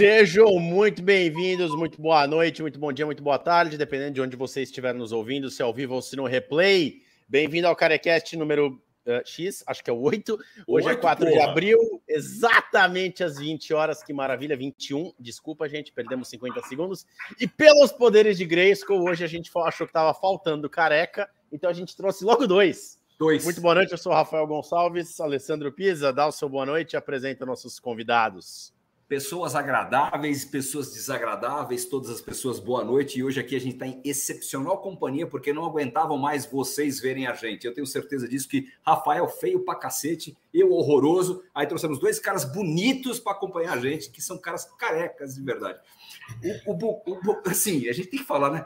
Sejam muito bem-vindos, muito boa noite, muito bom dia, muito boa tarde, dependendo de onde você estiver nos ouvindo, se é ao vivo ou se no replay. Bem-vindo ao Carecast número uh, X, acho que é o 8. Hoje 8, é 4 porra. de abril, exatamente às 20 horas, que maravilha, 21. Desculpa, gente, perdemos 50 segundos. E pelos poderes de Grayskull, hoje a gente achou que estava faltando careca, então a gente trouxe logo dois. Dois. Muito boa noite, eu sou Rafael Gonçalves, Alessandro Pisa, dá o seu boa noite e apresenta nossos convidados pessoas agradáveis, pessoas desagradáveis, todas as pessoas boa noite. E hoje aqui a gente está em excepcional companhia, porque não aguentavam mais vocês verem a gente. Eu tenho certeza disso que Rafael feio pra cacete, eu horroroso. Aí trouxemos dois caras bonitos para acompanhar a gente, que são caras carecas de verdade. O, o, o, assim, a gente tem que falar, né?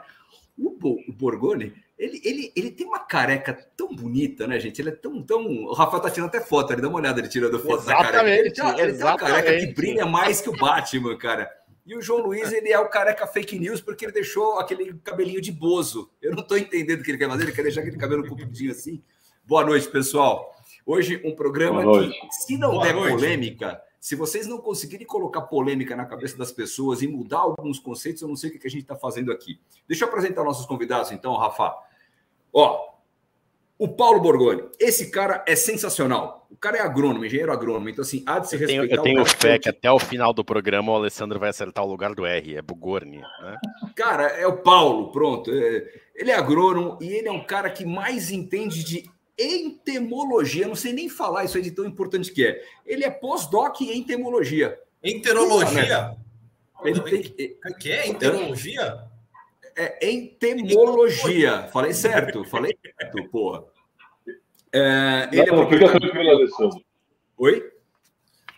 O, o Borgoni ele, ele, ele tem uma careca tão bonita, né, gente? Ele é tão, tão. O Rafael tá tirando até foto, ele dá uma olhada ele tirando foto exatamente, da careca. Ele, tem uma, ele tem uma careca que brilha mais que o Batman, cara. E o João Luiz, ele é o careca fake news porque ele deixou aquele cabelinho de bozo. Eu não tô entendendo o que ele quer fazer, ele quer deixar aquele cabelo compridinho assim. Boa noite, pessoal. Hoje um programa que, se não Boa der noite. polêmica, se vocês não conseguirem colocar polêmica na cabeça das pessoas e mudar alguns conceitos, eu não sei o que a gente está fazendo aqui. Deixa eu apresentar nossos convidados, então, Rafa. Ó, o Paulo Borgoni, esse cara é sensacional. O cara é agrônomo, engenheiro agrônomo, então assim, há de se respeitar. Eu tenho, eu tenho fé que até o final do programa o Alessandro vai acertar o lugar do R, é Bugorni. Né? Cara, é o Paulo, pronto. É, ele é agrônomo e ele é um cara que mais entende de entomologia. Não sei nem falar isso aí de tão importante que é. Ele é pós-doc em entomologia. Enterologia? Ele tem que... que é? Enterologia? é entomologia. Falei certo, falei certo, porra. É, ele não, é fica tranquilo, Alessandro. Oi?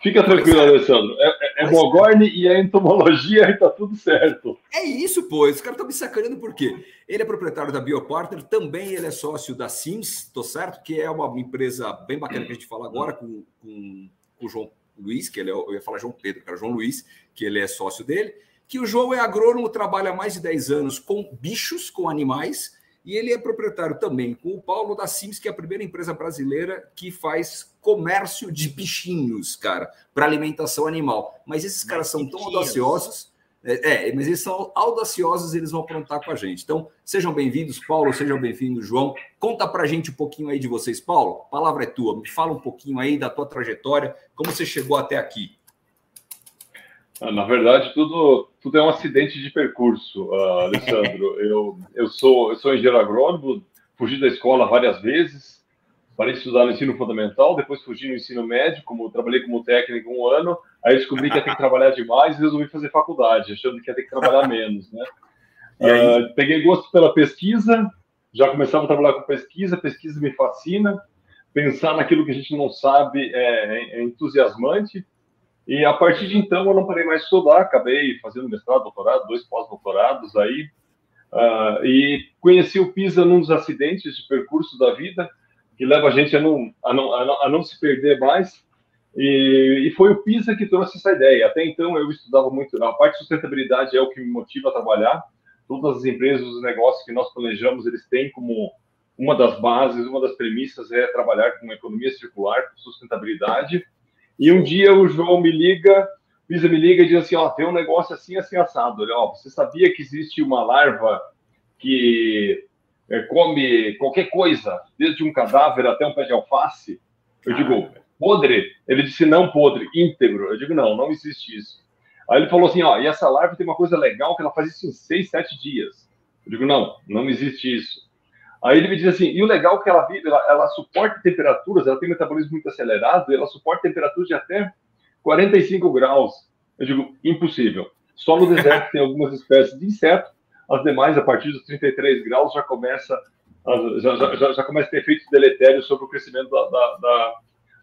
Fica tranquilo, Alessandro. É, é, é e é entomologia e tá tudo certo. É isso, pô. Esse cara tá me sacaneando por quê? Ele é proprietário da Biopartner, também ele é sócio da Sims, tô certo? Que é uma empresa bem bacana que a gente fala agora com, com, com o João Luiz, que ele é, eu ia falar João Pedro, cara, João Luiz, que ele é sócio dele que o João é agrônomo, trabalha há mais de 10 anos com bichos, com animais, e ele é proprietário também com o Paulo da Sims, que é a primeira empresa brasileira que faz comércio de bichinhos, cara, para alimentação animal. Mas esses caras são tão audaciosos. É, é, mas eles são audaciosos, eles vão aprontar com a gente. Então, sejam bem-vindos, Paulo, sejam bem-vindos, João. Conta pra gente um pouquinho aí de vocês, Paulo. A palavra é tua. Me fala um pouquinho aí da tua trajetória, como você chegou até aqui. Ah, na verdade, tudo, tudo é um acidente de percurso, uh, Alessandro. eu, eu, sou, eu sou engenheiro agrônomo, fugi da escola várias vezes, parei de estudar no ensino fundamental, depois fugi no ensino médio, como trabalhei como técnico um ano, aí descobri que ia ter que trabalhar demais e resolvi fazer faculdade, achando que ia ter que trabalhar menos, né? Uh, peguei gosto pela pesquisa, já começava a trabalhar com pesquisa, pesquisa me fascina, pensar naquilo que a gente não sabe é, é entusiasmante, e a partir de então eu não parei mais de estudar, acabei fazendo mestrado, doutorado, dois pós-doutorados aí, uh, e conheci o PISA num dos acidentes de percurso da vida, que leva a gente a não, a não, a não, a não se perder mais, e, e, foi o PISA que trouxe essa ideia. Até então eu estudava muito, a parte de sustentabilidade é o que me motiva a trabalhar, todas as empresas, os negócios que nós planejamos, eles têm como uma das bases, uma das premissas é trabalhar com economia circular, com sustentabilidade, e um dia o João me liga, Pisa me liga e diz assim: Ó, tem um negócio assim, assim, assado. Olha, ó, você sabia que existe uma larva que é, come qualquer coisa, desde um cadáver até um pé de alface? Eu digo, podre? Ele disse: não podre, íntegro. Eu digo: não, não existe isso. Aí ele falou assim: ó, e essa larva tem uma coisa legal que ela faz isso em seis, sete dias. Eu digo: não, não existe isso. Aí ele me diz assim, e o legal é que ela vive, ela, ela suporta temperaturas, ela tem um metabolismo muito acelerado, ela suporta temperaturas de até 45 graus. Eu digo, impossível. Só no deserto tem algumas espécies de inseto, as demais, a partir dos 33 graus, já começa já, já, já começa a ter efeitos deletérios sobre o crescimento da, da, da,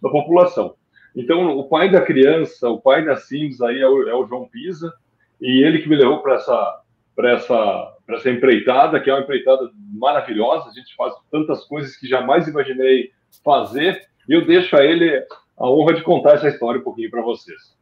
da, população. Então, o pai da criança, o pai da Sims aí é o, é o João Pisa, e ele que me levou para essa, essa, essa empreitada, que é uma empreitada maravilhosa. A gente faz tantas coisas que jamais imaginei fazer. E eu deixo a ele a honra de contar essa história um pouquinho para vocês.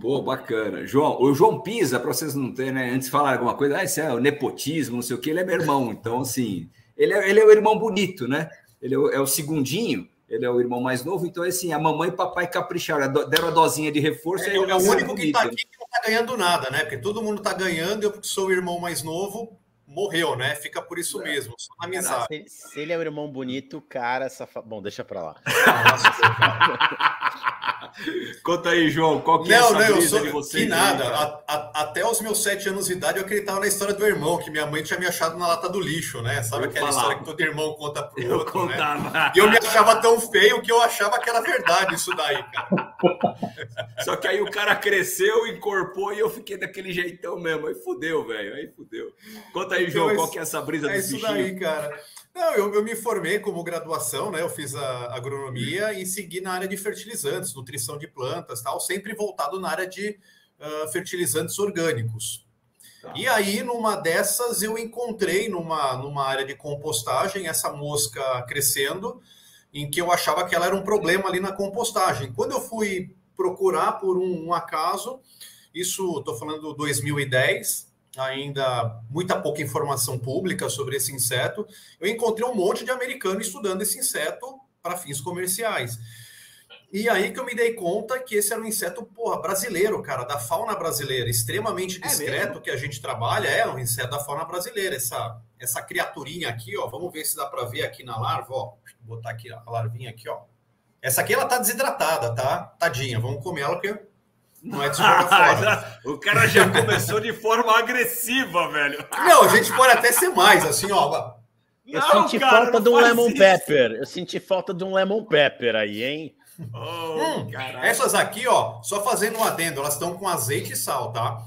Pô, bacana. João, o João Pisa, para vocês não terem, né? Antes de falar alguma coisa, ah, esse é o nepotismo, não sei o que, ele é meu irmão. Então, assim, ele é, ele é o irmão bonito, né? Ele é o, é o segundinho, ele é o irmão mais novo, então, assim, a mamãe e papai capricharam, deram a dosinha de reforço. É, é o único que está aqui que está ganhando nada, né? Porque todo mundo está ganhando, eu, porque sou o irmão mais novo, morreu, né? Fica por isso é. mesmo, só na amizade. Se, se, ele é o irmão bonito, cara, essa. Bom, deixa pra lá. Conta aí, João, qual que não, é essa não, eu sou, de você? Que nada. A, a, até os meus sete anos de idade eu acreditava na história do irmão, que minha mãe tinha me achado na lata do lixo, né? Sabe eu aquela falava. história que todo irmão conta pro eu outro, né? contava. né? E eu me achava tão feio que eu achava que era verdade isso daí, cara. Só que aí o cara cresceu, incorporou e eu fiquei daquele jeitão mesmo. Aí fudeu, velho. Aí fudeu. Conta aí, João, então, qual que é essa brisa é isso bichinho? daí, cara. Não, eu, eu, me formei como graduação, né? Eu fiz a agronomia e segui na área de fertilizantes, nutrição de plantas, tal, sempre voltado na área de uh, fertilizantes orgânicos. Tá. E aí, numa dessas, eu encontrei numa, numa área de compostagem essa mosca crescendo, em que eu achava que ela era um problema ali na compostagem. Quando eu fui procurar por um, um acaso, isso estou falando 2010, ainda muita pouca informação pública sobre esse inseto, eu encontrei um monte de americano estudando esse inseto para fins comerciais. E aí que eu me dei conta que esse era um inseto, porra, brasileiro, cara, da fauna brasileira, extremamente é discreto é que a gente trabalha, é um inseto da fauna brasileira, essa essa criaturinha aqui, ó, vamos ver se dá para ver aqui na larva, ó, vou botar aqui a larvinha aqui, ó. Essa aqui ela tá desidratada, tá? Tadinha, vamos comer ela porque não é de fora. o cara já começou de forma agressiva, velho. Não, a gente pode até ser mais, assim, ó. Eu não, senti cara, falta de um lemon isso. pepper. Eu senti falta de um lemon pepper aí, hein? Oh, hum, essas aqui, ó, só fazendo um adendo, elas estão com azeite e sal, tá?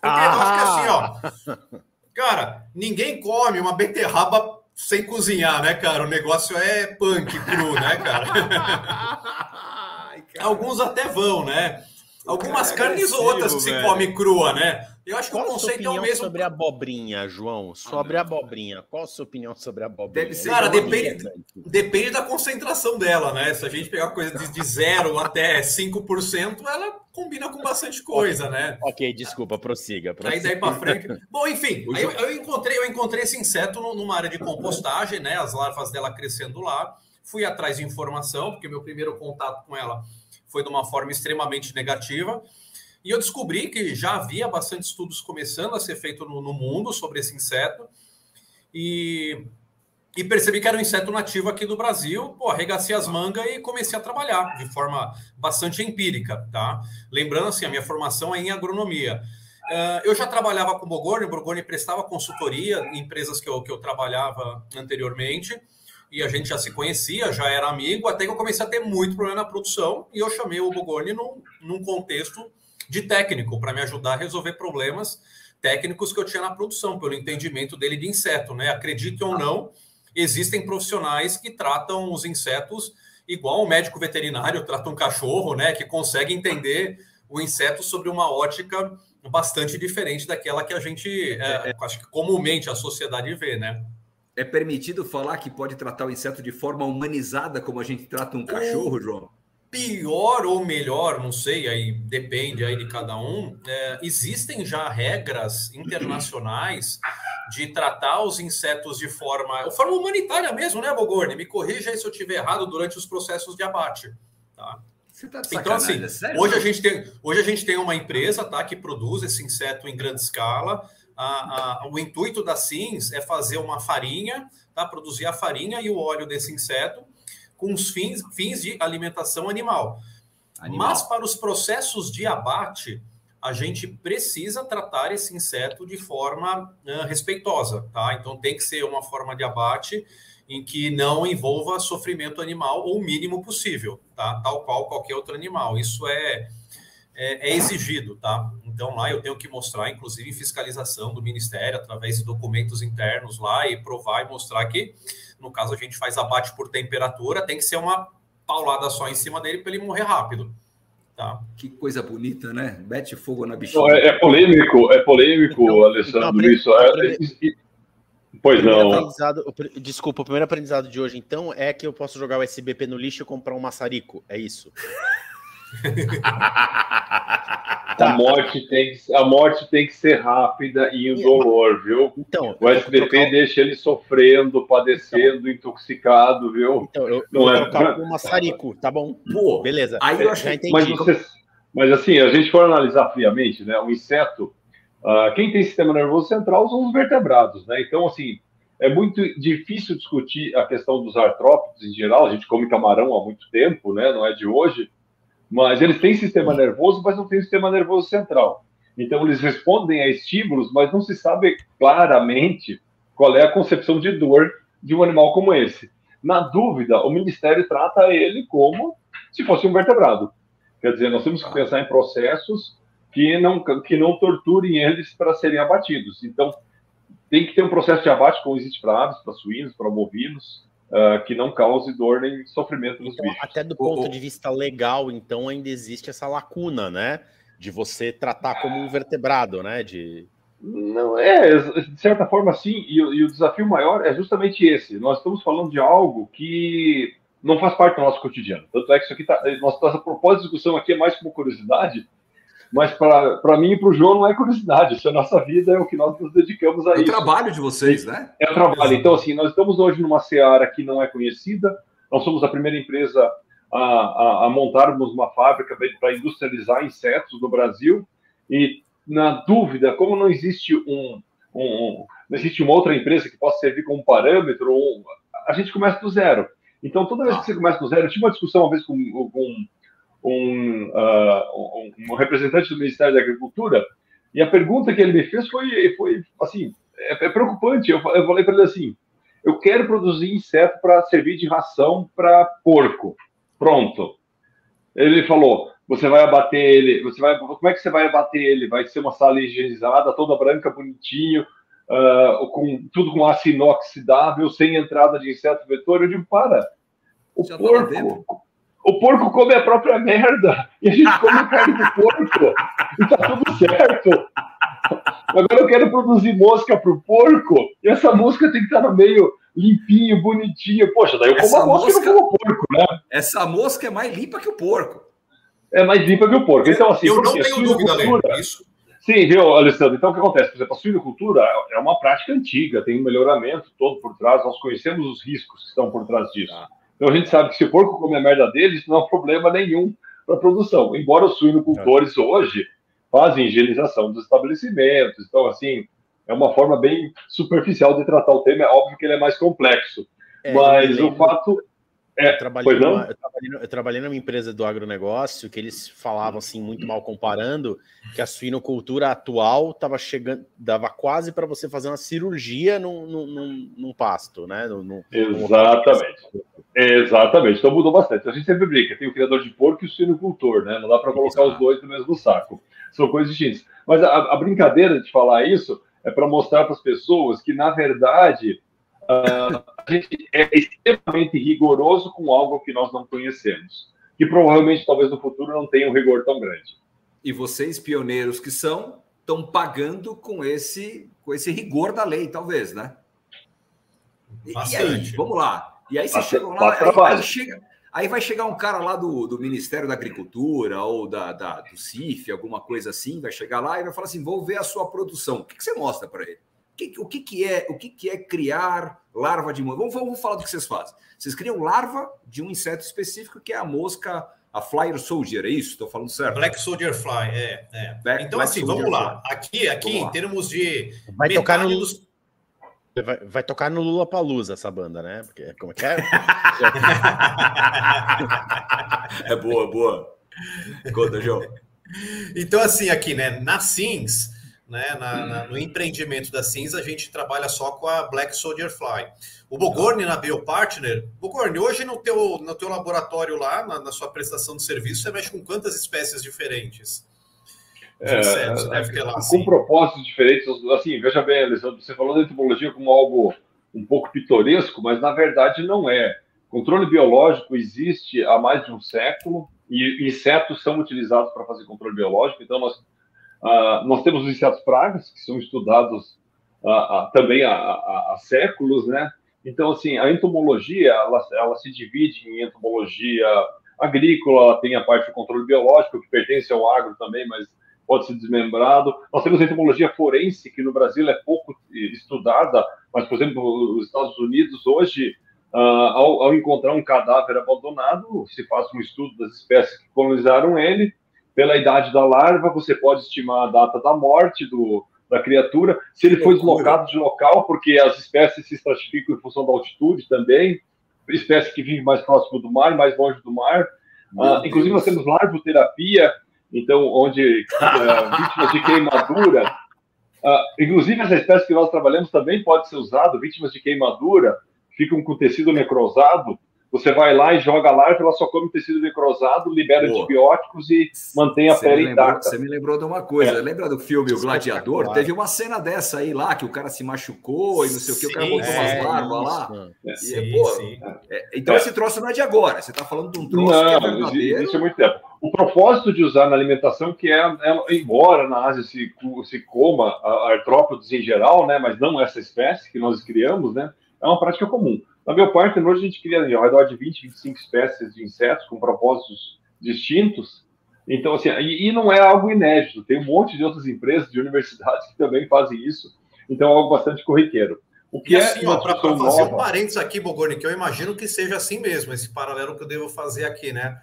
Porque ah. eu acho que assim, ó. Cara, ninguém come uma beterraba sem cozinhar, né, cara? O negócio é punk cru, né, cara? Ai, Alguns até vão, né? Algumas é carnes outras que velho. se come crua, né? Eu acho que Qual o conceito é o mesmo. sobre a abobrinha, João? Sobre a abobrinha. Qual a sua opinião sobre a abobrinha? Deve ser Cara, depende, depende da concentração dela, né? Se a gente pegar coisa de, de 0 até 5%, ela combina com bastante coisa, né? Ok, desculpa, prossiga. prossiga. Aí daí para frente. Bom, enfim, eu, eu, encontrei, eu encontrei esse inseto numa área de compostagem, né? As larvas dela crescendo lá. Fui atrás de informação, porque meu primeiro contato com ela foi de uma forma extremamente negativa. E eu descobri que já havia bastante estudos começando a ser feito no, no mundo sobre esse inseto. E, e, percebi que era um inseto nativo aqui do Brasil. Pô, arregacei as mangas e comecei a trabalhar de forma bastante empírica, tá? Lembrando assim, a minha formação é em agronomia. Uh, eu já trabalhava com Bogorni, Bogorni prestava consultoria em empresas que eu, que eu trabalhava anteriormente e a gente já se conhecia, já era amigo, até que eu comecei a ter muito problema na produção e eu chamei o Bogorni num, num contexto de técnico para me ajudar a resolver problemas técnicos que eu tinha na produção, pelo entendimento dele de inseto, né? Acredite ou não, existem profissionais que tratam os insetos igual um médico veterinário trata um cachorro, né? Que consegue entender o inseto sobre uma ótica bastante diferente daquela que a gente, é, é, acho que comumente a sociedade vê, né? É permitido falar que pode tratar o inseto de forma humanizada, como a gente trata um cachorro, o João? Pior ou melhor, não sei, aí depende aí de cada um. É, existem já regras internacionais de tratar os insetos de forma, forma humanitária mesmo, né, Bogorni? Me corrija aí se eu estiver errado durante os processos de abate. Tá? Tá então, assim, é hoje a, gente tem, hoje a gente tem uma empresa tá, que produz esse inseto em grande escala a, a, o intuito da SINS é fazer uma farinha, tá? produzir a farinha e o óleo desse inseto com os fins, fins de alimentação animal. animal. Mas para os processos de abate, a gente precisa tratar esse inseto de forma uh, respeitosa, tá? Então tem que ser uma forma de abate em que não envolva sofrimento animal ou o mínimo possível, tá? Tal qual qualquer outro animal. Isso é é, é, exigido, tá? Então lá eu tenho que mostrar, inclusive, fiscalização do Ministério através de documentos internos lá e provar e mostrar que, no caso, a gente faz abate por temperatura, tem que ser uma paulada só em cima dele para ele morrer rápido. Tá. Que coisa bonita, né? Mete fogo na bichinha. É, é, polêmico, é polêmico, então, Alessandro, então, isso. É, pois não. Desculpa, o primeiro aprendizado de hoje, então, é que eu posso jogar o SBP no lixo e comprar um maçarico. É isso. A morte, tem que, a morte tem que ser rápida e indolor, viu? Então, o SBT trocar... deixa ele sofrendo, padecendo, então, intoxicado, viu? Então, eu não vou é... trocar um maçarico, tá bom? Pô, beleza. Aí eu já entendi. Mas, você, mas assim, a gente for analisar friamente, né? O inseto, uh, quem tem sistema nervoso central são os vertebrados, né? Então, assim, é muito difícil discutir a questão dos artrópodes em geral. A gente come camarão há muito tempo, né? Não é de hoje. Mas eles têm sistema nervoso, mas não têm sistema nervoso central. Então, eles respondem a estímulos, mas não se sabe claramente qual é a concepção de dor de um animal como esse. Na dúvida, o Ministério trata ele como se fosse um vertebrado. Quer dizer, nós temos que pensar em processos que não, que não torturem eles para serem abatidos. Então, tem que ter um processo de abate como existe para aves, para suínos, para bovinos, uh, que não cause dor nem sofrimento nos então, bichos. Até do ponto de vista legal, então, ainda existe essa lacuna, né? De você tratar como um vertebrado, né? De... Não, é, de certa forma, sim, e, e, o desafio maior é justamente esse. Nós estamos falando de algo que não faz parte do nosso cotidiano. Tanto é que isso aqui está. Nossa propósito de discussão aqui é mais como curiosidade, mas para mim e para o João não é curiosidade, isso é nossa vida, é o que nós nos dedicamos a é isso. É o trabalho de vocês, né? É o trabalho. Então, assim, nós estamos hoje numa seara que não é conhecida, nós somos a primeira empresa a, a, a montarmos uma fábrica para industrializar insetos no Brasil, e na dúvida, como não existe um, um, não existe uma outra empresa que possa servir como parâmetro, a gente começa do zero. Então, toda vez que você começa do zero, eu tive uma discussão uma vez com, com um, uh, um, representante do Ministério da Agricultura, e a pergunta que ele me fez foi, foi assim, é, é preocupante. Eu, eu falei para ele assim: eu quero produzir inseto para servir de ração para porco. Pronto. Ele falou: você vai abater ele, você vai, como é que você vai abater ele? Vai ser uma sala higienizada, toda branca, bonitinho, uh, com tudo com aço inoxidável, sem entrada de inseto vetor. Eu digo: para. O Já porco, o porco come a própria merda e a gente come carne do porco e tá tudo certo. Agora eu quero produzir mosca pro porco e essa mosca tem que estar no meio limpinho, bonitinho. Poxa, daí eu como essa a mosca, mosca e não como o porco, né? Essa mosca é mais limpa que o porco. É mais limpa que o porco. Então, assim, eu não tenho dúvida, cultura... Isso. Sim, viu, Alessandro? Então, o que acontece? Por exemplo, a suinocultura é uma prática antiga, tem um melhoramento todo por trás, nós conhecemos os riscos que estão por trás disso. Ah. Então a gente sabe que se o porco comer a merda dele, isso não é um problema nenhum para a produção. Embora os suinocultores é. hoje fazem higienização dos estabelecimentos, então assim é uma forma bem superficial de tratar o tema. É óbvio que ele é mais complexo, é, mas o fato é, eu trabalhei, numa, eu, trabalhei, eu trabalhei numa empresa do agronegócio que eles falavam assim, muito mal comparando, que a suinocultura atual estava chegando, dava quase para você fazer uma cirurgia num, num, num pasto, né? No, no, Exatamente. Exatamente. Então mudou bastante. A gente sempre brinca, tem o criador de porco e o suinocultor, né? Não dá para colocar os dois no mesmo saco. São coisas distintas. Mas a, a brincadeira de falar isso é para mostrar para as pessoas que, na verdade, uh, a gente é extremamente rigoroso com algo que nós não conhecemos, que provavelmente, talvez no futuro, não tenha um rigor tão grande. E vocês, pioneiros que são, estão pagando com esse, com esse rigor da lei, talvez, né? E, e aí, vamos lá. E aí você chega lá, aí, aí, chega, aí vai chegar um cara lá do, do Ministério da Agricultura ou da, da, do CIF, alguma coisa assim, vai chegar lá e vai falar assim: vou ver a sua produção. O que, que você mostra para ele? Que, o que, que é o que, que é criar larva de mosca? Vamos, vamos falar do que vocês fazem. Vocês criam larva de um inseto específico que é a mosca, a Flyer Soldier, é isso? Estou falando certo? Black Soldier Fly, é. é. Black, então, Black assim, Soldier vamos lá. Fly. Aqui, aqui vamos em termos de. Vai tocar no. Dos... Vai, vai, tocar no Lula Palusa essa banda, né? Porque como é que é? é boa, boa. Conta, João. Então, assim, aqui, né? Na Sims, né? Na, na, no empreendimento da Cinza, a gente trabalha só com a Black Soldier Fly. O Bogorni na Biopartner, Bogorni, hoje no teu, no teu laboratório lá, na, na sua prestação de serviço, você mexe com quantas espécies diferentes? É, você deve ter lá, com assim. propósitos diferentes. Assim, veja bem, Alessandro, você falou da entomologia como algo um pouco pitoresco, mas na verdade não é. Controle biológico existe há mais de um século e insetos são utilizados para fazer controle biológico, então nós Uh, nós temos os insetos pragas, que são estudados uh, uh, também há, há, há, séculos, né? Então, assim, a entomologia, ela, ela, se divide em entomologia agrícola, tem a parte do controle biológico, que pertence ao agro também, mas pode ser desmembrado. Nós temos a entomologia forense, que no Brasil é pouco estudada, mas, por exemplo, nos Estados Unidos, hoje, ao, ao, encontrar um cadáver abandonado, se faz um estudo das espécies que colonizaram ele. Pela idade da larva, você pode estimar a data da morte do, da criatura, se ele foi deslocado de local, porque as espécies se estratificam em função da altitude também, espécie que vive mais próximo do mar, mais longe do mar. Uh, inclusive, nós temos larvoterapia, então, onde uh, vítimas de queimadura, uh, inclusive essa espécie que nós trabalhamos também pode ser usado, vítimas de queimadura, ficam com tecido necrosado, você vai lá e joga lá, ela só come tecido necrosado, libera Pô, antibióticos e mantém a pele intacta. Você me lembrou de uma coisa. É. Lembra do filme O Gladiador? Teve uma cena dessa aí lá, que o cara se machucou e não sei sim, o que, o cara botou umas é, larvas lá. É, sim, pô, é, então esse troço não é de agora. Você está falando de um troço não, que é verdadeiro. Isso é muito tempo. O propósito de usar na alimentação, que é, é embora na Ásia se, se coma artrópodes em geral, né, mas não essa espécie que nós criamos, né, é uma prática comum. Na Biopartner, hoje a gente cria ao redor de 20, 25 espécies de insetos com propósitos distintos. Então, assim, e, e, não é algo inédito. Tem um monte de outras empresas, de universidades que também fazem isso. Então, é algo bastante corriqueiro. O que e é assim, para fazer um parênteses aqui, Bogoni, que eu imagino que seja assim mesmo, esse paralelo que eu devo fazer aqui, né?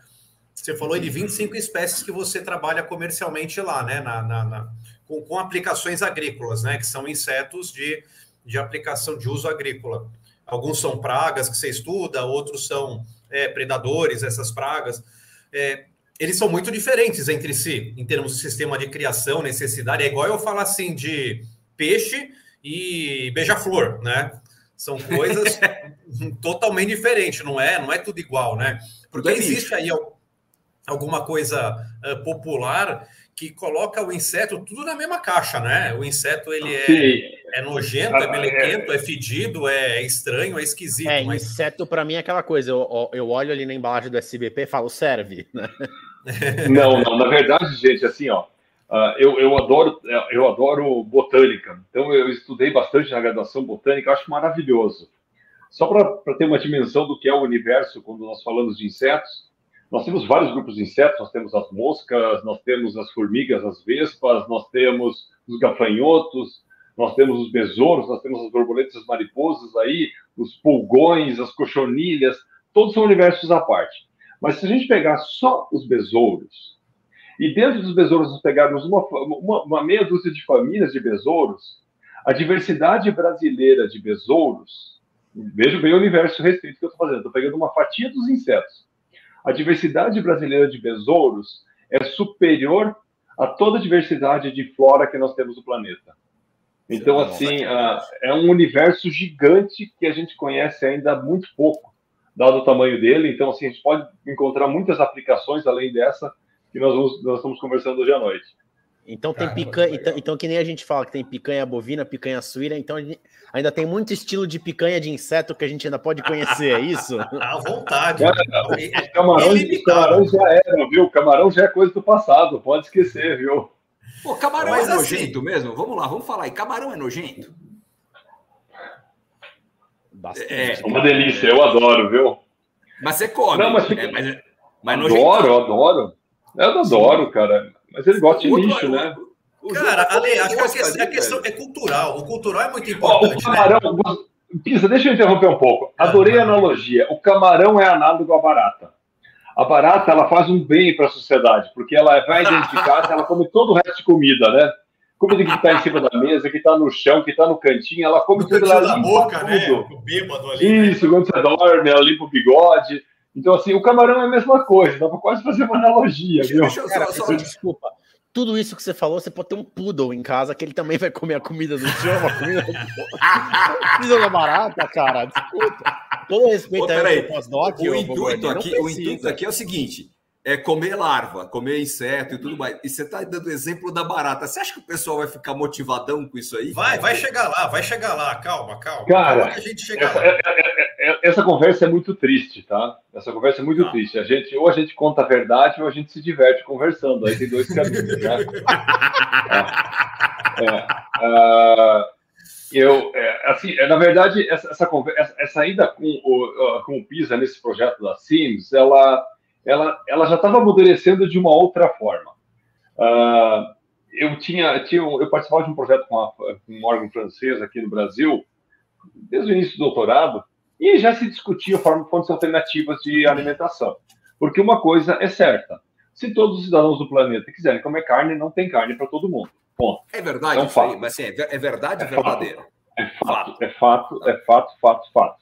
Você falou de 25 espécies que você trabalha comercialmente lá, né? Na, na, na com, com, aplicações agrícolas, né? Que são insetos de, de aplicação de uso agrícola. Alguns são pragas que você estuda, outros são é, predadores, essas pragas. É, eles são muito diferentes entre si, em termos de sistema de criação, necessidade. É igual eu falar assim de peixe e beija-flor, né? São coisas totalmente diferentes, não é? Não é tudo igual, né? Porque existe aí alguma coisa popular que coloca o inseto tudo na mesma caixa, né? O inseto ele é, é nojento, é melequento, é fedido, é estranho, é esquisito. É, mas... inseto para mim é aquela coisa, eu, eu olho ali na embalagem do SBP e falo, serve, né? Não, não, na verdade, gente, assim, ó, uh, eu, eu, adoro, eu adoro botânica, então eu estudei bastante na graduação botânica, acho maravilhoso. Só para ter uma dimensão do que é o universo quando nós falamos de insetos, nós temos vários grupos de insetos, nós temos as moscas, nós temos as formigas, as vespas, nós temos os gafanhotos, nós temos os besouros, nós temos as borboletas, as mariposas aí, os pulgões, as cochonilhas, todos são universos à parte. Mas se a gente pegar só os besouros, e dentro dos besouros nós pegarmos uma, uma, uma meia dúzia de famílias de besouros, a diversidade brasileira de besouros, veja bem o universo restrito que eu estou fazendo, estou pegando uma fatia dos insetos a diversidade brasileira de besouros é superior a toda a diversidade de flora que nós temos no planeta. Então, assim, uh, é um universo gigante que a gente conhece ainda muito pouco, dado o tamanho dele. Então, assim, a gente pode encontrar muitas aplicações além dessa que nós, vamos, nós estamos conversando hoje à noite. Então tem Caramba, picanha, então, então, que nem a gente fala que tem picanha bovina, picanha suína, então gente, ainda tem muito estilo de picanha de inseto que a gente ainda pode conhecer, é isso? À vontade. É, camarão, camarão já era, viu? Camarão já é coisa do passado, pode esquecer, viu? Pô, camarão Mas é assim... nojento mesmo? Vamos lá, vamos falar aí. Camarão é nojento? Bastante. É uma delícia, eu adoro, viu? Mas você come. Não, mas, é, mas, mas adoro, eu adoro. Eu adoro, cara. Mas ele gosta de lixo, né? Cara, Ale, acho que a questão, a questão é cultural. O cultural é muito importante. O camarão, né? Pisa, deixa eu interromper um pouco. Adorei a analogia. O camarão é análogo à barata. A barata ela faz um bem para a sociedade, porque ela vai identificar, ela come todo o resto de comida, né? Comida que está em cima da mesa, que está no chão, que está no cantinho, ela come no tudo, ela limpa boca, tudo. Né? O bêbado ali. Né? Isso, né? quando você dorme, ela limpa o bigode. Então, assim, o camarão é a mesma coisa, dá para quase fazer uma analogia. Deixa, viu? Deixa eu só, Cara, só... Desculpa. Tudo isso que você falou, você pode ter um poodle em casa que ele também vai comer a comida do chão, a comida, a comida da barata, cara. Desculpa. Todo respeito Ô, aí pós-doc. O, intuito aqui, o intuito aqui é o seguinte: é comer larva, comer inseto e tudo mais. E você está dando exemplo da barata. Você acha que o pessoal vai ficar motivadão com isso aí? Vai, vai chegar lá, vai chegar lá. Calma, calma. Cara, calma a gente chega essa, lá. É, é, é, essa conversa é muito triste, tá? Essa conversa é muito Não. triste. A gente, ou a gente conta a verdade ou a gente se diverte conversando. Aí tem dois caminhos, né? é, uh, eu, assim, na verdade, essa, essa, conversa, essa ida com o, com o Pisa nesse projeto da Sims, ela ela, ela já estava amadurecendo de uma outra forma. Uh, eu tinha, tinha, eu participava de um projeto com, a, com um órgão francês aqui no Brasil, desde o início do doutorado, e já se discutia fontes alternativas de alimentação. Porque uma coisa é certa: se todos os cidadãos do planeta quiserem comer carne, não tem carne para todo mundo. Ponto. É verdade, um fato. mas assim, é, é verdade é verdadeiro. É fato, é fato, é fato, fato, fato.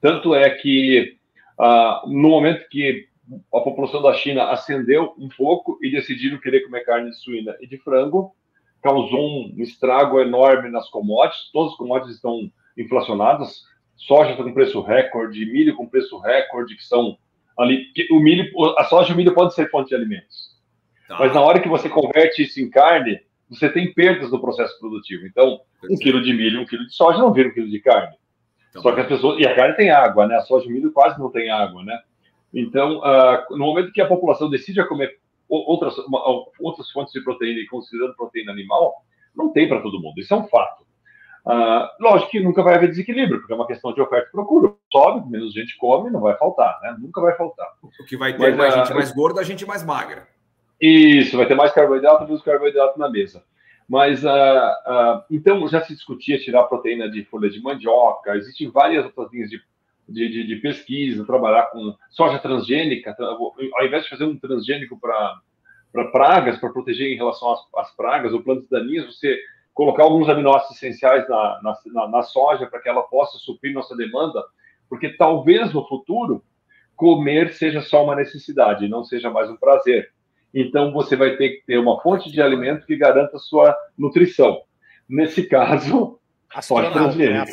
Tanto é que uh, no momento que a população da China ascendeu um pouco e decidiram querer comer carne de suína e de frango, causou um estrago enorme nas commodities. Todas as commodities estão inflacionadas. Soja está com preço recorde, milho com preço recorde, que são ali. O milho, a soja e o milho podem ser fonte de alimentos. Tá. Mas na hora que você converte isso em carne, você tem perdas no processo produtivo. Então, um quilo de milho, um quilo de soja não vira um quilo de carne. Então, Só que as pessoas. E a carne tem água, né? A soja e o milho quase não tem água, né? Então, uh, no momento que a população decide comer outras, uma, outras fontes de proteína e considerando proteína animal, não tem para todo mundo. Isso é um fato. Uh, lógico que nunca vai haver desequilíbrio, porque é uma questão de oferta e procura. Sobe, menos gente come, não vai faltar, né? Nunca vai faltar. O que vai ter Mas, mais uh, gente mais gorda, a gente mais magra. Isso, vai ter mais carboidrato, menos carboidrato na mesa. Mas, uh, uh, então, já se discutia tirar proteína de folha de mandioca, existem várias outras linhas de, de, de, de pesquisa, trabalhar com soja transgênica, ao invés de fazer um transgênico para pragas, para proteger em relação às, às pragas ou plantas daninhas, você colocar alguns aminoácidos essenciais na, na, na soja para que ela possa suprir nossa demanda, porque talvez no futuro comer seja só uma necessidade, não seja mais um prazer. Então você vai ter que ter uma fonte de alimento que garanta a sua nutrição. Nesse caso, Astronauta, né?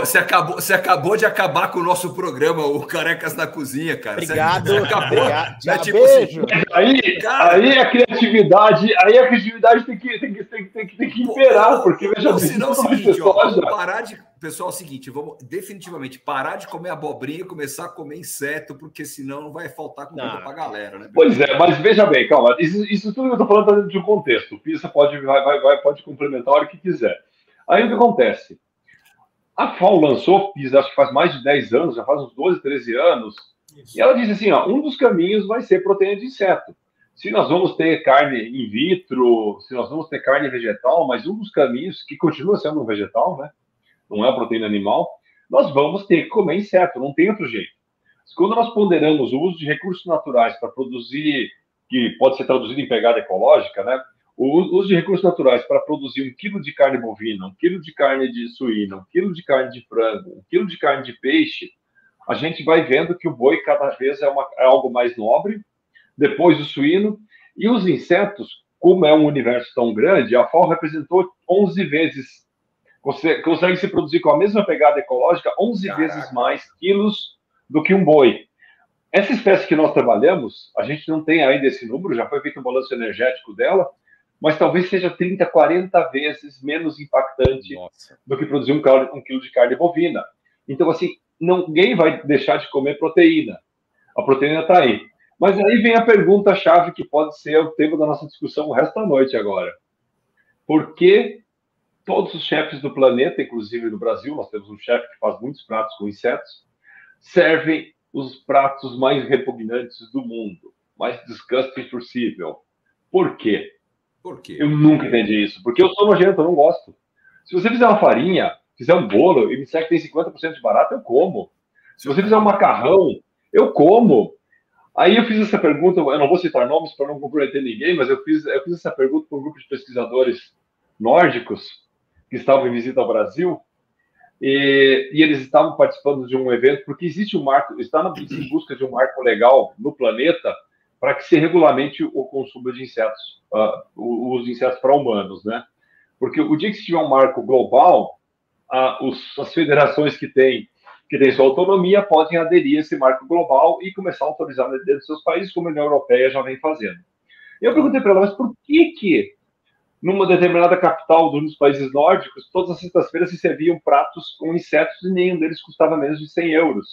Você, acabou, você acabou de acabar com o nosso programa, o Carecas na Cozinha, cara. Obrigado. Você, acabou. Obrigado. Né? Tipo assim, aí, aí a criatividade, aí a criatividade tem que, tem que, tem que, tem que, tem que imperar, porque veja bem. Senão é o seguinte, ó, vamos parar de. Pessoal, é o seguinte, vamos definitivamente parar de comer abobrinha e começar a comer inseto, porque senão não vai faltar comida para a galera, né? Pois é, mas veja bem, calma, isso, isso tudo que eu estou falando está dentro de um contexto. O Pisa pode, vai, vai, vai, pode complementar a hora que quiser. Aí o que acontece? A FAO lançou, acho que faz mais de 10 anos, já faz uns 12, 13 anos, Isso. e ela diz assim: ó, um dos caminhos vai ser proteína de inseto. Se nós vamos ter carne in vitro, se nós vamos ter carne vegetal, mas um dos caminhos, que continua sendo um vegetal, né? Não é proteína animal, nós vamos ter que comer inseto, não tem outro jeito. Quando nós ponderamos o uso de recursos naturais para produzir, que pode ser traduzido em pegada ecológica, né? O uso de recursos naturais para produzir um quilo de carne bovina, um quilo de carne de suína, um quilo de carne de frango, um quilo de carne de peixe, a gente vai vendo que o boi cada vez é, uma, é algo mais nobre, depois o suíno, e os insetos, como é um universo tão grande, a FAO representou 11 vezes, você consegue se produzir com a mesma pegada ecológica 11 Caraca. vezes mais quilos do que um boi. Essa espécie que nós trabalhamos, a gente não tem ainda esse número, já foi feito um balanço energético dela, mas talvez seja 30, 40 vezes menos impactante Nossa. do que produzir um, um quilo de carne bovina. Então, assim, ninguém vai deixar de comer proteína. A proteína está aí. Mas aí vem a pergunta-chave que pode ser o tema da nossa discussão o resto da noite agora. Por que todos os chefes do planeta, inclusive no Brasil, nós temos um chefe que faz muitos pratos com insetos, servem os pratos mais repugnantes do mundo, mais disgusting possível? Por quê? Por quê? Eu nunca entendi isso. Porque eu sou nojento, eu não gosto. Se você fizer uma farinha, fizer um bolo e me disser que tem 50% de barato, eu como. Se você fizer um macarrão, eu como. Aí eu fiz essa pergunta, eu não vou citar nomes para não comprometer ninguém, mas eu fiz, eu fiz essa pergunta para um grupo de pesquisadores nórdicos que estavam em visita ao Brasil, e, e, eles estavam participando de um evento, porque existe um marco, está em busca de um marco legal no planeta para que se regulamente o consumo de insetos, uh, o uso de insetos para humanos, né? Porque o dia que se tiver um marco global, uh, os, as federações que têm que têm sua autonomia podem aderir a esse marco global e começar a autorizar dentro dos seus países, como a União Europeia já vem fazendo. Eu perguntei para ela, mas por que que numa determinada capital dos países nórdicos, todas as sextas-feiras se serviam pratos com insetos e nenhum deles custava menos de 100 euros.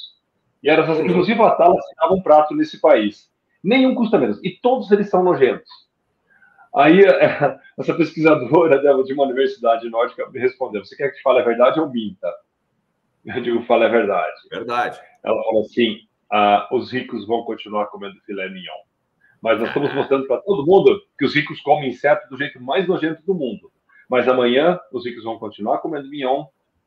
E era, inclusive a Tala assinava um prato nesse país. Nenhum custa menos. E todos eles são nojentos. Aí, essa pesquisadora de uma universidade nórdica me respondeu: Você quer que te fale a verdade ou minta? Eu digo: Fala a verdade. Verdade. Ela falou assim: ah, os ricos vão continuar comendo filé mignon. Mas nós estamos mostrando para todo mundo que os ricos comem inseto do jeito mais nojento do mundo. Mas amanhã os ricos vão continuar comendo mignon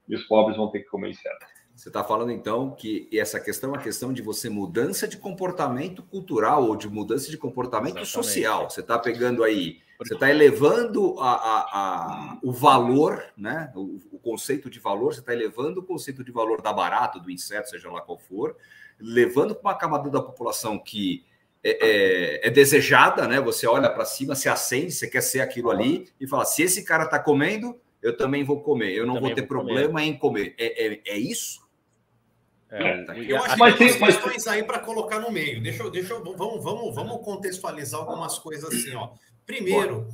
e os pobres vão ter que comer inseto. Você está falando então que essa questão é uma questão de você mudança de comportamento cultural ou de mudança de comportamento Exatamente. social. Você está pegando aí, você está elevando a, a, a, o valor, né? O, o conceito de valor, você está elevando o conceito de valor da barata, do inseto, seja lá qual for, levando para uma camada da população que é, é, é, desejada, né? Você olha para cima, se acende, você quer ser aquilo ali e fala: se esse cara está comendo, eu também vou comer. Eu não vou ter vou problema comer. em comer. É, é, é isso? É, tá eu acho que tem questões aí para colocar no meio. Deixa eu, deixa eu, vamos, vamos, vamos contextualizar algumas coisas assim, ó. Primeiro,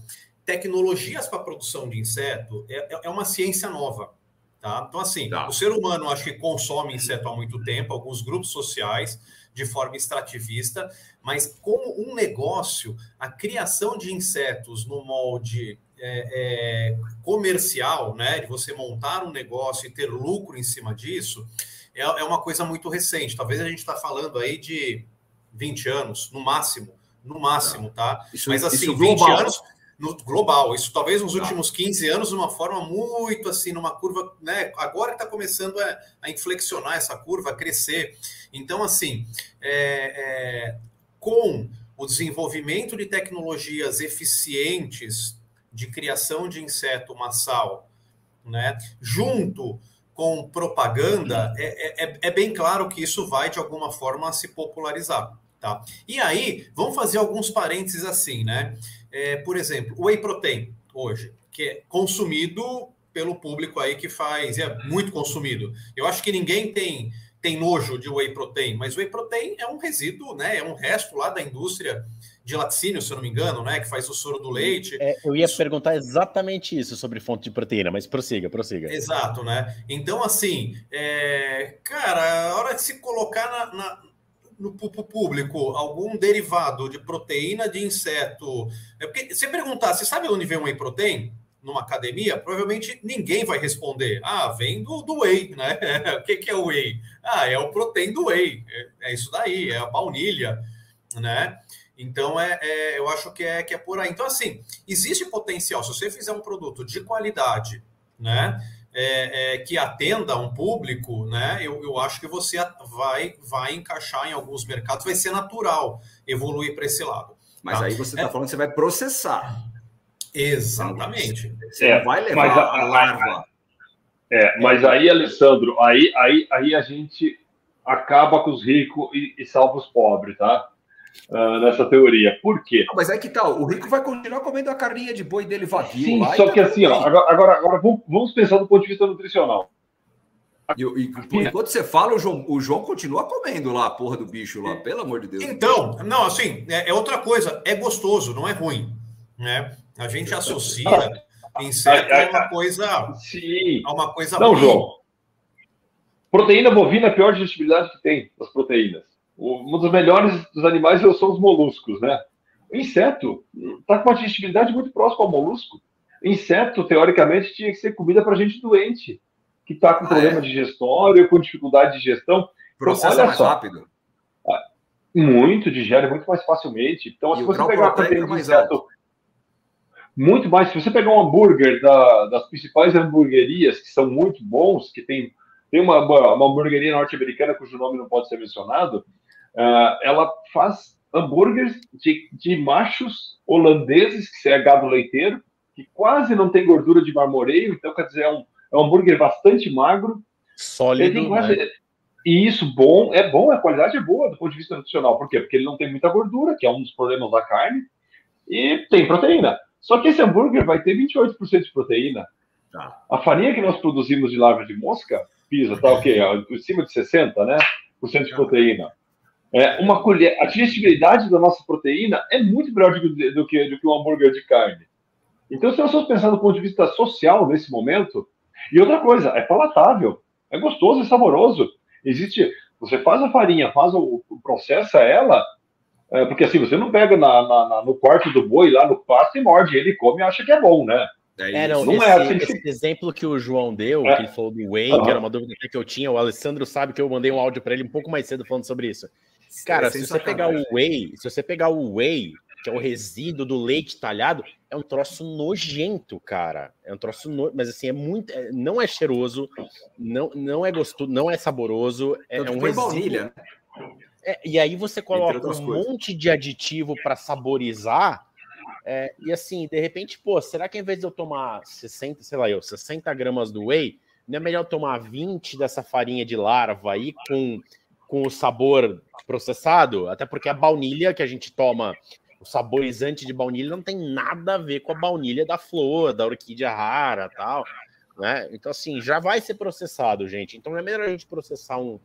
tecnologias para produção de inseto é, é, é uma ciência nova. Tá? Então, assim, tá. o ser humano acho que consome inseto há muito tempo, alguns grupos sociais, de forma extrativista, mas como um negócio, a criação de insetos no molde é, é, comercial, né, de você montar um negócio e ter lucro em cima disso, é, é uma coisa muito recente. Talvez a gente está falando aí de 20 anos, no máximo, no máximo, tá? Isso, Mas assim, 20 global. anos no global, isso talvez nos tá. últimos 15 anos, de uma forma muito assim, numa curva, né? Agora está começando a, a, inflexionar essa curva, a crescer. Então, assim, é, é, com o desenvolvimento de tecnologias eficientes de criação de inseto massal, né? Junto com propaganda, é, é, é, bem claro que isso vai, de alguma forma, se popularizar. Tá? E aí, vamos fazer alguns parênteses assim, né? É, por exemplo, o whey protein, hoje, que é consumido pelo público aí que faz, é muito consumido. Eu acho que ninguém tem, tem nojo de whey protein, mas whey protein é um resíduo, né? É um resto lá da indústria de laticínio, se eu não me engano, né? Que faz o soro do leite. É, eu ia isso... perguntar exatamente isso sobre fonte de proteína, mas prossiga, prossiga. Exato, né? Então, assim, é... cara, a hora de se colocar na, na no público algum derivado de proteína de inseto. É porque se perguntar, você sabe onde vem o whey protein? Numa academia, provavelmente ninguém vai responder. Ah, vem do, do whey, né? o que, que é o whey? Ah, é o protein do whey. É, é isso daí, é a baunilha, né? Então, é, é, eu acho que é, que é por aí. Então, assim, existe potencial. Se você fizer um produto de qualidade, né? É, é, que atenda um público, né? Eu, eu acho que você vai, vai encaixar em alguns mercados, vai ser natural evoluir para esse lado. Mas tá? aí você está é. falando que você vai processar. Exatamente. Você é, vai levar a, a larva. É, mas aí, Alessandro, aí, aí, aí a gente acaba com os ricos e, e salva os pobres, tá? Uh, nessa teoria. Por quê? Não, mas é que tal, tá, o rico vai continuar comendo a carninha de boi dele vadio Sim, lá. Só que tá assim, ó, agora, agora, agora vamos pensar do ponto de vista nutricional. E, e enquanto você fala, o João, o João continua comendo lá a porra do bicho lá, pelo amor de Deus. Então, não, assim, é, é outra coisa, é gostoso, não é ruim, né? A gente associa inseto a uma coisa, Sim. a uma coisa Não, ruim. João. Proteína bovina é a pior digestibilidade que tem das proteínas um dos melhores dos animais são os moluscos, né? O inseto está com uma digestibilidade muito próxima ao molusco. Inseto, teoricamente, tinha que ser comida para gente doente, que está com ah, problema é? digestório, com dificuldade de digestão. Processa então, mais só, rápido. Ah, muito, digere muito mais facilmente. Então, e se você pegar proteína de inseto, alto. muito mais. Se você pegar um hambúrguer da, das principais hamburguerias, que são muito bons, que tem, tem uma, uma hamburgueria norte-americana cujo nome não pode ser mencionado, Uh, ela faz hambúrgueres de, de, machos holandeses, que é gado leiteiro, que quase não tem gordura de marmoreio, então quer dizer, é um, é um hambúrguer bastante magro. Sólido. Quase... Né? E isso bom, é bom, a qualidade é boa do ponto de vista nutricional. Por quê? Porque ele não tem muita gordura, que é um dos problemas da carne, e tem proteína. Só que esse hambúrguer vai ter 28% de proteína. Tá. A farinha que nós produzimos de larva de mosca, pisa, tá o quê? Acima de 60%, né? Por cento de proteína. É, uma colher, a digestibilidade da nossa proteína é muito melhor do que, do que, do que um hambúrguer de carne. Então, se nós formos pensar do ponto de vista social nesse momento, e outra coisa, é palatável, é gostoso e saboroso. Existe, você faz a farinha, faz o, processa ela, é, porque assim, você não pega na, na, na, no quarto do boi, lá no pasto e morde, ele come e acha que é bom, né? É, é não, não esse, é assim. esse exemplo que o João deu, é. que ele falou do Whey, uhum. que era uma dúvida que eu tinha, o Alessandro sabe que eu mandei um áudio para ele um pouco mais cedo falando sobre isso. Cara, se você pegar o Whey, se você pegar o Whey, que é o resíduo do leite talhado, é um troço nojento, cara. É um troço, no... mas assim, é muito, é, não é cheiroso, não, não é gostoso, não é saboroso, é, é um resíduo. Baunilha. É, e aí você coloca um coisas. monte de aditivo para saborizar é, e assim, de repente, pô, será que em vez de eu tomar 60, sei lá, eu, 60 gramas do whey, não é melhor tomar 20 dessa farinha de larva aí com, com o sabor processado? Até porque a baunilha que a gente toma, o saborizante de baunilha, não tem nada a ver com a baunilha da flor, da orquídea rara tal. Né? Então, assim, já vai ser processado, gente. Então, é melhor a gente processar um,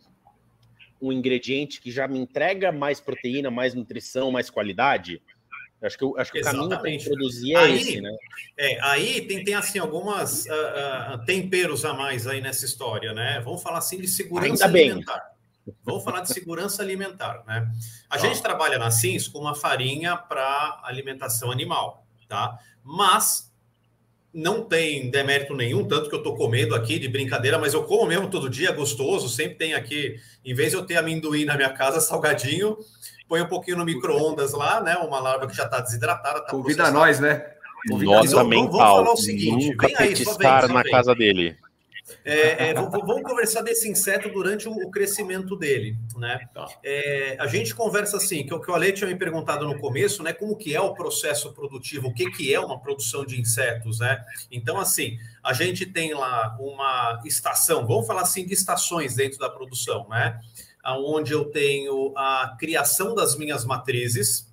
um ingrediente que já me entrega mais proteína, mais nutrição, mais qualidade? Acho que, acho que o caminho para introduzir é aí, esse, né? É, aí tem, tem assim algumas uh, uh, temperos a mais aí nessa história, né? Vamos falar assim de segurança Ainda alimentar. Bem. Vamos falar de segurança alimentar, né? A gente trabalha na Sims com uma farinha para alimentação animal, tá? Mas não tem demérito nenhum, tanto que eu estou comendo aqui de brincadeira, mas eu como mesmo todo dia, gostoso, sempre tem aqui, em vez de eu ter amendoim na minha casa, salgadinho, põe um pouquinho no micro-ondas lá, né? Uma larva que já está desidratada. Tá Convida nós, né? Convida Nota mental. Vamos falar o seguinte: Nunca vem aí, só vem, só na vem. casa dele. É, é, vamos conversar desse inseto durante o, crescimento dele, né? Tá. É, a gente conversa assim, que, o que o Ale tinha me perguntado no começo, né? Como que é o processo produtivo, o que, que é uma produção de insetos, né? Então, assim, a gente tem lá uma estação, vamos falar assim de estações dentro da produção, né? onde eu tenho a criação das minhas matrizes,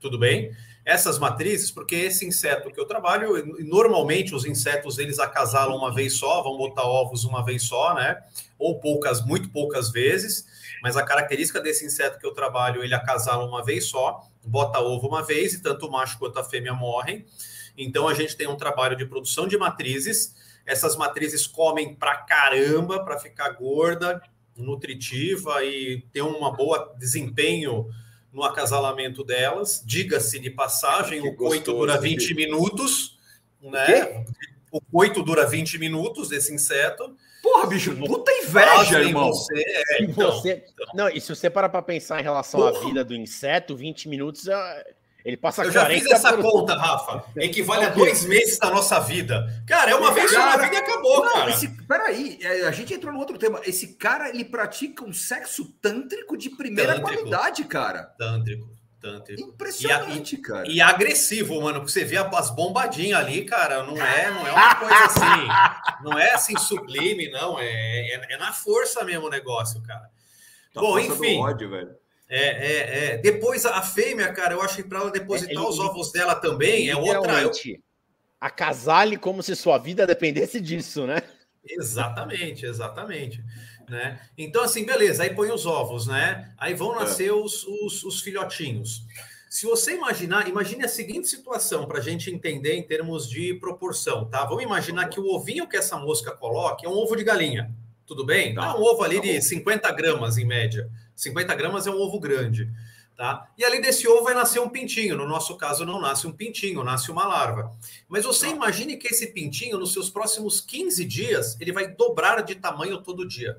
tudo bem? Essas matrizes, porque esse inseto que eu trabalho, normalmente os insetos eles acasalam uma vez só, vão botar ovos uma vez só, né? Ou poucas, muito poucas vezes, mas a característica desse inseto que eu trabalho, ele acasala uma vez só, bota ovo uma vez e tanto o macho quanto a fêmea morrem. Então a gente tem um trabalho de produção de matrizes. Essas matrizes comem pra caramba para ficar gorda, nutritiva e ter um bom desempenho no acasalamento delas. Diga-se de passagem, que o coito dura 20 que... minutos, né? O, coito dura 20 minutos desse inseto. Porra, bicho, puta inveja, irmão. Você, é, então, você... Então. Não, e se você parar para pensar em relação Porra. à vida do inseto, 20 minutos é ele passa Eu já fiz essa por... conta, Rafa. Equivale a dois meses da nossa vida. Cara, é uma vez só na vida e acabou, não, cara. Esse, peraí, é, a gente entrou no outro tema. Esse cara, ele pratica um sexo tântrico de primeira tântrico. qualidade, cara. Tântrico. Tântrico. Impressionante, e, cara. E agressivo, mano, porque você vê as bombadinhas ali, cara, não é, não é uma coisa assim, não é assim sublime, não, é, é, é na força mesmo o negócio, cara. Tá Bom, enfim. Ódio, velho. É, é, é. Depois a fêmea, cara, eu acho que para ela depositar é, ele, os ovos dela também é outra. Eu... Acasale como se sua vida dependesse disso, né? Exatamente, exatamente. Né? Então, assim, beleza, aí põe os ovos, né? Aí vão é. nascer os, os, os filhotinhos. Se você imaginar, imagine a seguinte situação para a gente entender em termos de proporção, tá? Vamos imaginar que o ovinho que essa mosca coloca é um ovo de galinha, tudo bem? Tá. É um ovo ali tá de 50 gramas em média. 50 gramas é um ovo grande. Tá? E ali desse ovo vai nascer um pintinho. No nosso caso, não nasce um pintinho, nasce uma larva. Mas você tá. imagine que esse pintinho, nos seus próximos 15 dias, ele vai dobrar de tamanho todo dia.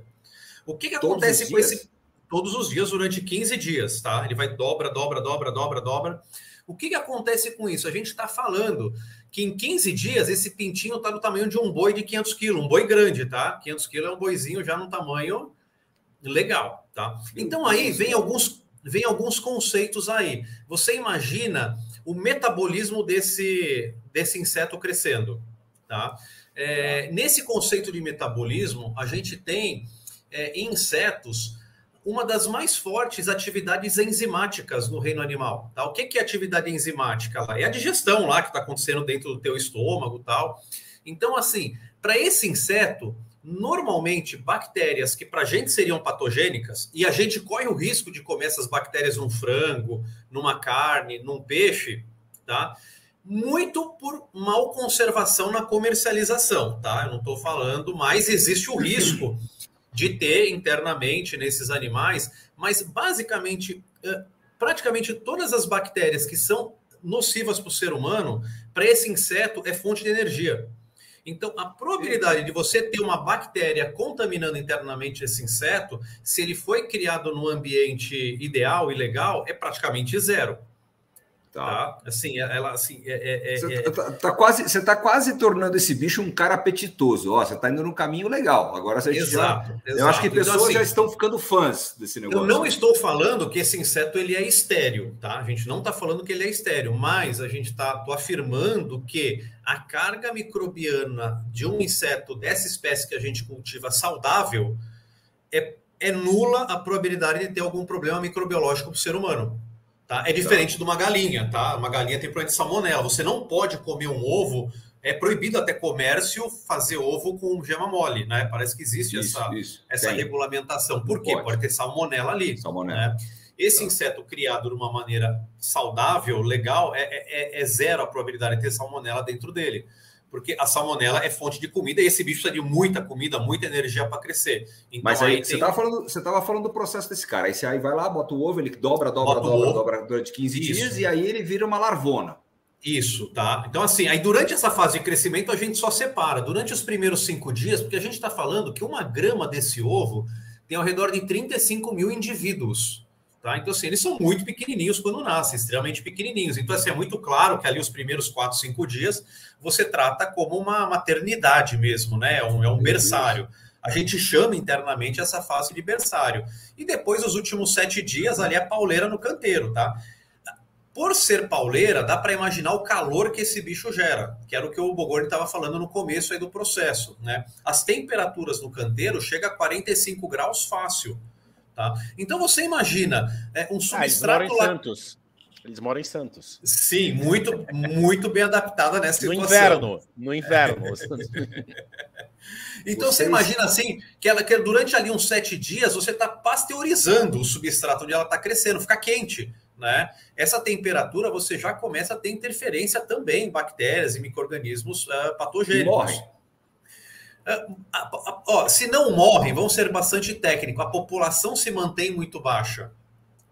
O que, que acontece com esse. Todos os dias, durante 15 dias, tá? Ele vai dobra, dobra, dobra, dobra, dobra. O que, que acontece com isso? A gente está falando que em 15 dias esse pintinho está no tamanho de um boi de 500 quilos, um boi grande, tá? 500 quilos é um boizinho já no tamanho legal, tá? Então aí vem alguns, vem alguns conceitos aí. Você imagina o metabolismo desse, desse inseto crescendo, tá? É, nesse conceito de metabolismo, a gente tem é, em insetos uma das mais fortes atividades enzimáticas no reino animal. Tá? O que, é atividade enzimática? É a digestão lá que está acontecendo dentro do teu estômago tal. Então, assim, para esse inseto, normalmente bactérias que para a gente seriam patogênicas, e a gente corre o risco de comer essas bactérias num frango, numa carne, num peixe, tá? Muito por mal conservação na comercialização, tá? Eu não estou falando, mas existe o risco de ter internamente nesses animais, mas basicamente, praticamente todas as bactérias que são nocivas para o ser humano, para esse inseto é fonte de energia. Então, a probabilidade de você ter uma bactéria contaminando internamente esse inseto, se ele foi criado no ambiente ideal e legal, é praticamente zero. Tá. tá. Assim, é, ela assim. É, é, é você, é... Tá, tá, quase, você tá quase tornando esse bicho um cara apetitoso. Ó, você tá indo num caminho legal. Agora você exato, já. Exato. Eu acho que então, pessoas então, assim, já estão ficando fãs desse negócio. Eu não estou falando que esse inseto ele é estéreo, tá? A gente não está falando que ele é estéreo, mas a gente está afirmando que a carga microbiana de um inseto dessa espécie que a gente cultiva saudável é, é nula a probabilidade de ter algum problema microbiológico para o ser humano. Tá? É diferente tá. de uma galinha, tá? Uma galinha tem problema de salmonela. Você não pode comer um ovo. É proibido até comércio fazer ovo com gema mole, né? Parece que existe isso, essa, isso. essa regulamentação. Por quê? Pode. pode ter salmonela ali. Salmonela. Né? Esse tá. inseto criado de uma maneira saudável, legal, é, é, é, zero a probabilidade de ter salmonela dentro dele porque a salmonela é fonte de comida e esse bicho precisa de muita comida, muita energia para crescer. Então, Mas aí, aí você estava falando, você tava falando do processo desse cara. Aí você aí vai lá, bota o ovo, ele dobra, dobra, dobra, dobra durante 15 Isso. dias e aí ele vira uma larvona. Isso, tá? Então, assim, aí durante essa fase de crescimento a gente só separa. Durante os primeiros cinco dias, porque a gente está falando que uma grama desse ovo tem ao redor de 35 mil indivíduos. Tá? Então, assim, eles são muito pequenininhos quando nascem, extremamente pequenininhos. Então, assim, é muito claro que ali os primeiros quatro, cinco dias você trata como uma maternidade mesmo, né? É um, é um berçário. A gente chama internamente essa fase de berçário. E depois, os últimos sete dias, ali é pauleira no canteiro, tá? Por ser pauleira, dá para imaginar o calor que esse bicho gera, que era o que o Bogorni estava falando no começo aí do processo, né? As temperaturas no canteiro chegam a 45 graus fácil. Tá? Então você imagina é, um substrato. Ah, eles moram em Santos. Eles moram em Santos. Sim, muito, muito bem adaptada nessa situação. No inverno, no inverno. então você imagina assim que ela que durante ali uns sete dias você está pasteurizando o substrato onde ela está crescendo, fica quente. Né? Essa temperatura você já começa a ter interferência também em bactérias e micro-organismos uh, patogênicos. Ó, se não morrem, vão ser bastante técnico. A população se mantém muito baixa.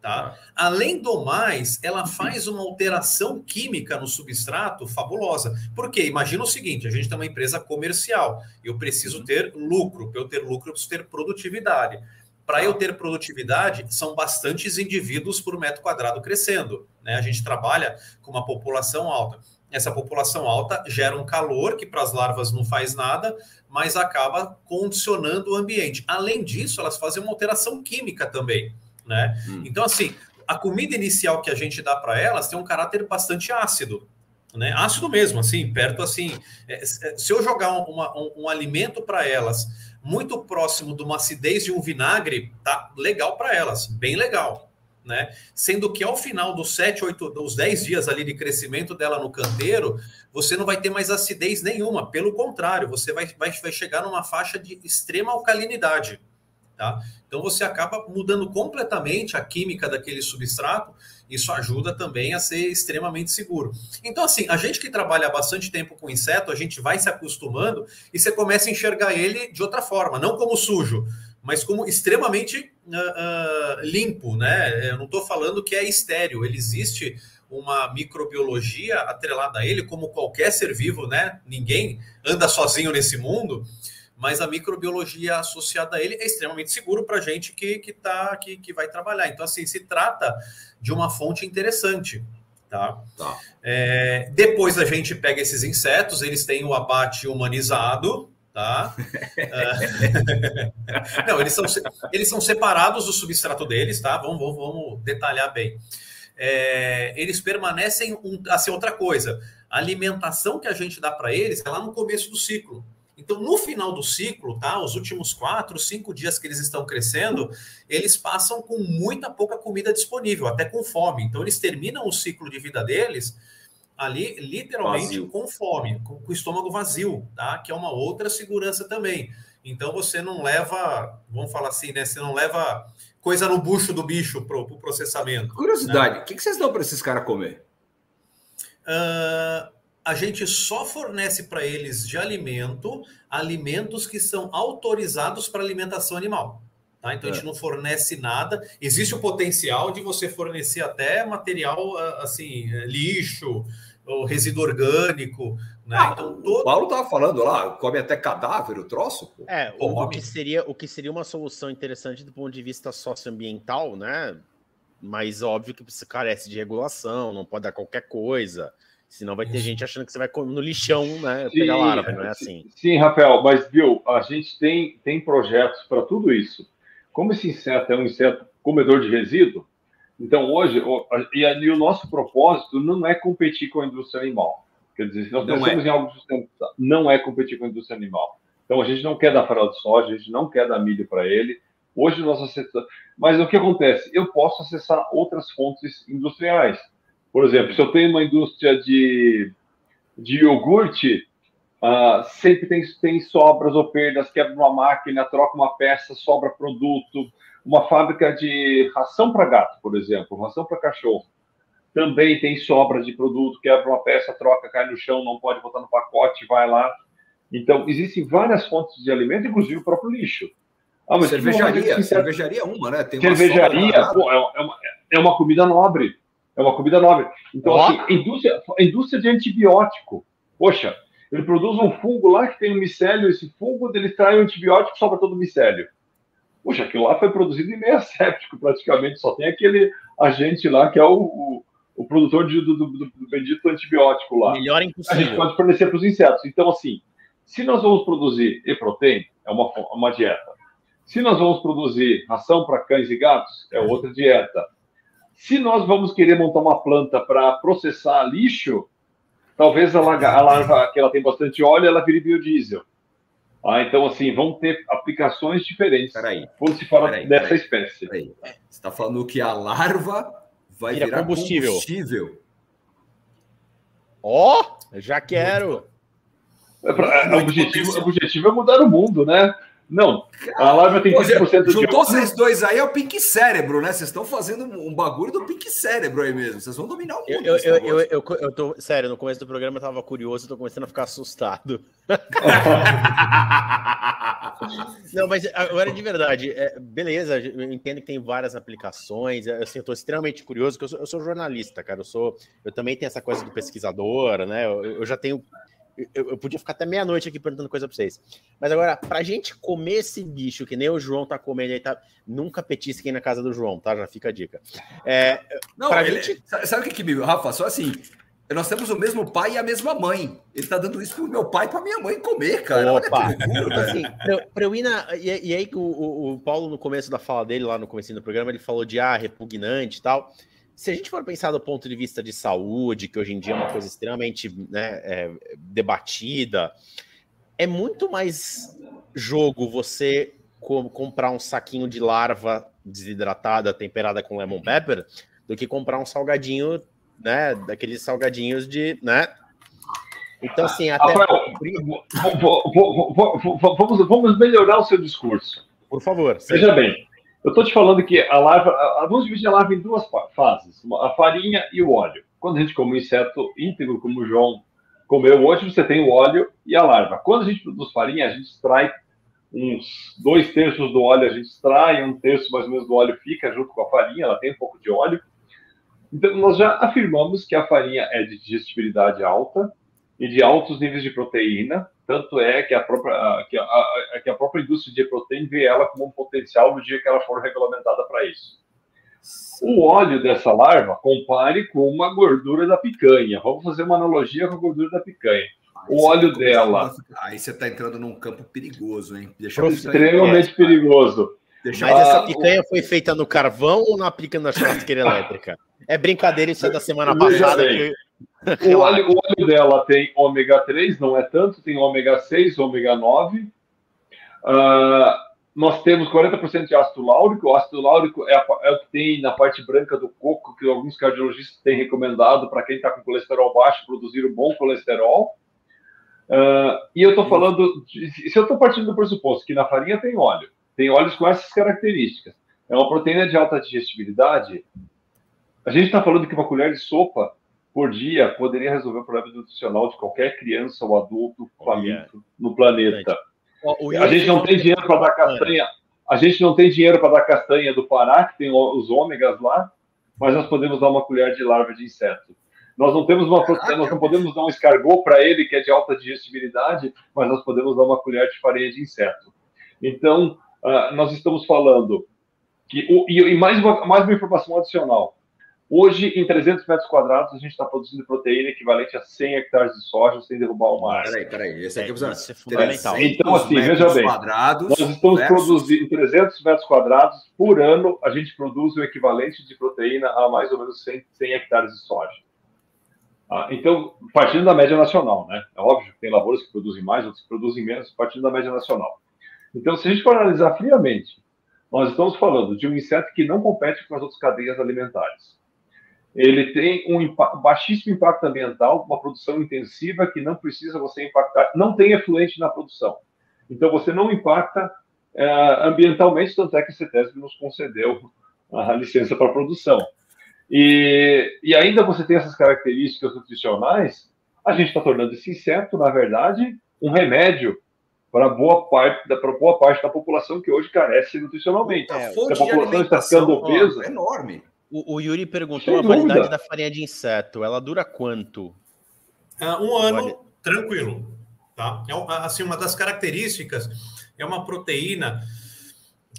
Tá? Ah. Além do mais, ela faz uma alteração química no substrato fabulosa. Porque imagina o seguinte: a gente tem uma empresa comercial, eu preciso uhum. ter lucro. Para eu ter lucro, eu preciso ter produtividade. Para eu tá. ter produtividade, são bastantes indivíduos por metro quadrado crescendo. Né? A gente trabalha com uma população alta. Essa população alta gera um calor que para as larvas não faz nada, mas acaba condicionando o ambiente. Além disso, elas fazem uma alteração química também, né? Hum. Então, assim, a comida inicial que a gente dá para elas tem um caráter bastante ácido, né? Ácido mesmo, assim, perto assim. É, é se eu jogar uma, um, um alimento para elas muito próximo de uma acidez de um vinagre, tá legal para elas, bem legal né? Sendo que ao final dos 7, 8, dos 10 dias ali de crescimento dela no canteiro, você não vai ter mais acidez nenhuma, pelo contrário, você vai, vai, vai chegar numa faixa de extrema alcalinidade. Tá? Então você acaba mudando completamente a química daquele substrato, isso ajuda também a ser extremamente seguro. Então, assim, a gente que trabalha bastante tempo com inseto, a gente vai se acostumando e você começa a enxergar ele de outra forma, não como sujo mas como extremamente uh, uh, limpo, né? Eu não estou falando que é estéreo, ele existe uma microbiologia atrelada a ele, como qualquer ser vivo, né? Ninguém anda sozinho nesse mundo, mas a microbiologia associada a ele é extremamente seguro para a gente que, que, tá, que, que vai trabalhar. Então, assim, se trata de uma fonte interessante. Tá? tá. É, depois a gente pega esses insetos, eles têm o abate humanizado, tá? uh... Não, eles são, eles são separados do substrato deles, tá? Vamos, vamos, vamos detalhar bem. É, eles permanecem um, assim outra coisa. A alimentação que a gente dá para eles é lá no começo do ciclo. Então, no final do ciclo, tá? Os últimos quatro, cinco dias que eles estão crescendo, eles passam com muita pouca comida disponível, até com fome. Então, eles terminam o ciclo de vida deles ali literalmente vazio. com fome, com, o estômago vazio, tá? Que é uma outra segurança também. Então você não leva, vamos falar assim, né? Você não leva coisa no bucho do bicho para o pro processamento. Curiosidade, né? o que, que vocês dão para esses caras comer? Uh, a gente só fornece para eles de alimento alimentos que são autorizados para alimentação animal. Tá? Então a gente é. não fornece nada. Existe o potencial de você fornecer até material assim, lixo, ou resíduo orgânico. Né? Ah, então, todo... O Paulo estava falando lá, come até cadáver o troço. Pô. É, pô, o, que seria, o que seria uma solução interessante do ponto de vista socioambiental, né? Mas óbvio que você carece de regulação, não pode dar qualquer coisa. Senão vai ter gente achando que você vai comer no lixão, né? Sim, pegar larva, não é assim. Sim, Rafael, mas viu, a gente tem, tem projetos para tudo isso. Como esse inseto é um inseto comedor de resíduo, então hoje, e, e o nosso propósito não é competir com a indústria animal. Quer dizer, se nós não pensamos é. em algo sustentável, não é competir com a indústria animal. Então a gente não quer dar farol de soja, a gente não quer dar milho para ele. Hoje nós acessamos. Mas o que acontece? Eu posso acessar outras fontes industriais. Por exemplo, se eu tenho uma indústria de, de iogurte, uh, sempre tem, tem sobras ou perdas, quebra uma máquina, troca uma peça, sobra produto. Uma fábrica de ração para gato, por exemplo, ração para cachorro também tem sobras de produto, quebra uma peça, troca, cai no chão, não pode botar no pacote, vai lá. Então, existem várias fontes de alimento, inclusive o próprio lixo. Ah, cervejaria, assim, cervejaria é uma, né? Tem cervejaria pô, é, é, uma, é uma comida nobre. É uma comida nobre. Então, assim, indústria, indústria de antibiótico. Poxa, ele produz um fungo lá que tem um micélio, esse fungo, ele traz um antibiótico sobra todo o micélio. Poxa, aquilo lá foi produzido em meio asséptico, praticamente. Só tem aquele agente lá que é o, o o produtor de, do, do, do, bendito antibiótico lá. Melhor impossível. A gente pode fornecer para os insetos. Então, assim, se nós vamos produzir e-protein, é uma, uma dieta. Se nós vamos produzir ração para cães e gatos, é outra dieta. Se nós vamos querer montar uma planta para processar lixo, talvez a, a larva, que ela tem bastante óleo, ela vire biodiesel. Ah, então, assim, vão ter aplicações diferentes peraí, quando se fala peraí, dessa peraí, espécie. Peraí. Você está falando que a larva vai Vira virar combustível. combustível. Ó, oh, já quero. É pra, é, o, objetivo, o objetivo é mudar o mundo, né? Não, a live tem 15% de. Juntou vocês dois aí é o Pink Cérebro, né? Vocês estão fazendo um bagulho do Pink Cérebro aí mesmo. Vocês vão dominar o mundo. Eu, eu, eu, eu, eu, tô, sério, no começo do programa eu tava curioso, eu tô começando a ficar assustado. Não, mas agora de verdade, é, beleza, eu entendo que tem várias aplicações. Assim, eu tô extremamente curioso, porque eu sou, eu sou jornalista, cara. Eu sou, eu também tenho essa coisa do pesquisador, né? eu, eu já tenho eu, eu, podia ficar até meia-noite aqui perguntando coisa pra vocês. Mas agora, pra gente comer esse bicho, que nem o João tá comendo aí, tá... nunca petisquem na casa do João, tá? Já fica a dica. É, Não, pra ele, gente... Sabe o que que me... Rafa, só assim, nós temos o mesmo pai e a mesma mãe. Ele tá dando isso pro meu pai e pra minha mãe comer, cara. Opa. Olha que loucura, assim, pra, pra eu ir na... E, e aí, o, o, o Paulo, no começo da fala dele, lá no começo do programa, ele falou de, ah, repugnante e tal se a gente for pensar do ponto de vista de saúde, que hoje em dia é uma coisa extremamente né, é, debatida, é muito mais jogo você co comprar um saquinho de larva desidratada, temperada com lemon pepper, do que comprar um salgadinho, né, daqueles salgadinhos de, né? Então, assim, até... Rafael, vamos, vamos melhorar o seu discurso. Por favor. Veja bem, eu estou te falando que a larva, vamos dividir a larva em duas fases, a farinha e o óleo. Quando a gente come um inseto íntegro, como o João comeu hoje, você tem o óleo e a larva. Quando a gente produz farinha, a gente extrai uns dois terços do óleo, a gente extrai, um terço mais ou menos do óleo fica junto com a farinha, ela tem um pouco de óleo. Então, nós já afirmamos que a farinha é de digestibilidade alta e de altos níveis de proteína, tanto é que a própria, que a, que a própria indústria de proteína vê ela como um potencial no dia que ela for regulamentada para isso. O óleo dessa larva, compare com uma gordura da picanha. Vamos fazer uma analogia com a gordura da picanha. O óleo tá dela. Aí você está entrando num campo perigoso, hein? Deixa extremamente perigoso. Deixa Mas essa picanha foi feita no carvão ou na pica na churrasqueira elétrica? É brincadeira isso é da semana passada. Que... O óleo, o óleo, dela tem ômega 3, não é tanto, tem ômega 6, ômega 9. Uh, nós temos 40% de ácido láurico. O ácido láurico é, a, é, o que tem na parte branca do coco, que alguns cardiologistas têm recomendado para quem está com colesterol baixo produzir um bom colesterol. Uh, e eu estou falando, de, se eu estou partindo do pressuposto que na farinha tem óleo, tem óleos com essas características, é uma proteína de alta digestibilidade, a gente está falando que uma colher de sopa por dia poderia resolver o problema nutricional de qualquer criança ou adulto faminto no planeta. a gente não tem dinheiro para dar castanha. a gente não tem dinheiro para dar castanha do Pará, que tem os ômegas lá, mas nós podemos dar uma colher de larva de inseto. Nós não temos uma nós não podemos dar um escargot para ele que é de alta digestibilidade, mas nós podemos dar uma colher de farinha de inseto. Então, uh, nós estamos falando que e, e mais uma mais uma informação adicional. Hoje, em 300 metros quadrados, a gente está produzindo proteína equivalente a 100 hectares de soja sem derrubar o mar. Peraí, peraí, esse aqui é, é fundamental. Então, assim, veja bem, nós estamos versus... produzindo em 300 metros quadrados por ano, a gente produz o equivalente de proteína a mais ou menos 100, 100 hectares de soja. Ah, então, partindo da média nacional, né? É óbvio que tem lavouras que produzem mais, outras que produzem menos, partindo da média nacional. Então, se a gente for analisar friamente, nós estamos falando de um inseto que não compete com as outras cadeias alimentares. Ele tem um baixíssimo impacto ambiental, uma produção intensiva que não precisa você impactar, não tem efluente na produção. Então, você não impacta é, ambientalmente, tanto é que a CETESB nos concedeu a licença para produção. E, e ainda você tem essas características nutricionais, a gente está tornando esse inseto, na verdade, um remédio para boa parte da boa parte da população que hoje carece nutricionalmente. É, a, a população está ficando obesa. É enorme. O, o, Yuri perguntou Sem a dúvida. validade da farinha de inseto. Ela dura quanto? É, um ano Vale... tranquilo. Tá? É, assim, uma das características é uma proteína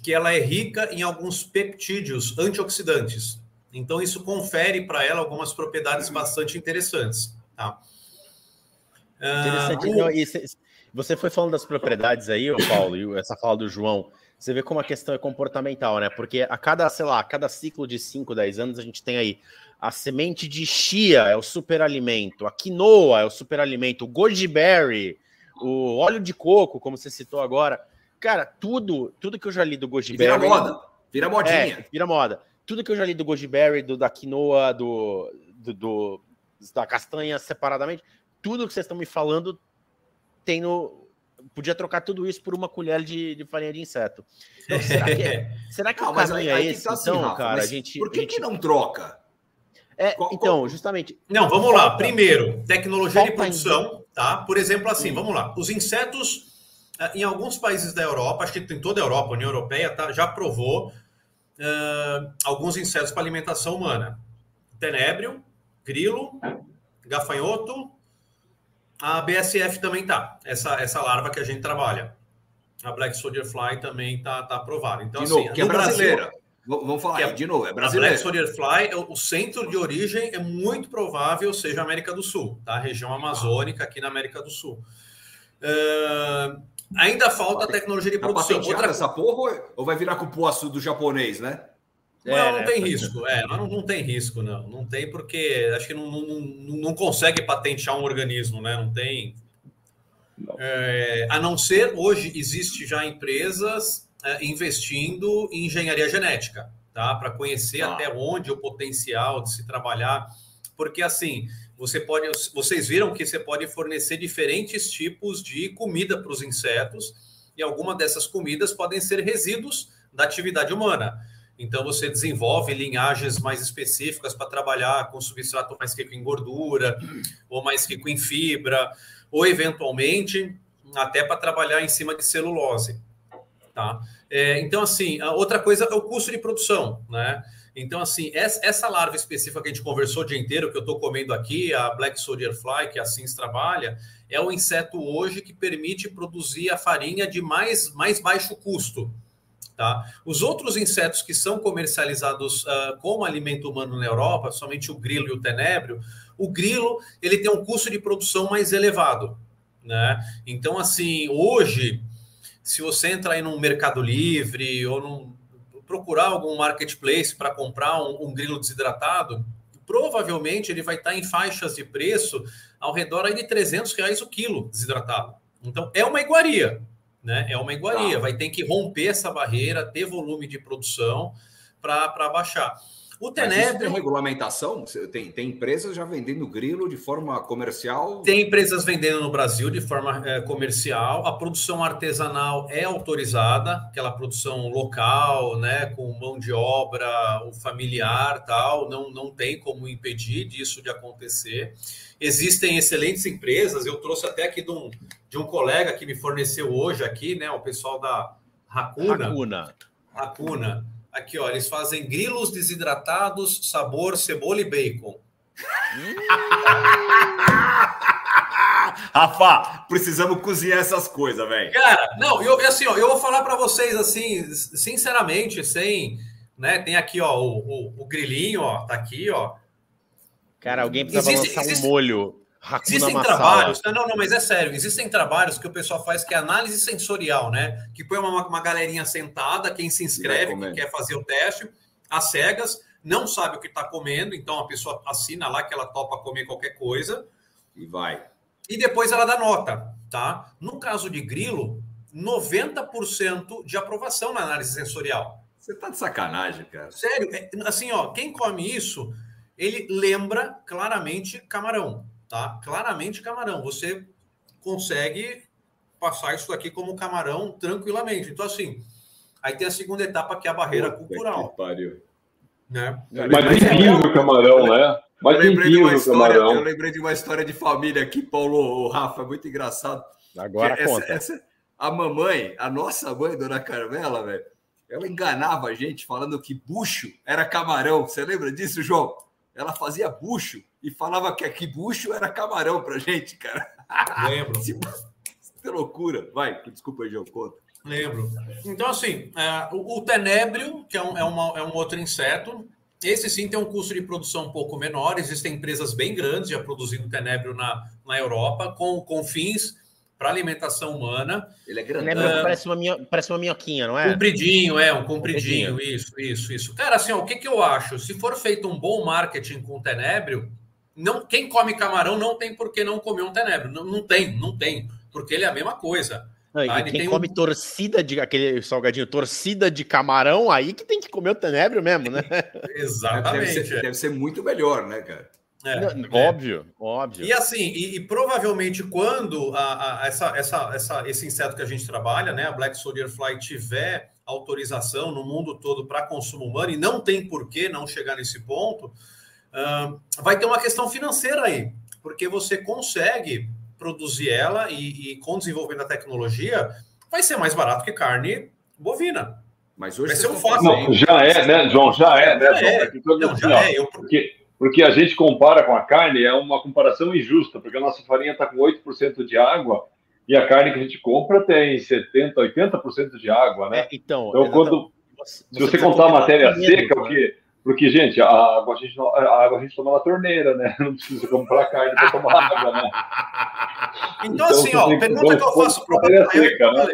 que ela é rica em alguns peptídeos antioxidantes. Então, isso confere para ela algumas propriedades bastante interessantes. Tá? Interessante. Uh, Não, e você foi falando das propriedades aí, Paulo, e essa fala do João. Você vê como a questão é comportamental, né? Porque a cada, sei lá, a cada ciclo de 5, 10 anos, a gente tem aí a semente de chia é o superalimento, a quinoa é o superalimento, o goji berry, o óleo de coco, como você citou agora. Cara, tudo, tudo que eu já li do goji berry. Vira moda, vira modinha. É, vira moda tudo que eu já li do goji berry, do, da quinoa, do, do, do, da castanha separadamente, tudo que vocês estão me falando tem no. Podia trocar tudo isso por uma colher de, de farinha de inseto. Então, será que, é, será que não, o caminho aí, é esse? Tá assim, então, Rafa, cara, a gente. Por que, gente... que não troca? É, qual, então, qual... justamente. Não, vamos lá. Primeiro, tecnologia de produção, tá? Por exemplo, assim, hum. vamos lá. Os insetos, eh, em alguns países da Europa, acho que em toda a Europa, a União Europeia, tá, já provou uh, alguns insetos para alimentação humana: tenébrio, grilo, gafanhoto. A BSF também tá. Essa, essa larva que a gente trabalha. A Black Soldier Fly também tá, tá aprovada. Então, de novo, assim, que é brasileira. Brasil, Vamos falar, é, de novo, é brasileiro. A Black Soldier Fly, o centro de origem é muito provável seja a América do Sul, tá? A região amazônica aqui na América do Sul. Uh, Ainda falta a tecnologia de tá produção. Outra essa porra ou vai virar cupuaçu do japonês, né? Não, é, não tem risco. É, não, não tem risco, não. Não tem porque acho que não, não, não consegue patentear um organismo, né? Não tem. Não. É, a não ser hoje existe já empresas é, investindo em engenharia genética, tá? Para conhecer ah. até onde o potencial de se trabalhar, porque assim você pode, vocês viram que você pode fornecer diferentes tipos de comida para os insetos e alguma dessas comidas podem ser resíduos da atividade humana. Então você desenvolve linhagens mais específicas para trabalhar com substrato mais rico em gordura ou mais rico em fibra ou eventualmente até para trabalhar em cima de celulose, tá? É, então assim, outra coisa é o custo de produção, né? Então, assim, essa larva específica que a gente conversou o dia inteiro, que eu estou comendo aqui, a Black Soldier Fly, que assim se trabalha, é o inseto hoje que permite produzir a farinha de mais, mais baixo custo. Tá? Os outros insetos que são comercializados uh, como alimento humano na Europa, somente o grilo e o tenébrio, o grilo ele tem um custo de produção mais elevado. Né? Então, assim, hoje, se você entrar em um Mercado Livre ou num, procurar algum marketplace para comprar um, um, grilo desidratado, provavelmente ele vai estar em faixas de preço ao redor aí de 300 reais o quilo desidratado. Então, é uma iguaria, né? É uma iguaria. Vai ter que romper essa barreira, ter volume de produção para baixar. O Tenebro... tem regulamentação? Tem, tem empresas já vendendo grilo de forma comercial? Tem empresas vendendo no Brasil de forma é, comercial. A produção artesanal é autorizada, aquela produção local, né, com mão de obra, o familiar, tal. Não, não tem como impedir disso de acontecer. Existem excelentes empresas. Eu trouxe até aqui de um, de um colega que me forneceu hoje aqui, né, o pessoal da Racuna. Racuna. Racuna. Aqui, ó, eles fazem grilos desidratados, sabor cebola e bacon. Rafa, precisamos cozinhar essas coisas, velho. Cara, não, eu assim, ó, eu vou falar para vocês assim, sinceramente, sem, né? Tem aqui, ó, o, o, o, grilinho, ó, tá aqui, ó. Cara, alguém precisa existe, lançar existe, um molho. Hakuna existem Masala. trabalhos, não, não, mas é sério, existem trabalhos que o pessoal faz que é análise sensorial, né? Que põe uma, uma galerinha sentada, quem se inscreve, que quer fazer o teste, às cegas, não sabe o que está comendo, então a pessoa assina lá que ela topa comer qualquer coisa. E vai. E depois ela dá nota, tá? No caso de grilo, 90% de aprovação na análise sensorial. Você tá de sacanagem, cara. Sério, é, assim, ó, quem come isso, ele lembra claramente camarão tá? Claramente camarão. Você consegue passar isso aqui como camarão tranquilamente. Então, assim, aí tem a segunda etapa que é a barreira Puta cultural. Que pariu. Né? Mas limpinho o camarão, né? Mas eu lembrei, de uma história, eu lembrei de uma história de família aqui, Paulo, Rafa, muito engraçado. Agora essa, conta. Essa, a mamãe, a nossa mãe, Dona Carmela, velho, ela enganava a gente falando que bucho era camarão. Você lembra disso, João? Ela fazia bucho e falava que aqui bucho era camarão pra gente, cara. Lembro. que loucura. Vai, desculpa aí, João, conta. Lembro. Então, assim, é, o, o tenébrio, que é um, é, uma, é um outro inseto, esse sim tem um custo de produção um pouco menor. Existem empresas bem grandes já produzindo tenébrio na, na Europa, com, com fins para alimentação humana. Ele é grande. Uh, parece, uma minho, parece uma minhoquinha, não é? Compridinho, é, um compridinho, compridinho. Isso, isso, isso. Cara, assim, ó, o que, que eu acho? Se for feito um bom marketing com tenébrio, não, quem come camarão não tem por que não comer um tenebro. Não, não tem, não tem. Porque ele é a mesma coisa. Não, tá? quem come um... torcida de aquele salgadinho, torcida de camarão, aí que tem que comer o tenebro mesmo, né? Exatamente. Deve ser, deve ser, muito melhor, né, cara? É, é. óbvio, óbvio. E assim, e, e provavelmente quando a, a, essa, essa, essa, esse inseto que a gente trabalha, né, a Black Soldier Fly, tiver autorização no mundo todo para consumo humano, e não tem por que não chegar nesse ponto, Uh, vai ter uma questão financeira aí, porque você consegue produzir ela e, e com o desenvolvimento da tecnologia, vai ser mais barato que carne bovina. Mas hoje vai ser um fácil. Não, já é, né, João? Já é, né, já João? É. Não, já é. Eu... Porque, porque a gente compara com a carne, é uma comparação injusta, porque a nossa farinha está com 8% de água e a carne que a gente compra tem 70%, 80% de água, né? É, então, então quando, se você, você contar a matéria seca, o que porque, gente, a água a gente, a água a gente toma na torneira, né? Não precisa comprar carne para tomar água, né? Então, então assim, ó, pergunta que eu faço para o seca, né?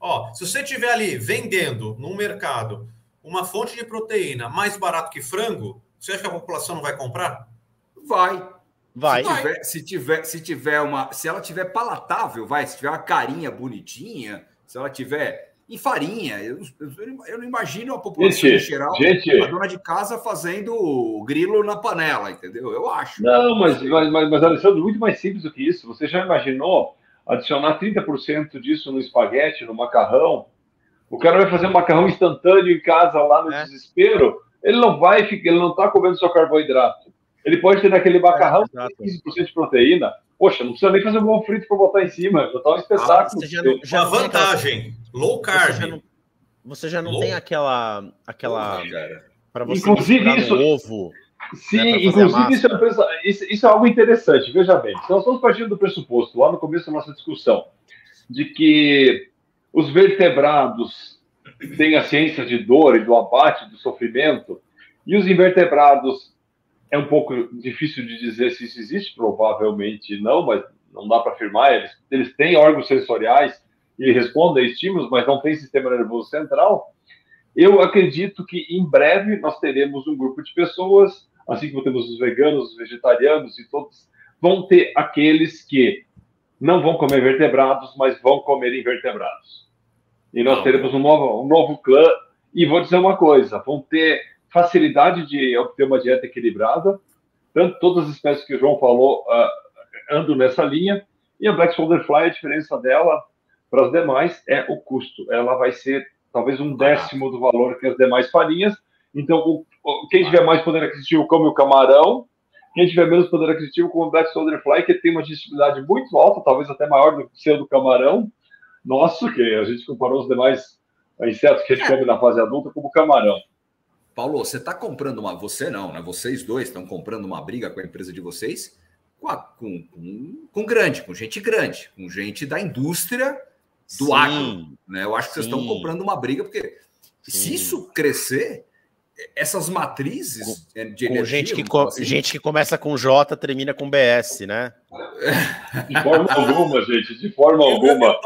Ó, se você tiver ali vendendo no mercado uma fonte de proteína mais barato que frango, você acha que a população não vai comprar? Vai. Vai. Se tiver, se tiver, se tiver uma, se ela tiver palatável, vai. Se tiver uma carinha bonitinha, se ela tiver em farinha. Eu, eu, eu, não imagino a população gente, em geral, gente, a dona de casa fazendo grilo na panela, entendeu? Eu acho. Não, mas, mas, mas, mas Alessandro, muito mais simples do que isso. Você já imaginou adicionar 30% disso no espaguete, no macarrão? O cara vai fazer um macarrão instantâneo em casa lá no é. desespero. Ele não vai, ele não está comendo só carboidrato. Ele pode ter naquele macarrão é, 15% de proteína. Poxa, não precisa nem fazer um bom frito para botar em cima. Botar um espetáculo. Ah, já não, já vantagem. Low carb. Você já não, você já não Low... tem aquela. aquela para você inclusive isso, ovo. Sim, né, inclusive isso é, isso, isso é, algo interessante. Veja bem, nós estamos partindo do pressuposto, lá no começo da nossa discussão, de que os vertebrados têm a ciência de dor e do abate, do sofrimento, e os invertebrados é um pouco difícil de dizer se isso existe, provavelmente não, mas não dá para afirmar. Eles, eles têm órgãos sensoriais e respondem a estímulos, mas não tem sistema nervoso central. Eu acredito que em breve nós teremos um grupo de pessoas, assim como temos os veganos, os vegetarianos e todos, vão ter aqueles que não vão comer vertebrados, mas vão comer invertebrados. E nós teremos um novo, um novo clã. E vou dizer uma coisa: vão ter facilidade de obter uma dieta equilibrada. Tanto todas as espécies que o João falou uh, andam nessa linha. E a Black Shoulder Fly, a diferença dela para as demais é o custo. Ela vai ser talvez um décimo do valor que as demais farinhas. Então, o, o, quem tiver mais poder aquisitivo come o camarão, quem tiver menos poder aquisitivo come o Black Soldier Fly, que tem uma digestibilidade muito alta, talvez até maior do que o seu do camarão. Nosso, que a gente comparou os demais insetos que a gente come na fase adulta, como camarão. Paulo, você está comprando uma. Você não, né? Vocês dois estão comprando uma briga com a empresa de vocês com, a, com, com, com, grande, com gente grande, com gente da indústria do Sim. agro. Né? Eu acho que Sim. vocês estão comprando uma briga, porque Sim. se isso crescer, essas matrizes com, de energia, com gente que, assim, gente que começa com J, termina com BS, né? De forma alguma, gente, de forma alguma.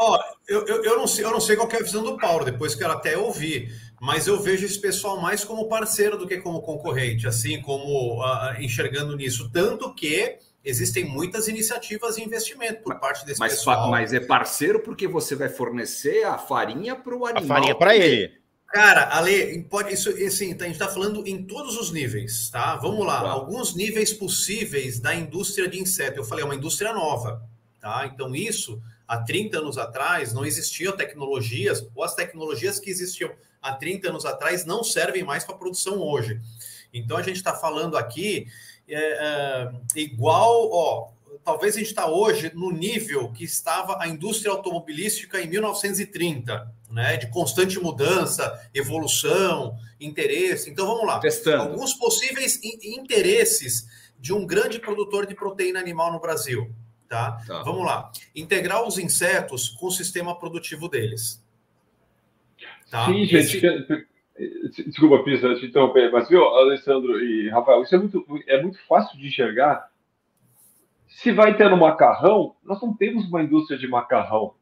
Eu, eu, eu, não sei, eu não sei qual é a visão do Paulo, depois que ela até ouvir, mas eu vejo esse pessoal mais como parceiro do que como concorrente, assim, como uh, enxergando nisso. Tanto que existem muitas iniciativas de investimento por parte desse mas, pessoal. Mas é parceiro porque você vai fornecer a farinha para o animal. A farinha para ele. Cara, Ale, pode, isso, assim, a gente está falando em todos os níveis, tá? Vamos lá, tá. alguns níveis possíveis da indústria de inseto. Eu falei, é uma indústria nova, tá? Então, isso, há 30 anos atrás, não existiam tecnologias, ou as tecnologias que existiam há 30 anos atrás não servem mais para produção hoje. Então, a gente está falando aqui é, é, igual, ó, talvez a gente está hoje no nível que estava a indústria automobilística em 1930, né? De constante mudança, evolução, interesse. Então vamos lá. Testando. Alguns possíveis interesses de um grande produtor de proteína animal no Brasil. Tá? tá? Vamos lá. Integrar os insetos com o sistema produtivo deles. Tá? Sim, gente. Esse... Desculpa, Pisa, te interromper, mas viu, Alessandro e Rafael, isso é muito, é muito fácil de enxergar se vai ter no macarrão, nós não temos uma indústria de macarrão.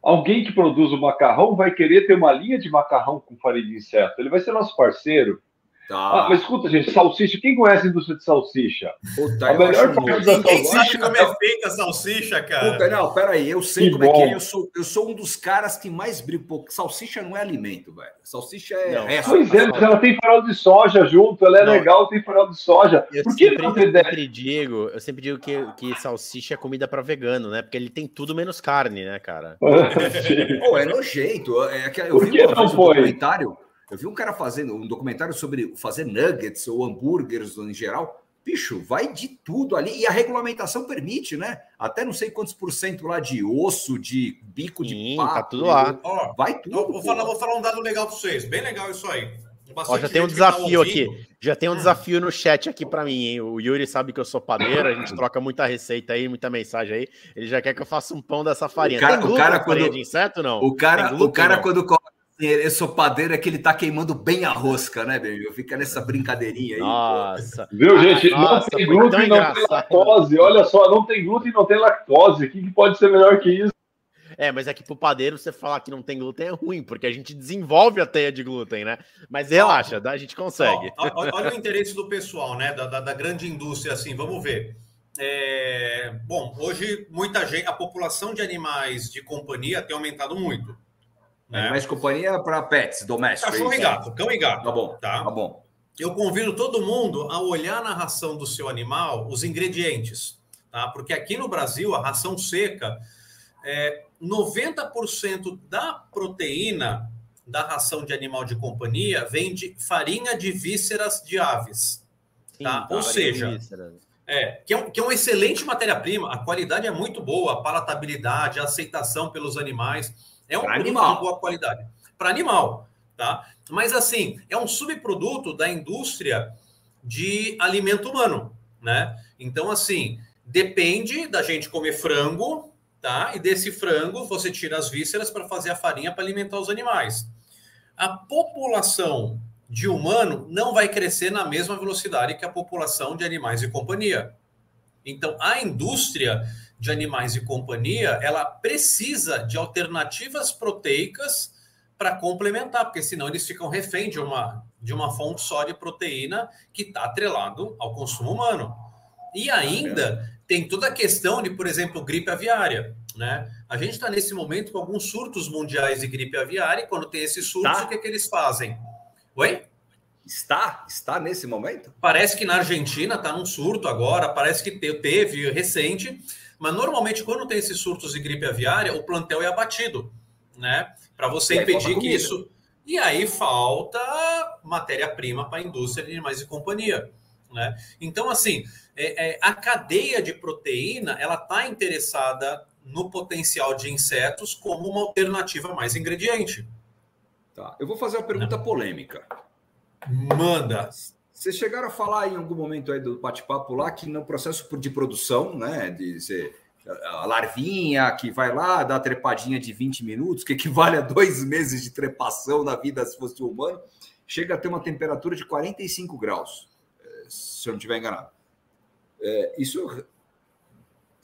Alguém que produz o macarrão vai querer ter uma linha de macarrão com farinha de inseto. Ele vai ser nosso parceiro. Tá. Ah, mas escuta, gente, salsicha. Quem conhece a indústria de salsicha? Puta, a melhor parte da salsicha. sabe como é feita a salsicha, cara? Puta, não, peraí, eu sei que como bom. é que é. Eu sou, eu sou um dos caras que mais brigo. Pô, salsicha não é alimento, velho. Salsicha é. Não, resto, pois é, mas ela tem farol de soja junto, ela é não. legal, tem farol de soja. Eu Por que sempre, não eu sempre digo, eu sempre digo que, que salsicha é comida para vegano, né? Porque ele tem tudo menos carne, né, cara? Pô, é nojento. É, eu Por vi que não foi? Um documentário eu vi um cara fazendo um documentário sobre fazer nuggets ou hambúrgueres em geral. Bicho, vai de tudo ali. E a regulamentação permite, né? Até não sei quantos por cento lá de osso, de bico Sim, de pato. Tá tudo lá. Ó, vai tudo. Vou falar, vou falar um dado legal para vocês. Bem legal isso aí. Ó, já tem um tá desafio tá aqui. Já tem um desafio no chat aqui para mim, hein? O Yuri sabe que eu sou padeiro, a gente troca muita receita aí, muita mensagem aí. Ele já quer que eu faça um pão dessa farinha. O cara, o cara quando, de inseto não? O cara, glúten, o cara não? quando eu sou padeiro é que ele tá queimando bem a rosca, né, meu? Fica nessa brincadeirinha aí. Nossa. Pô. Viu, gente? Nossa, não tem glúten, não tem lactose. Olha só, não tem glúten, não tem lactose. O que, que pode ser melhor que isso? É, mas é que pro padeiro você falar que não tem glúten é ruim, porque a gente desenvolve a teia de glúten, né? Mas relaxa, a gente consegue. Ó, olha o interesse do pessoal, né? Da, da, da grande indústria, assim, vamos ver. É... Bom, hoje muita gente, a população de animais de companhia tem aumentado muito. Né? Mais companhia para pets domésticos. Cachorro e gato, cão e gato. Tá bom, tá? tá bom. Eu convido todo mundo a olhar na ração do seu animal os ingredientes, tá? Porque aqui no Brasil, a ração seca, é, 90% da proteína da ração de animal de companhia vem de farinha de vísceras de aves. Sim, tá? Ou seja, é, que, é um, que é uma excelente matéria-prima, a qualidade é muito boa, a palatabilidade, a aceitação pelos animais. É um pra produto animal. de boa qualidade. Para animal, tá? Mas assim, é um subproduto da indústria de alimento humano, né? Então, assim, depende da gente comer frango, tá? E desse frango você tira as vísceras para fazer a farinha para alimentar os animais. A população de humano não vai crescer na mesma velocidade que a população de animais e companhia. Então, a indústria de animais e companhia, ela precisa de alternativas proteicas para complementar, porque senão eles ficam refém de uma, de uma fonte só de proteína que está atrelado ao consumo humano. E ainda tem toda a questão de, por exemplo, gripe aviária. Né? A gente está nesse momento com alguns surtos mundiais de gripe aviária, e quando tem esses surtos, tá. o que, é que eles fazem? Oi? Está? Está nesse momento? Parece que na Argentina está num surto agora, parece que teve recente, mas normalmente, quando tem esses surtos de gripe aviária, o plantel é abatido, né? Para você impedir que isso. E aí falta matéria-prima para a indústria de animais e companhia. Né? Então, assim, é, é, a cadeia de proteína ela está interessada no potencial de insetos como uma alternativa mais ingrediente. Tá. Eu vou fazer uma pergunta Não. polêmica. Manda. Vocês chegaram a falar em algum momento aí do bate-papo lá que no processo de produção, né, de ser a larvinha que vai lá, dá a trepadinha de 20 minutos, que equivale a dois meses de trepação na vida se fosse humano, chega a ter uma temperatura de 45 graus, eh, se eu não estiver enganado. É, isso.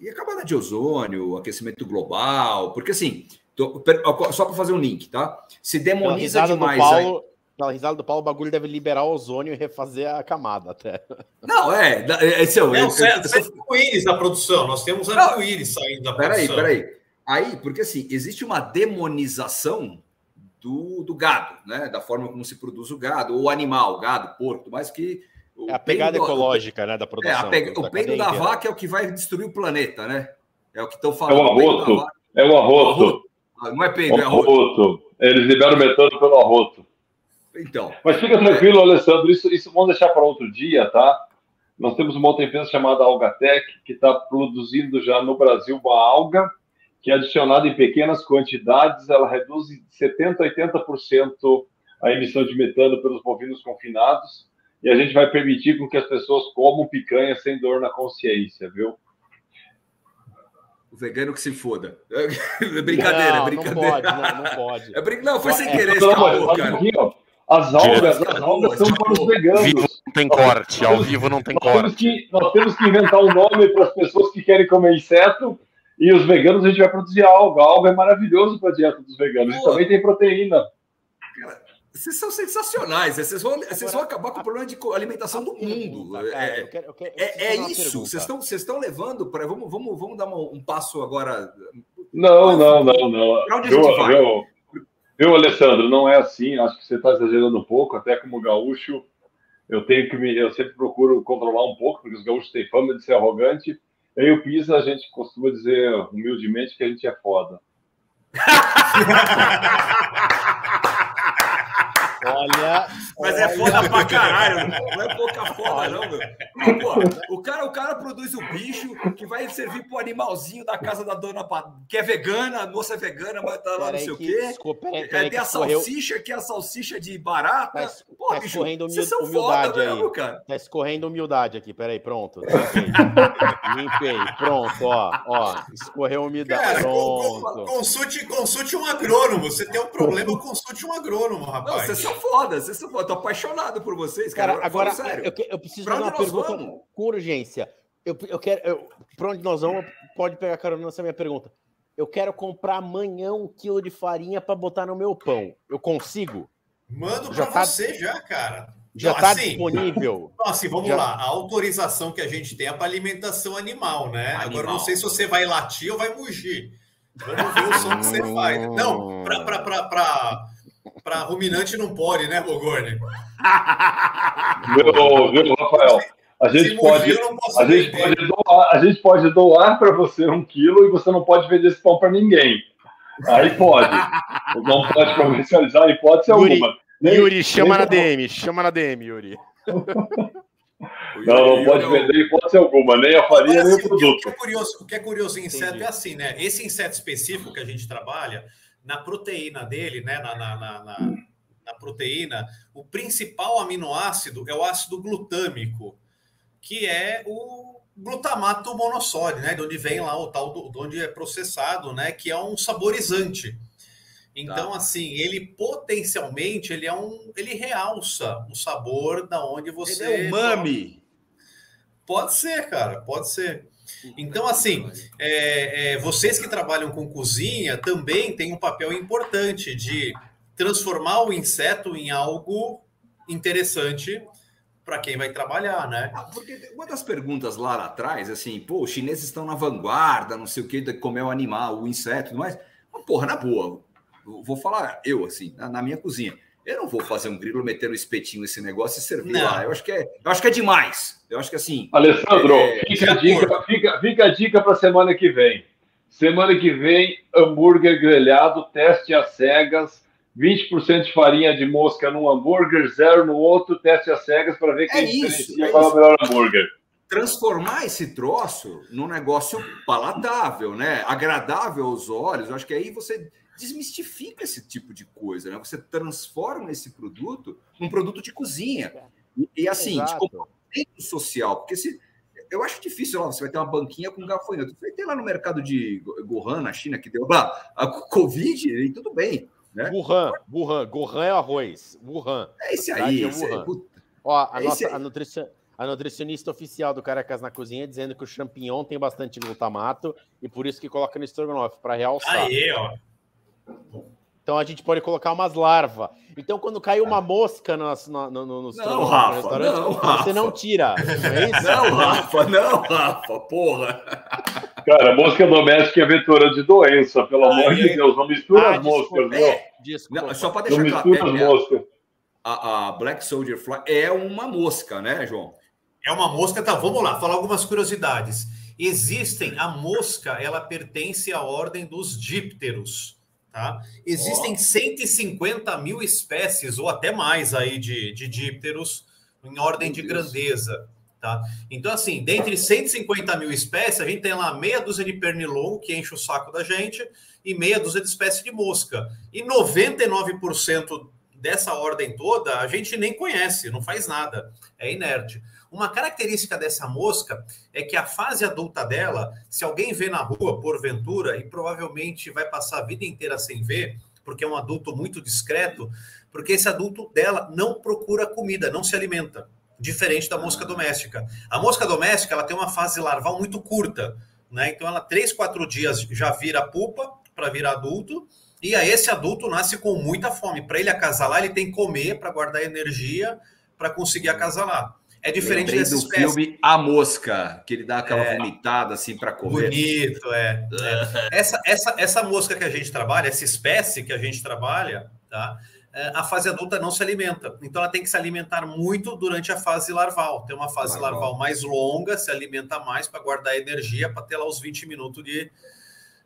E a camada de ozônio, aquecimento global, porque assim, tô, só para fazer um link, tá? Se demoniza demais. Paulo, aí... Pela risada do Paulo, o bagulho deve liberar o ozônio e refazer a camada até. Não, é. é esse é o. Não, são arco-íris da produção. Nós temos arco-íris saindo da produção. Peraí, peraí. Aí, porque assim, existe uma demonização do, do gado, né? Da forma como se produz o gado, ou animal, gado, porco, mais que. É a pegada ecológica, né, da produção. É, pega, o peido da vaca é o que vai destruir o planeta, né? É o que estão falando. É o arroto. É o arroto. Não é peido, é arroto. Eles liberam metano pelo arroto. Então. Mas fica tranquilo, Alessandro, isso, isso vamos deixar para outro dia, tá? Nós temos uma outra empresa chamada Algatec, que está produzindo já no Brasil uma alga que, adicionada em pequenas quantidades, ela reduz de 70% a 80% a emissão de metano pelos bovinos confinados. E a gente vai permitir com que as pessoas comam picanha sem dor na consciência, viu? O vegano que se foda. É brincadeira, não, é brincadeira. Não pode, não, não pode. É brin... Não, foi sem é, querer, esse calor, cara. As algas, as algas são para os veganos. Vivo não tem corte, ao vivo não tem nós corte. Temos que, nós temos que inventar um nome para as pessoas que querem comer inseto e os veganos a gente vai produzir alga. A alga é maravilhoso para a dieta dos veganos. E também tem proteína. Cara, vocês são sensacionais. Vocês vão, vocês vão acabar com o problema de alimentação do mundo. É, é, é isso. Vocês estão, vocês estão levando para. Vamos, vamos, vamos dar um passo agora. Não, não, não, não. Para onde a gente eu, vai? Eu, Viu, Alessandro? Não é assim. Acho que você está exagerando um pouco. Até como gaúcho, eu tenho que me, eu sempre procuro controlar um pouco, porque os gaúchos têm fama de ser arrogante. E o Pisa, a gente costuma dizer humildemente que a gente é foda. Olha. Mas é foda pra caralho, não é pouca foda, não, meu. Pô, o, cara, o cara produz o bicho que vai servir pro animalzinho da casa da dona que é vegana, a moça é vegana, mas tá lá não sei o quê. Desculpa, é, tem a salsicha, que é a salsicha de barata. Tá, Pô, tá bicho, escorrendo humil, são humildade foda aí. Mesmo, cara. Tá escorrendo humildade aqui, peraí, pronto. Limpei, limpei pronto, ó, ó, escorreu umidade. Cara, pronto. Consulte, consulte um agrônomo. Você tem um problema, consulte um agrônomo, rapaz. Não, você são foda, vocês são foda. Tô apaixonado por vocês, cara. cara agora, sério. Eu, eu preciso pra fazer uma pergunta vamos? com urgência. Eu, eu quero. Eu, pra onde nós vamos, pode pegar carona nessa minha pergunta. Eu quero comprar amanhã um quilo de farinha para botar no meu pão. Eu consigo? Mando para tá... você já, cara. Já está assim, disponível. assim, vamos já... lá. A autorização que a gente tem é para alimentação animal, né? Animal. Agora, não sei se você vai latir ou vai mugir. Vamos ver o som que você faz. Não, para para ruminante não pode, né, Bogorne? Viu, viu, Rafael? A gente, pode, a, gente pode doar, a gente pode doar para você um quilo e você não pode vender esse pão para ninguém. Aí pode. não pode comercializar hipótese Yuri, alguma. Nem, Yuri, chama na DM, chama na DM, Yuri. Não, não pode vender hipótese alguma, nem a farinha, nem o produto. O que é curioso, o que é curioso em inseto Entendi. é assim, né? Esse inseto específico que a gente trabalha, na proteína dele, né, na, na, na, na, proteína, o principal aminoácido é o ácido glutâmico, que é o glutamato monossódio, né, de onde vem lá o tal, do, de onde é processado, né, que é um saborizante. Então, tá. assim, ele potencialmente ele é um, ele realça o sabor da onde você. Ele é umami. Pode ser, cara, pode ser. Então, assim, é, é, vocês que trabalham com cozinha também têm um papel importante de transformar o inseto em algo interessante para quem vai trabalhar, né? Ah, porque uma das perguntas lá atrás, assim, pô, os chineses estão na vanguarda, não sei o que, de comer o animal, o inseto, mas, porra, na boa, vou falar eu, assim, na, na minha cozinha. Eu não vou fazer um grilo, meter o um espetinho nesse negócio e servir não. lá. Eu acho que é, eu acho que é demais. Eu acho que assim. Alessandro, é, fica, a dica, fica, fica a dica para semana que vem. Semana que vem, hambúrguer grelhado, teste às cegas, 20% de farinha de mosca num hambúrguer, zero no outro, teste às cegas para ver quem é diferencia é qual é o melhor hambúrguer. Transformar esse troço num negócio palatável, né? Agradável aos olhos. Eu acho que aí você desmistifica esse tipo de coisa, né? Você transforma esse produto num produto de cozinha. E, e assim, Exato. de comportamento social, porque se eu acho difícil, ó, você vai ter uma banquinha com gafanhoto. Você tem lá no mercado de Wuhan, na China, que deu lá a Covid, e tudo bem. Né? Wuhan, Wuhan, Wuhan é arroz. Wuhan. É esse aí. É esse aí. Ó, a, é nossa, a, nutrici... a nutricionista oficial do Caracas na Cozinha dizendo que o champignon tem bastante glutamato e por isso que coloca no estrogonofe, para realçar. Aí, ó. Então a gente pode colocar umas larvas. Então, quando cai uma mosca no, no, no, no, não, Rafa, restaurante, não, você Rafa. não tira. Não, é isso? não, Rafa, não, Rafa, porra. Cara, mosca doméstica é vetora de doença, pelo amor de Deus. Não mistura ah, as moscas, é, não. Só para deixar não mistura as moscas. A, a Black Soldier Fly é uma mosca, né, João? É uma mosca, tá? Vamos lá, falar algumas curiosidades. Existem, a mosca, ela pertence à ordem dos dípteros Tá? Existem oh. 150 mil espécies, ou até mais aí, de, de dípteros em ordem de grandeza. Tá? Então, assim, dentre 150 mil espécies, a gente tem lá meia dúzia de pernilongo, que enche o saco da gente, e meia dúzia de espécies de mosca. E 99% dessa ordem toda a gente nem conhece, não faz nada, é inerte. Uma característica dessa mosca é que a fase adulta dela, se alguém vê na rua, porventura, e provavelmente vai passar a vida inteira sem ver, porque é um adulto muito discreto, porque esse adulto dela não procura comida, não se alimenta, diferente da mosca doméstica. A mosca doméstica ela tem uma fase larval muito curta, né? Então ela três, quatro dias já vira pupa para virar adulto, e aí esse adulto nasce com muita fome. Para ele acasalar, ele tem que comer para guardar energia para conseguir acasalar. É diferente desse do espécie. filme A Mosca, que ele dá aquela é, vomitada assim para comer. Bonito, é. é. Essa, essa, essa mosca que a gente trabalha, essa espécie que a gente trabalha, tá? É, a fase adulta não se alimenta. Então ela tem que se alimentar muito durante a fase larval. Tem uma fase larval, larval mais longa, se alimenta mais para guardar energia para ter lá os 20 minutos de,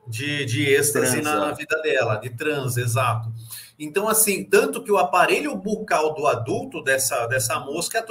de, de êxtase na, na, vida dela, de trans, exato. Então, assim, tanto que o aparelho bucal do adulto dessa, dessa mosca é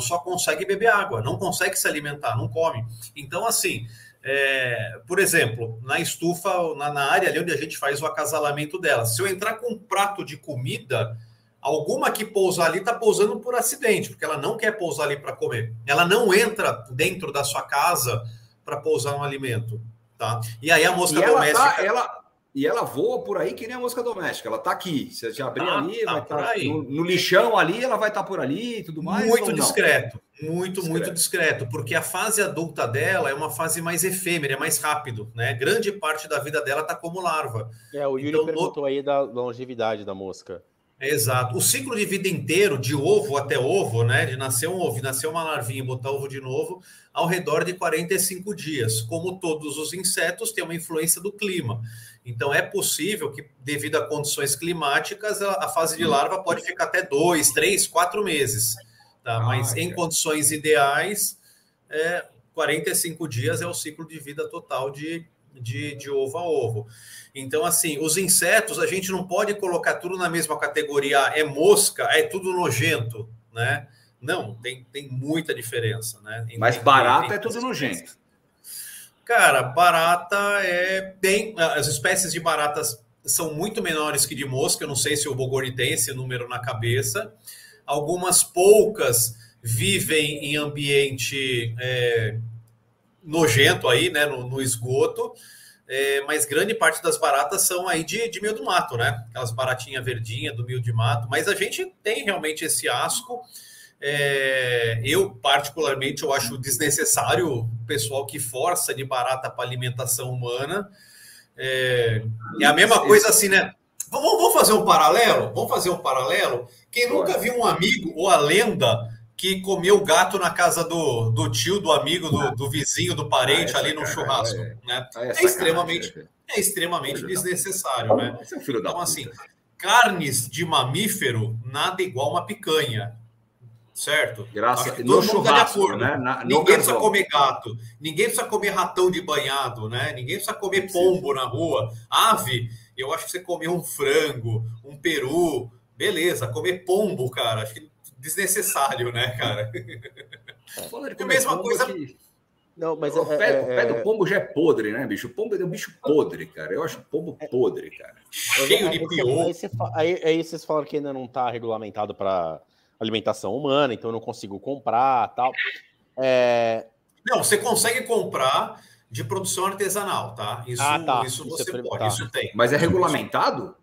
só consegue beber água, não consegue se alimentar, não come. Então, assim, é, por exemplo, na estufa, na, na, área ali onde a gente faz o acasalamento dela, se eu entrar com um prato de comida, alguma que pousar ali está pousando por acidente, porque ela não quer pousar ali para comer. Ela não entra dentro da sua casa para pousar um alimento. Tá? E aí a mosca e doméstica. Tá, ela, e ela voa por aí que nem a mosca doméstica. Ela tá aqui. Se você abrir tá, ali, tá vai estar tá no, no, lixão ali, ela vai estar tá por ali e tudo mais. Muito discreto, muito, discreto. muito discreto, porque a fase adulta dela é uma fase mais efêmera, é mais rápido, né? Grande parte da vida dela tá como larva. É, o Yuri então, perguntou no... aí da longevidade da mosca. Exato. O ciclo de vida inteiro, de ovo até ovo, né? De nascer um ovo, nascer uma larvinha e botar ovo de novo, ao redor de 45 dias. Como todos os insetos, tem uma influência do clima. Então, é possível que, devido a condições climáticas, a, fase de larva pode ficar até dois, três, quatro meses. Tá? Ah, Mas em condições ideais, é, 45 dias é o ciclo de vida total de, de, de ovo a ovo. Então, assim, os insetos, a gente não pode colocar tudo na mesma categoria. Ah, é mosca, é tudo nojento, né? Não, tem, tem muita diferença, né? Mas barata é tudo nojento. Cara, barata é bem. As espécies de baratas são muito menores que de mosca. Eu não sei se o Bogori tem esse número na cabeça. Algumas poucas vivem em ambiente é, nojento aí, né? No, no esgoto. É, mas grande parte das baratas são aí de, de meio do mato, né? Aquelas baratinhas verdinhas do meio de mato. Mas a gente tem realmente esse asco. É, eu, particularmente, eu acho desnecessário o pessoal que força de barata para alimentação humana. É, é, a mesma coisa assim, né? Vamos, vamos, fazer um paralelo? Vamos fazer um paralelo? Quem nunca viu um amigo ou a lenda que comeu gato na casa do, do tio, do amigo, do, do vizinho, do parente ah, ali no churrasco, é, né? É, é extremamente, né? é extremamente desnecessário, né? Então, assim, carnes de mamífero, nada igual uma picanha certo? Graças a no churrasco, né? Na, ninguém precisa comer gato, ninguém precisa comer ratão de banhado, né? Ninguém precisa comer pombo na rua. Ave, eu acho que você comer um frango, um peru, beleza. Comer pombo, cara, acho que desnecessário, né, cara? É a mesma coisa. Que... Não, mas o, é, pé, é, o pé do é- pombo já é podre, né, bicho? O pombo é um bicho podre, cara. Eu acho o pombo é. podre, cara. Cheio de pior. Aí, aí, aí, vocês falaram que ainda não está regulamentado para alimentação humana, então eu não consigo comprar tal. É... Não, você consegue comprar de produção artesanal, tá? Isso, ah, tá. isso, isso você pode, tá. isso tem. Mas é regulamentado?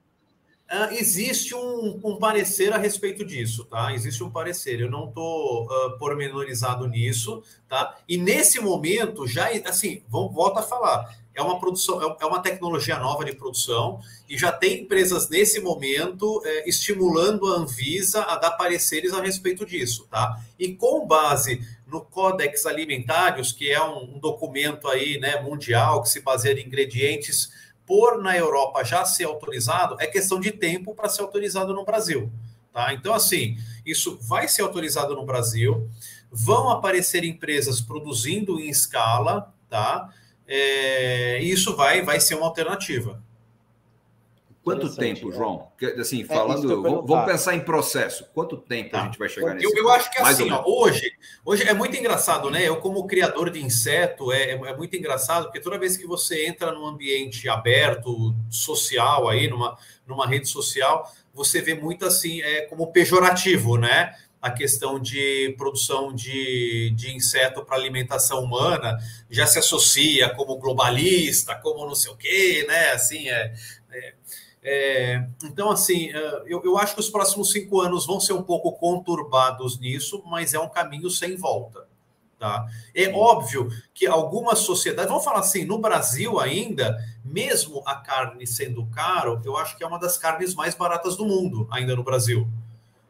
Uh, existe um, um, parecer a respeito disso, tá? Existe um parecer. Eu não estou uh, pormenorizado nisso, tá? E nesse momento, já, assim, vamos, volta a falar. É uma produção, é, é uma tecnologia nova de produção e já tem empresas nesse momento é, estimulando a Anvisa a dar pareceres a respeito disso, tá? E com base no Codex Alimentários, que é um, um documento aí, né, mundial que se baseia em ingredientes por na Europa já ser autorizado, é questão de tempo para ser autorizado no Brasil. Tá? Então, assim, isso vai ser autorizado no Brasil, vão aparecer empresas produzindo em escala, tá? É, e isso vai, vai ser uma alternativa. Quanto tempo, João? Assim, é, falando, é, vamos pensar em processo. Quanto tempo tá. a gente vai chegar nesse? Eu, eu acho que assim, ó, hoje, hoje é muito engraçado, né? Eu como criador de inseto é, é, muito engraçado porque toda vez que você entra num ambiente aberto, social aí, numa, numa rede social, você vê muito assim, é como pejorativo, né? a questão de produção de, de inseto para alimentação humana já se associa como globalista, como não sei o quê, né? Assim, é, é é, então, assim, é, eu, eu acho que os próximos cinco anos vão ser um pouco conturbados nisso, mas é um caminho sem volta. Tá? É Sim. óbvio que algumas sociedades, vamos falar assim, no Brasil ainda, mesmo a carne sendo caro, eu acho que é uma das carnes mais baratas do mundo, ainda no Brasil.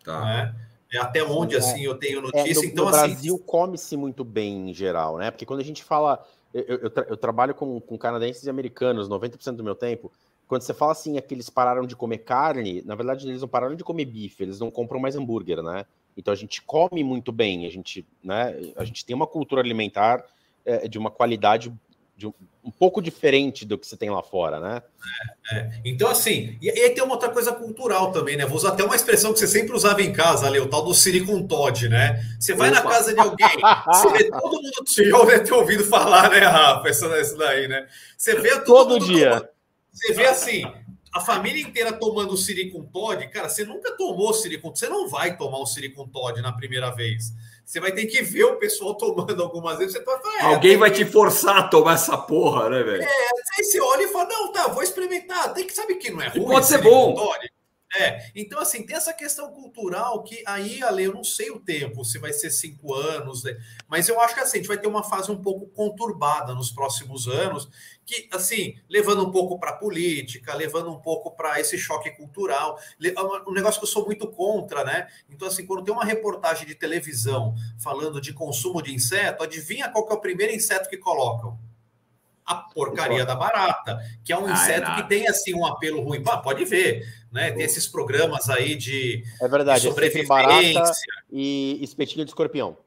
Tá. Né? É até onde, é, assim, eu tenho notícia. É, no, então, no assim, Brasil come-se muito bem em geral, né? Porque quando a gente fala. Eu, eu, tra eu trabalho com, com canadenses e americanos 90% do meu tempo quando você fala assim, é que eles pararam de comer carne, na verdade eles não pararam de comer bife, eles não compram mais hambúrguer, né? Então a gente come muito bem, a gente, né, a gente tem uma cultura alimentar é, de uma qualidade de um, um, pouco diferente do que você tem lá fora, né? É, é. Então, assim, e, aí tem uma outra coisa cultural também, né? Vou usar até uma expressão que você sempre usava em casa, ali, o tal do Siri com Todd, né? Você vai Opa. na casa de alguém, você vê todo mundo, você já deve ter ouvido falar, né, Rafa? Isso, isso daí, né? Você vê todo, todo dia. Tomando você vê assim, a família inteira tomando Siri com Todd, cara, você nunca tomou Siri com você não vai tomar o Siri com Todd na primeira vez. Você vai ter que ver o pessoal tomando algumas vezes. Você vai falar, é, Alguém vai que... te forçar a tomar essa porra, né, velho? É, aí você olha e fala, não, tá, vou experimentar. Tem que saber que não é ruim. Pode ser bom. É, então assim, tem essa questão cultural que aí, Ale, eu não sei o tempo, se vai ser cinco anos, né? mas eu acho que assim, a gente vai ter uma fase um pouco conturbada nos próximos anos, que assim, levando um pouco para a política, levando um pouco para esse choque cultural, um negócio que eu sou muito contra, né? Então, assim, quando tem uma reportagem de televisão falando de consumo de inseto, adivinha qual que é o primeiro inseto que colocam? a porcaria da barata, que é um inseto que tem assim um apelo ruim. Pá, pode ver, né? Tem esses programas aí de, é verdade, de sobrevivência. Barata e espetinho de escorpião.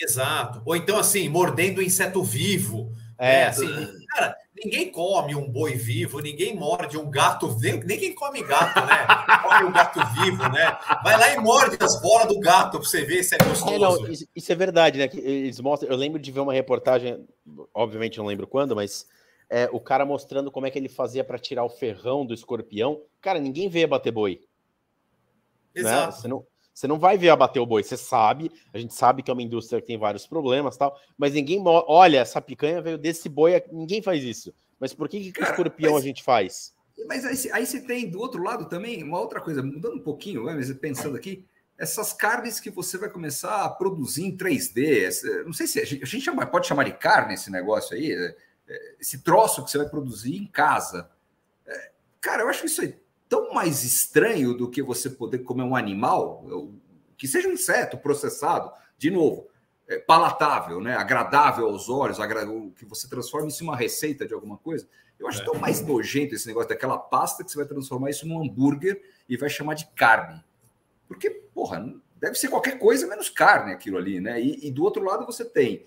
Exato. Ou então, assim, mordendo inseto vivo. É, né? assim, cara, ninguém come um boi vivo, ninguém morde um gato, nem, nem quem come gato, né? come um gato vivo, né? Vai lá e morde as bolas do gato para você ver se é gostoso. É, não, isso, isso, é verdade, né? Eles mostram, eu lembro de ver uma reportagem, obviamente não lembro quando, mas é, o cara mostrando como é que ele fazia para tirar o ferrão do escorpião. Cara, ninguém vê bater boi. Né? Exato. Né? Você, não, você não vai ver abater o boi, você sabe, a gente sabe que é uma indústria que tem vários problemas tal, mas ninguém olha, essa picanha veio desse boi, ninguém faz isso. Mas por que, que o escorpião mas, a gente faz? Mas aí, aí você tem do outro lado também uma outra coisa, mudando um pouquinho, mas pensando aqui, essas carnes que você vai começar a produzir em 3D, não sei se a gente, a gente chama, pode chamar de carne esse negócio aí, esse troço que você vai produzir em casa. É, cara, eu acho isso aí tão mais estranho do que você poder comer um animal, que seja um inseto processado, de novo, é, palatável, né? agradável aos olhos, que você transforma isso em uma receita de alguma coisa. Eu acho é. tão mais nojento esse negócio daquela pasta que você vai transformar isso num hambúrguer e vai chamar de carne. Porque, porra, deve ser qualquer coisa menos carne aquilo ali, né? E, e do outro lado você tem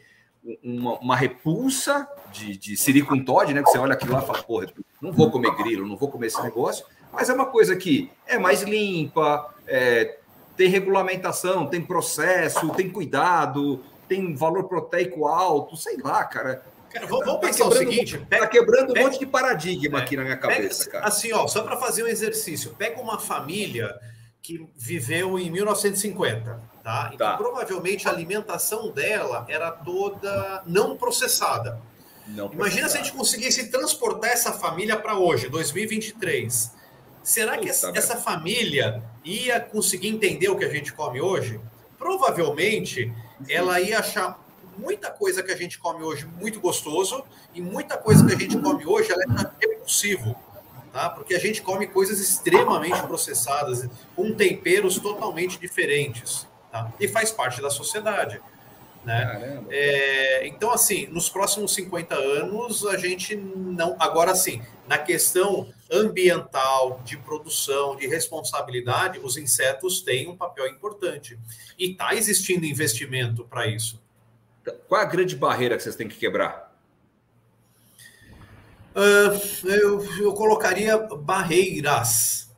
uma, uma repulsa de, de Siri com Todd, né? Que você olha aquilo lá e fala, porra, não vou comer grilo, não vou comer esse negócio, mas é uma coisa que é mais limpa, é, tem regulamentação, tem processo, tem cuidado, tem valor proteico alto, sei lá, cara. Cara, vamos, vamos tá pensar o seguinte: pega, tá quebrando pega, um monte de paradigma é, aqui na minha cabeça, pega, cara. Assim, ó, só para fazer um exercício, pega uma família que viveu em 1950, tá? Então, tá. provavelmente a alimentação dela era toda não processada. Não Imagina se a gente conseguisse transportar essa família para hoje, 2023. Será que essa, essa família ia conseguir entender o que a gente come hoje? Provavelmente ela ia achar muita coisa que a gente come hoje muito gostoso e muita coisa que a gente come hoje ela é repulsivo tá? Porque a gente come coisas extremamente processadas, com temperos totalmente diferentes, tá? E faz parte da sociedade. Né? É, então, assim, nos próximos 50 anos, a gente não. Agora, sim, na questão ambiental, de produção, de responsabilidade, os insetos têm um papel importante. E está existindo investimento para isso. Qual é a grande barreira que vocês têm que quebrar? Uh, eu, eu colocaria barreiras,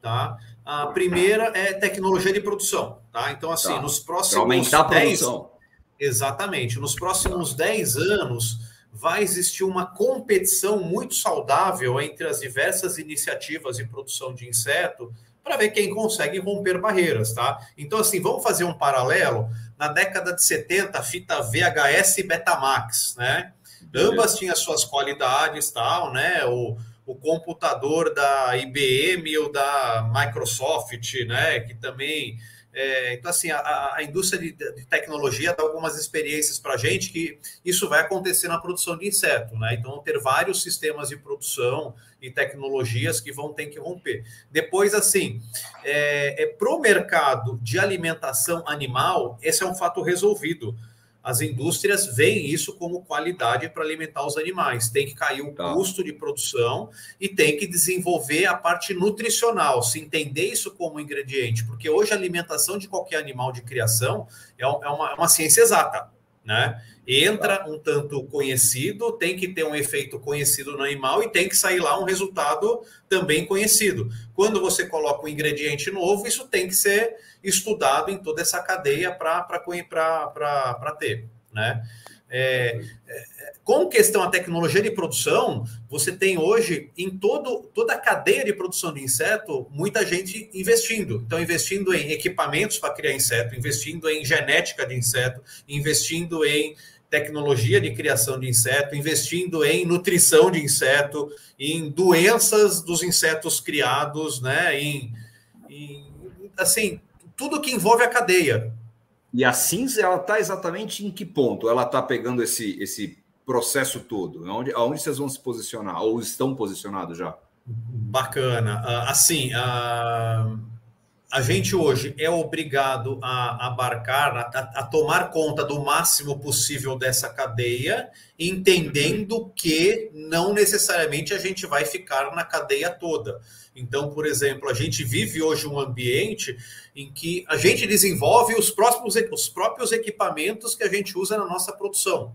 tá? A primeira é tecnologia de produção, tá? Então, assim, tá. nos próximos pra aumentar a produção. exatamente, nos próximos 10 anos vai existir uma competição muito saudável entre as diversas iniciativas de produção de inseto para ver quem consegue romper barreiras, tá? Então, assim, vamos fazer um paralelo. Na década de 70, a fita VHS e Betamax, né? Ambas tinham suas qualidades, tal, né? O, o computador da IBM ou da Microsoft, né? Que também. É, então, assim, a, a indústria de, de, tecnologia dá algumas experiências para a gente que isso vai acontecer na produção de inseto, né? Então, ter vários sistemas de produção e tecnologias que vão ter que romper. Depois, assim, é, é para o mercado de alimentação animal, esse é um fato resolvido as indústrias veem isso como qualidade para alimentar os animais. Tem que cair o tá. custo de produção e tem que desenvolver a parte nutricional, se entender isso como ingrediente, porque hoje a alimentação de qualquer animal de criação é, é uma, é uma ciência exata, né? Entra um tanto conhecido, tem que ter um efeito conhecido no animal e tem que sair lá um resultado também conhecido. Quando você coloca um ingrediente novo, isso tem que ser estudado em toda essa cadeia para ter. Né? É, é, com questão à tecnologia de produção, você tem hoje em todo, toda a cadeia de produção de inseto muita gente investindo. Então, investindo em equipamentos para criar inseto, investindo em genética de inseto, investindo em tecnologia de criação de inseto, investindo em nutrição de inseto, em doenças dos insetos criados, né? Em, em assim, tudo que envolve a cadeia. E a cinza, ela está exatamente em que ponto? Ela está pegando esse, esse processo todo? Aonde, aonde vocês vão se posicionar? Ou estão posicionados já? Bacana. Ah, assim, a, a gente hoje é obrigado a abarcar, a, a tomar conta do máximo possível dessa cadeia, entendendo que não necessariamente a gente vai ficar na cadeia toda. Então, por exemplo, a gente vive hoje um ambiente em que a gente desenvolve os, próximos, os próprios equipamentos que a gente usa na nossa produção.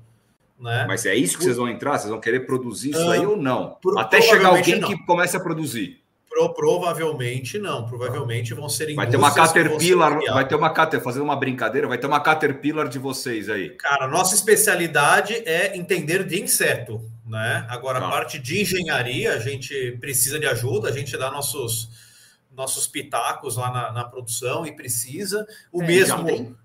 Né? Mas é isso que vocês vão entrar? Vocês vão querer produzir isso aí ou não? Até chegar alguém não. que comece a produzir. Pro, provavelmente não. Provavelmente vão ser Vai ter uma Caterpillar, vai ter uma Caterpillar, fazendo uma brincadeira, vai ter uma Caterpillar de vocês aí. Cara, nossa especialidade é entender de inseto. Né? Agora, não. a parte de engenharia, a gente precisa de ajuda, a gente dá nossos, nossos pitacos lá na, na produção e precisa. O é, mesmo.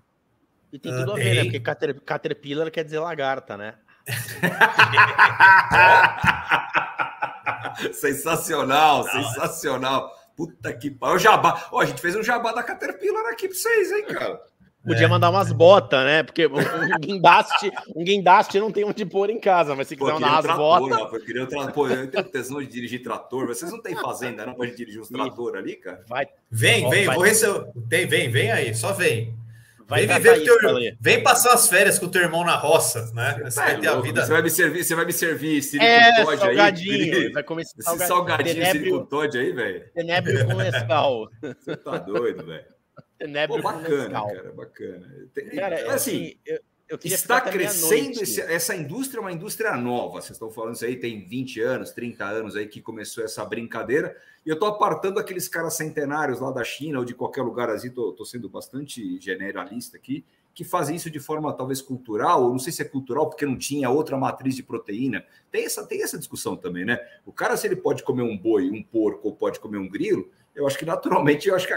E tem tudo uh, a ver, né? Porque cater, Caterpillar quer dizer lagarta, né? sensacional, não, sensacional. Puta que pariu. O jabá. Ó, a gente fez um jabá da Caterpillar aqui pra vocês, hein, cara. Podia é. mandar umas botas, né? Porque um, guindaste, um guindaste não tem onde pôr em casa, mas se quiser mandar umas botas. Eu queria um trator, eu tenho tesão de dirigir trator. Vocês não têm fazenda, não, pra gente dirigir uns trator ali, cara? Vai. Vem, vem, vai. vou receber. Tem, vem, vem aí, só vem. Vai vem viver teu... Vem passar as férias com o teu irmão na roça, né? Você vai ter a vida. Você vai me servir, você vai me servir esse é, salgadinho. aí. Vai comer esse salgadinho, salgadinho Todd aí, velho. Tenebrio com Nescau. Você tá doido, velho. Tenebrio Pô, bacana, cara, bacana. Cara, assim, assim eu, está crescendo esse, essa indústria, é uma indústria nova. Vocês estão falando isso aí, tem 20 anos, 30 anos aí que começou essa brincadeira. E eu estou apartando aqueles caras centenários lá da China ou de qualquer lugar assim, estou sendo bastante generalista aqui, que fazem isso de forma talvez cultural, ou não sei se é cultural porque não tinha outra matriz de proteína. Tem essa, tem essa discussão também, né? O cara, se ele pode comer um boi, um porco, ou pode comer um grilo, eu acho que naturalmente, eu acho que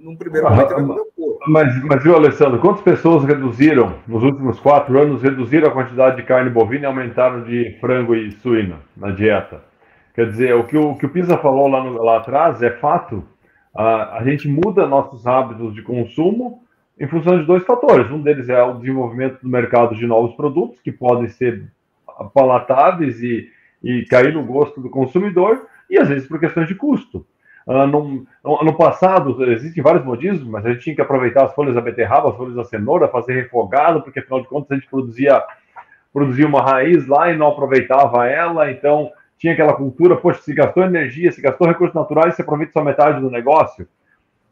num primeiro momento vai porco. Mas, mas viu, Alessandro, quantas pessoas reduziram, nos últimos quatro anos, reduziram a quantidade de carne bovina e aumentaram de frango e suíno na dieta? Quer dizer, o que o, o que o Pisa falou lá, no, lá atrás é fato. A, a gente muda nossos hábitos de consumo em função de dois fatores. Um deles é o desenvolvimento do mercado de novos produtos, que podem ser palatáveis e, e cair no gosto do consumidor, e às vezes por questões de custo. Uh, no, no, passado, existem vários modismos, mas a gente tinha que aproveitar as folhas da beterraba, as folhas da cenoura, fazer refogado, porque afinal de contas a gente produzia, produzia uma raiz lá e não aproveitava ela, então tinha aquela cultura, poxa, se gastou energia, se gastou recursos naturais, você aproveita só metade do negócio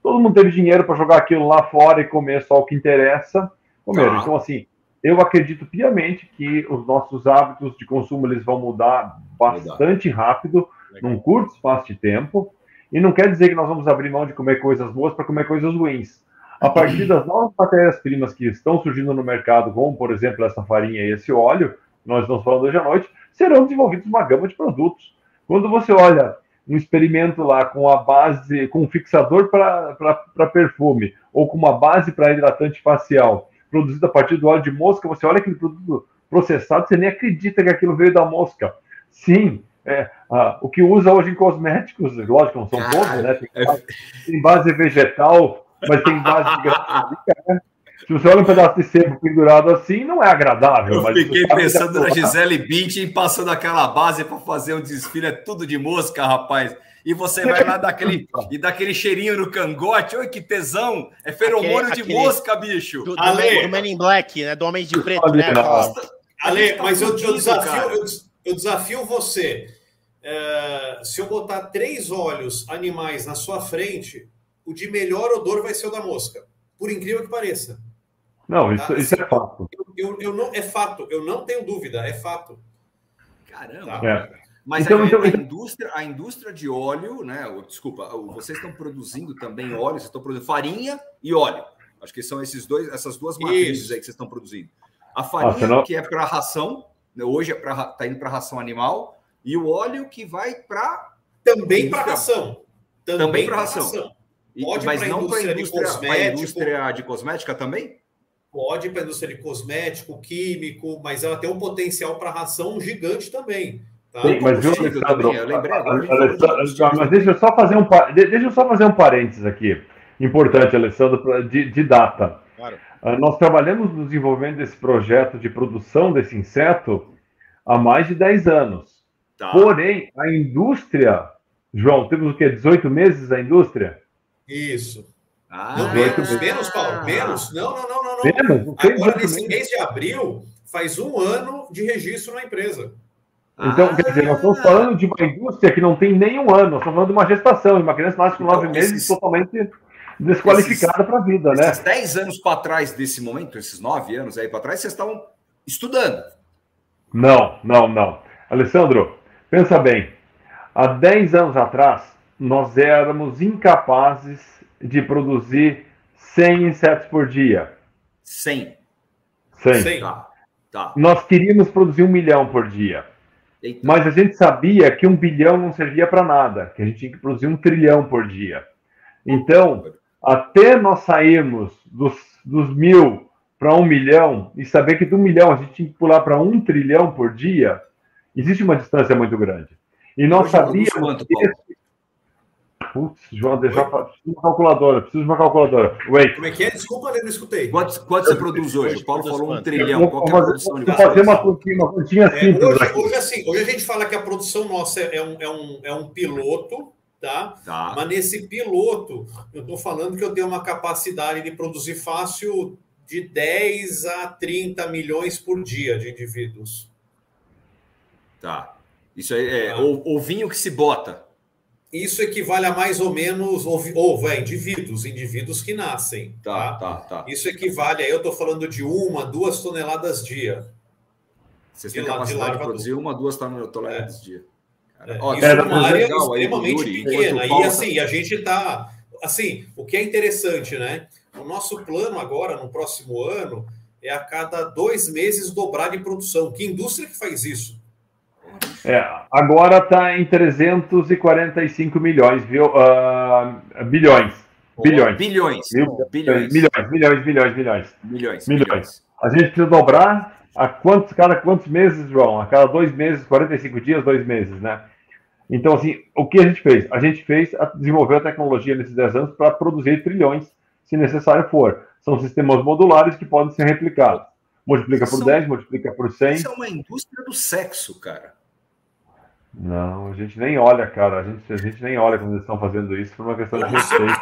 todo mundo teve dinheiro para jogar aquilo lá fora e comer só o que interessa. Comeram. Ah. Então, assim, eu acredito piamente que os nossos hábitos de consumo eles vão mudar bastante rápido, Legal. num curto espaço de tempo. E não quer dizer que nós vamos abrir mão de comer coisas boas para comer coisas ruins. A partir das novas matérias-primas que estão surgindo no mercado, como por exemplo essa farinha e esse óleo, nós estamos falando hoje à noite, serão desenvolvidos uma gama de produtos. Quando você olha um experimento lá com a base, com um fixador para perfume, ou com uma base para hidratante facial, produzido a partir do óleo de mosca, você olha aquele produto processado, você nem acredita que aquilo veio da mosca. Sim, é, ah, o que usa hoje em cosméticos, lógico, não são todos, né? Tem é base, tem base vegetal, mas tem base de né? Se você olha um pedaço de sebo pendurado assim, não é agradável. Eu fiquei pensando na Gisele Bündchen passando aquela base para fazer um desfile, é tudo de mosca, rapaz. E você vai lá daquele, e daquele cheirinho no cangote. Oi, que tesão! É feromônio aquele, de mosca, bicho. Do, do, Ale, do Men in Black, né? Do Homem de Preto, né? Ale, mas eu, eu, desafio, eu, eu desafio você. É, se eu botar três olhos animais na sua frente, o de melhor odor vai ser o da mosca. Por incrível que pareça. Não, isso, tá? isso é fato. Eu, eu, eu, não, é fato, eu não tenho dúvida, é fato. Caramba. Tá? É. Mas então, a, então, a, então- indústria, a indústria de óleo, né? Desculpa, vocês estão produzindo também óleo, vocês estão produzindo farinha e óleo. Acho que são esses dois, essas duas matrizes Isso. aí que vocês estão produzindo. A farinha, que é para ração, né? hoje é para tá indo para ração animal, e o óleo que vai para também para ração. Também, também para ração. ração. Pode mas não para a indústria, indústria de cosmética também? Pode para a indústria de cosmético, químico, mas ela tem um potencial para ração gigante também. Tá? Sim, mas viu, Alessandro, mas deixa eu só fazer um deixa eu só fazer um parênteses aqui. Importante, Alessandro, de, de data. Claro. Uh, nós trabalhamos no desenvolvimento desse projeto de produção desse inseto há mais de 10 anos. Tá. Porém, a indústria, João, temos o quê? 18 meses a indústria? Isso. Ah, não, menos, menos, Paulo, menos. Não, não, não, não. não. Menos, Agora, nesse mês de abril, faz um ano de registro na empresa. Então, ah, quer dizer, nós estamos falando de uma indústria que não tem nenhum ano, nós estamos falando de uma gestação, uma criança nasce com nove então, meses esses, totalmente desqualificada para a vida, né? Esses dez anos para trás desse momento, esses nove anos aí para trás, vocês estavam estudando. Não, não, não. Alessandro, pensa bem. Há dez anos atrás, nós éramos incapazes de produzir 100 insetos por dia. 100. 100. 100. Tá. Tá. Nós queríamos produzir um milhão por dia. Eita. Mas a gente sabia que um bilhão não servia para nada, que a gente tinha que produzir um trilhão por dia. Então, até nós sairmos dos, dos mil para um milhão e saber que do milhão a gente tinha que pular para um trilhão por dia, existe uma distância muito grande. E nós Hoje sabíamos quanto, que Putz, João, deixa preciso de uma calculadora, preciso de uma calculadora. Wait. Como é que é? Desculpa, eu não escutei. Quanto, quanto você produz hoje? O Paulo falou um trilhão. Qual é a produção de vocês? fazer uma continha, uma continha é, simples. Hoje, hoje, assim, hoje a gente fala que a produção nossa é um, é um, é um piloto, tá? tá? Mas nesse piloto, eu estou falando que eu tenho uma capacidade de produzir fácil de 10 a 30 milhões por dia de indivíduos. Tá. Isso aí é tá. o, o vinho que se bota. isso equivale a mais ou menos, ou, ou é, indivíduos, indivíduos que nascem. Tá, tá, tá. tá. Isso equivale, aí eu estou falando de uma, duas toneladas dia. Vocês têm capacidade de, de produzir uma, duas toneladas é. dia. É. Ó, isso é uma área extremamente aí, pequena. E assim, a gente está. Assim, o que é interessante, né? O nosso plano agora, no próximo ano, é a cada dois meses dobrar de produção. Que indústria que faz isso? É, agora está em 345 milhões, viu? Uh, bilhões. Bilhões. Bilhões. bilhões. Milhões, milhões, milhões, milhões. Milhões. Milhões. A gente precisa dobrar a quantos, cada quantos meses, João? A cada dois meses, 45 dias, dois meses, né? Então, assim, o que a gente fez? A gente fez, desenvolveu a tecnologia nesses 10 anos para produzir trilhões, se necessário for. São sistemas modulares que podem ser replicados. Multiplica por São... 10, multiplica por 100. Isso é uma indústria do sexo, cara. Não, a gente nem olha, cara. A gente, a gente nem olha quando eles estão fazendo isso por uma questão de respeito.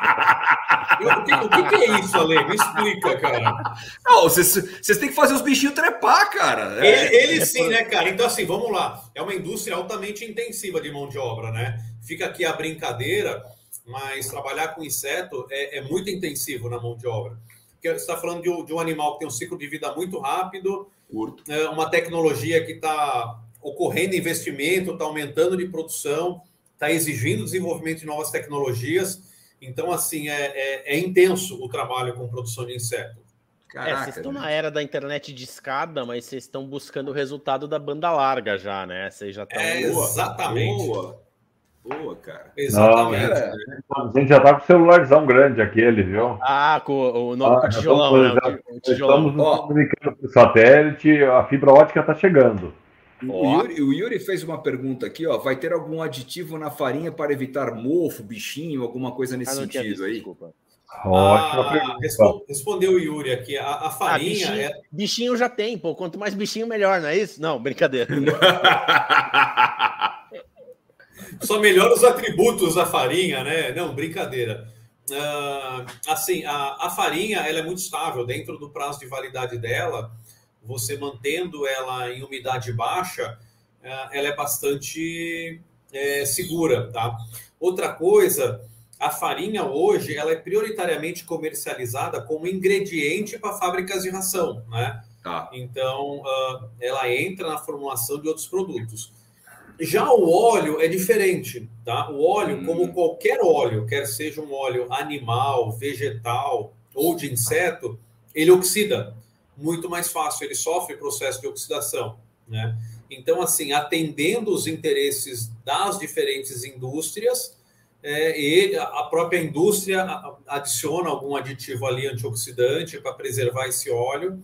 o, que, o que, é isso, Ale? Me explica, cara. Não, vocês, vocês têm que fazer os bichinhos trepar, cara. É, ele, ele é sim, por... né, cara? Então, assim, vamos lá. É uma indústria altamente intensiva de mão de obra, né? Fica aqui a brincadeira, mas trabalhar com inseto é, é muito intensivo na mão de obra. Porque você está falando de um, de um, animal que tem um ciclo de vida muito rápido, Curto. É, uma tecnologia que está ocorrendo investimento, está aumentando de produção, está exigindo desenvolvimento de novas tecnologias. Então, assim, é, é, é intenso o trabalho com produção de inseto. Caraca, é, vocês estão na era da internet de escada, mas vocês estão buscando o resultado da banda larga já, né? Vocês já estão. É, exatamente. Boa. Boa, cara. Exatamente. Não, a gente já tá com o celularzão grande aquele, viu? Ah, com o novo ah, tijolão, estamos, né? O tijolão. Estamos comunicando com o satélite, a fibra ótica está chegando. O Yuri, o Yuri, fez uma pergunta aqui, ó. Vai ter algum aditivo na farinha para evitar mofo, bichinho, alguma coisa nesse ah, sentido visto, aí? Desculpa. Ah, respondeu o Yuri aqui. A, a ah, farinha. Ah, bichinho, é... bichinho, já tem, pô. Quanto mais bichinho, melhor, não é isso? Não, brincadeira. Só melhora os atributos da farinha, né? Não, brincadeira. Uh, assim, a, a farinha ela é muito estável dentro do prazo de validade dela você mantendo ela em umidade baixa, é, ela é bastante é, segura, tá? Outra coisa, a farinha hoje ela é prioritariamente comercializada como ingrediente para fábricas de ração, né? Tá. Então, uh, ela entra na formulação de outros produtos. Já o óleo é diferente, tá? O óleo, hum. como qualquer óleo, quer seja um óleo animal, vegetal ou de inseto, ele oxida muito mais fácil, ele sofre processo de oxidação, né? Então, assim, atendendo os interesses das diferentes indústrias, é, e a própria indústria adiciona algum aditivo ali antioxidante para preservar esse óleo,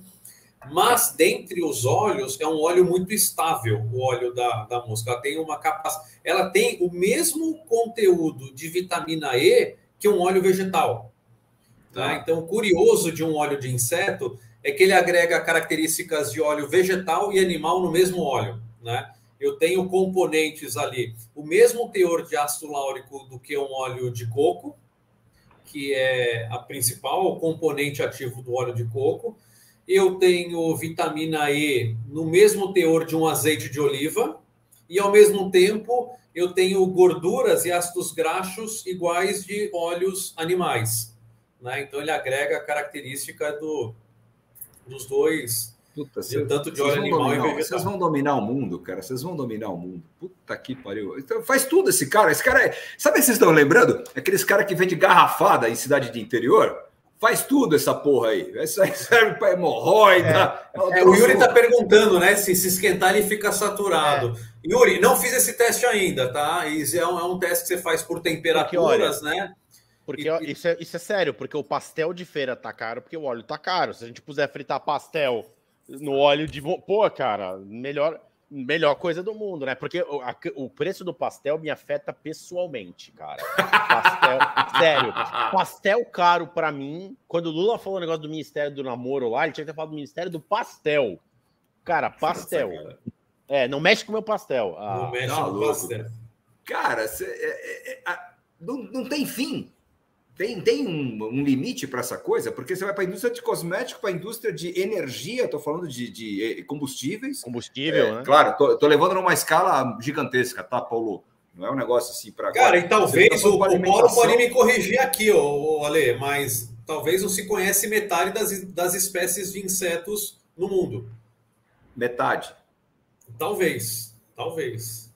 mas dentre os óleos é um óleo muito estável, o óleo da, da mosca. Ela tem uma capacidade, ela tem o mesmo conteúdo de vitamina E que um óleo vegetal. Tá? tá. Então, curioso de um óleo de inseto é que ele agrega características de óleo vegetal e animal no mesmo óleo, né? Eu tenho componentes ali, o mesmo teor de ácido láurico do que um óleo de coco, que é a principal componente ativo do óleo de coco. Eu tenho vitamina E no mesmo teor de um azeite de oliva, e ao mesmo tempo eu tenho gorduras e ácidos graxos iguais de óleos animais. Né? Então ele agrega a característica do, dos dois. Puta, cê, tanto de óleo animal dominar, e vegetal. Vocês vão dominar o mundo, cara. Vocês vão dominar o mundo. Puta que pariu. Então, faz tudo esse cara. Esse cara é. Sabe vocês estão lembrando? Aqueles caras que vende garrafada em cidade de interior? Faz tudo essa porra aí. Isso aí serve para hemorroida. É, é, o Yuri está perguntando, né? Se se esquentar, ele fica saturado. É. Yuri, não fiz esse teste ainda, tá? Isso é um, é um teste que você faz por temperaturas, né? Porque e, isso, é, isso é sério, porque o pastel de feira tá caro, porque o óleo tá caro. Se a gente puser fritar pastel no óleo de. Pô, cara, melhor, melhor coisa do mundo, né? Porque o, a, o preço do pastel me afeta pessoalmente, cara. Pastel, sério. Pastel caro para mim. Quando o Lula falou o negócio do Ministério do Namoro lá, ele tinha que ter falado do Ministério do Pastel. Cara, pastel. É, não mexe com o meu pastel. Ah, não mexe com o pastel. Cara, cê, é, é, é, não, não tem fim. Tem, tem um, um limite para essa coisa? Porque você vai para a indústria de cosmético, para a indústria de energia, estou falando de, de, eh, combustíveis. Combustível, é, né? Claro, estou levando numa escala gigantesca, tá, Paulo? Não é um negócio assim para. Cara, e talvez o, o Paulo pode me corrigir aqui, ô, Ale, mas talvez não se conhece metade das, das espécies de insetos no mundo. Metade. Talvez, talvez.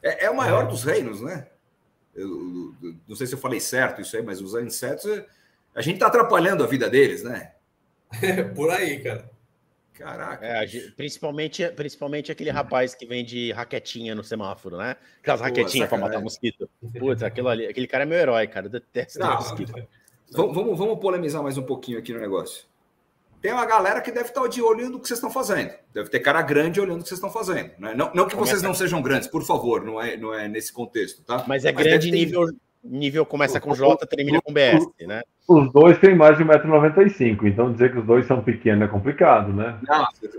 É, é o maior é. dos reinos, né? Eu, não sei se eu falei certo isso aí, mas os insetos, a gente está atrapalhando a vida deles, né? É, por aí, cara. Caraca. É, principalmente, principalmente aquele rapaz que vende raquetinha no semáforo, né? Aquelas raquetinhas para matar mosquito. Putz, aquilo ali, aquele cara é meu herói, cara. Eu detesto não, mosquito. Vamos, vamos polemizar mais um pouquinho aqui no negócio. Tem uma galera que deve estar de olho no que vocês estão fazendo. Deve ter cara grande olhando o que vocês estão fazendo. Né? Não, não que vocês não sejam grandes, por favor, não é, não é nesse contexto, tá? Mas é Mas grande nível, ter nível começa com J, termina com BS, né? Os dois têm mais de 1,95m, então dizer que os dois são pequenos é complicado, né?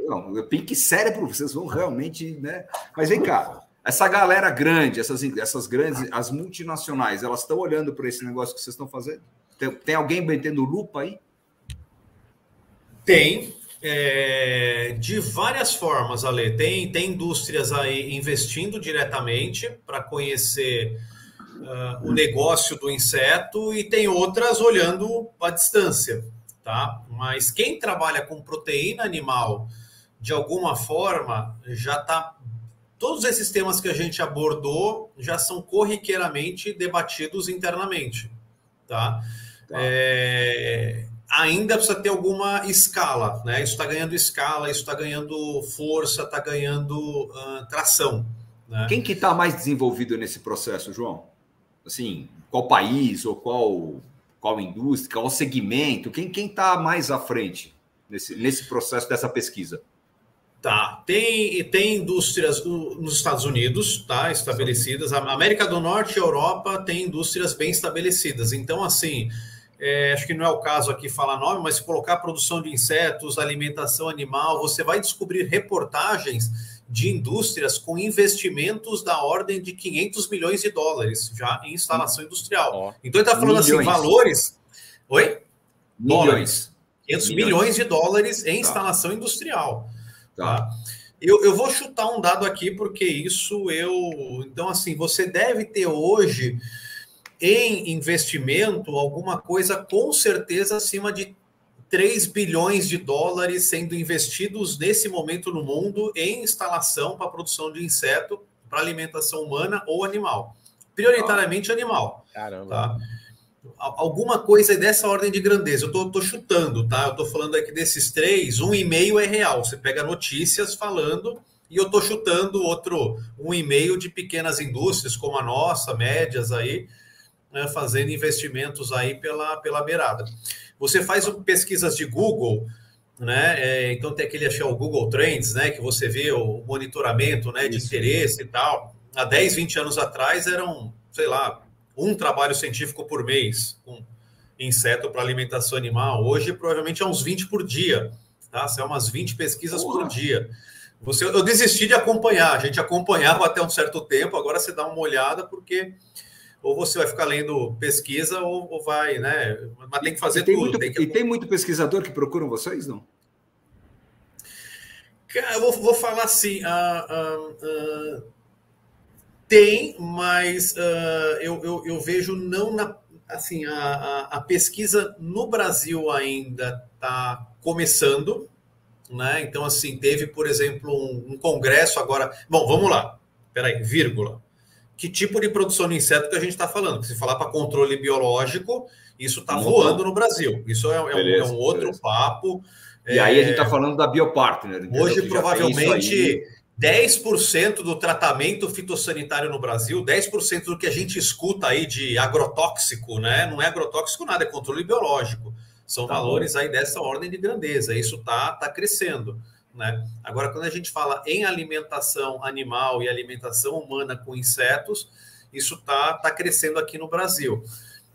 Não, não pique cérebro, vocês vão realmente, né? Mas vem cá, essa galera grande, essas, essas grandes, as multinacionais, elas estão olhando para esse negócio que vocês estão fazendo? Tem, tem alguém metendo lupa aí? Tem, é, de várias formas, Ale. Tem, tem indústrias aí investindo diretamente para conhecer uh, o negócio do inseto e tem outras olhando à distância, tá? Mas quem trabalha com proteína animal de alguma forma já está todos esses temas que a gente abordou já são corriqueiramente debatidos internamente, tá? tá. É, ainda precisa ter alguma escala, né? Isso está ganhando escala, isso está ganhando força, está ganhando uh, tração. Né? Quem que está mais desenvolvido nesse processo, João? assim, qual país ou qual, qual indústria, qual segmento? Quem está mais à frente nesse, nesse processo dessa pesquisa? Tá, tem, tem indústrias nos Estados Unidos, tá, estabelecidas. A América do Norte e Europa tem indústrias bem estabelecidas. Então, assim, é, acho que não é o caso aqui falar nome, mas se colocar produção de insetos, alimentação animal, você vai descobrir reportagens de indústrias com investimentos da ordem de 500 milhões de dólares já em instalação industrial. Oh. Então ele está falando assim, milhões. assim, valores. Oi? Milhões. Dólares. 500 milhões. milhões de dólares em tá. instalação industrial. Tá. tá? Eu, eu vou chutar um dado aqui, porque isso eu. Então, assim, você deve ter hoje em investimento alguma coisa com certeza acima de 3 bilhões de dólares sendo investidos nesse momento no mundo em instalação para produção de inseto para alimentação humana ou animal. Prioritariamente animal. Caramba. Tá? Alguma coisa dessa ordem de grandeza. Eu estou chutando, tá? Eu estou falando aqui desses três, um e-mail é real. Você pega notícias falando e eu estou chutando outro, um e-mail de pequenas indústrias como a nossa, médias aí, né, fazendo investimentos aí pela, pela beirada. Você faz pesquisas de Google, né? É, então tem aquele achei o Google Trends, né? Que você vê o monitoramento, né? De Isso. interesse e tal. Há 10, 20 anos atrás eram, sei lá, um trabalho científico por mês com inseto para alimentação animal. Hoje provavelmente é uns 20 por dia, tá? São umas 20 pesquisas por dia. Você, eu desisti de acompanhar. A gente acompanhava até um certo tempo. Agora você dá uma olhada porque ou você vai ficar lendo pesquisa ou, ou vai, né? Mas tem que fazer e tem tudo. Muito, tem que... E tem muito pesquisador que procuram vocês, não? Eu vou, vou falar assim, uh, uh, uh, tem, mas eu, eu, eu, vejo não na assim a, a, a pesquisa no Brasil ainda está começando, né? Então assim teve, por exemplo, um, um congresso agora. Bom, vamos lá. Peraí, vírgula que tipo de produção de inseto que a gente está falando. Se falar para controle biológico, isso está voando no Brasil. Isso é, é, beleza, um, é um, outro beleza. papo. E é... aí a gente está falando da Biopartner. Entendeu? Hoje, provavelmente, 10% do tratamento fitossanitário no Brasil, 10% do que a gente escuta aí de agrotóxico, né? Não é agrotóxico nada, é controle biológico. São tá valores bom. aí dessa ordem de grandeza. Isso está tá crescendo. Né? Agora, quando a gente fala em alimentação animal e alimentação humana com insetos, isso está tá crescendo aqui no Brasil.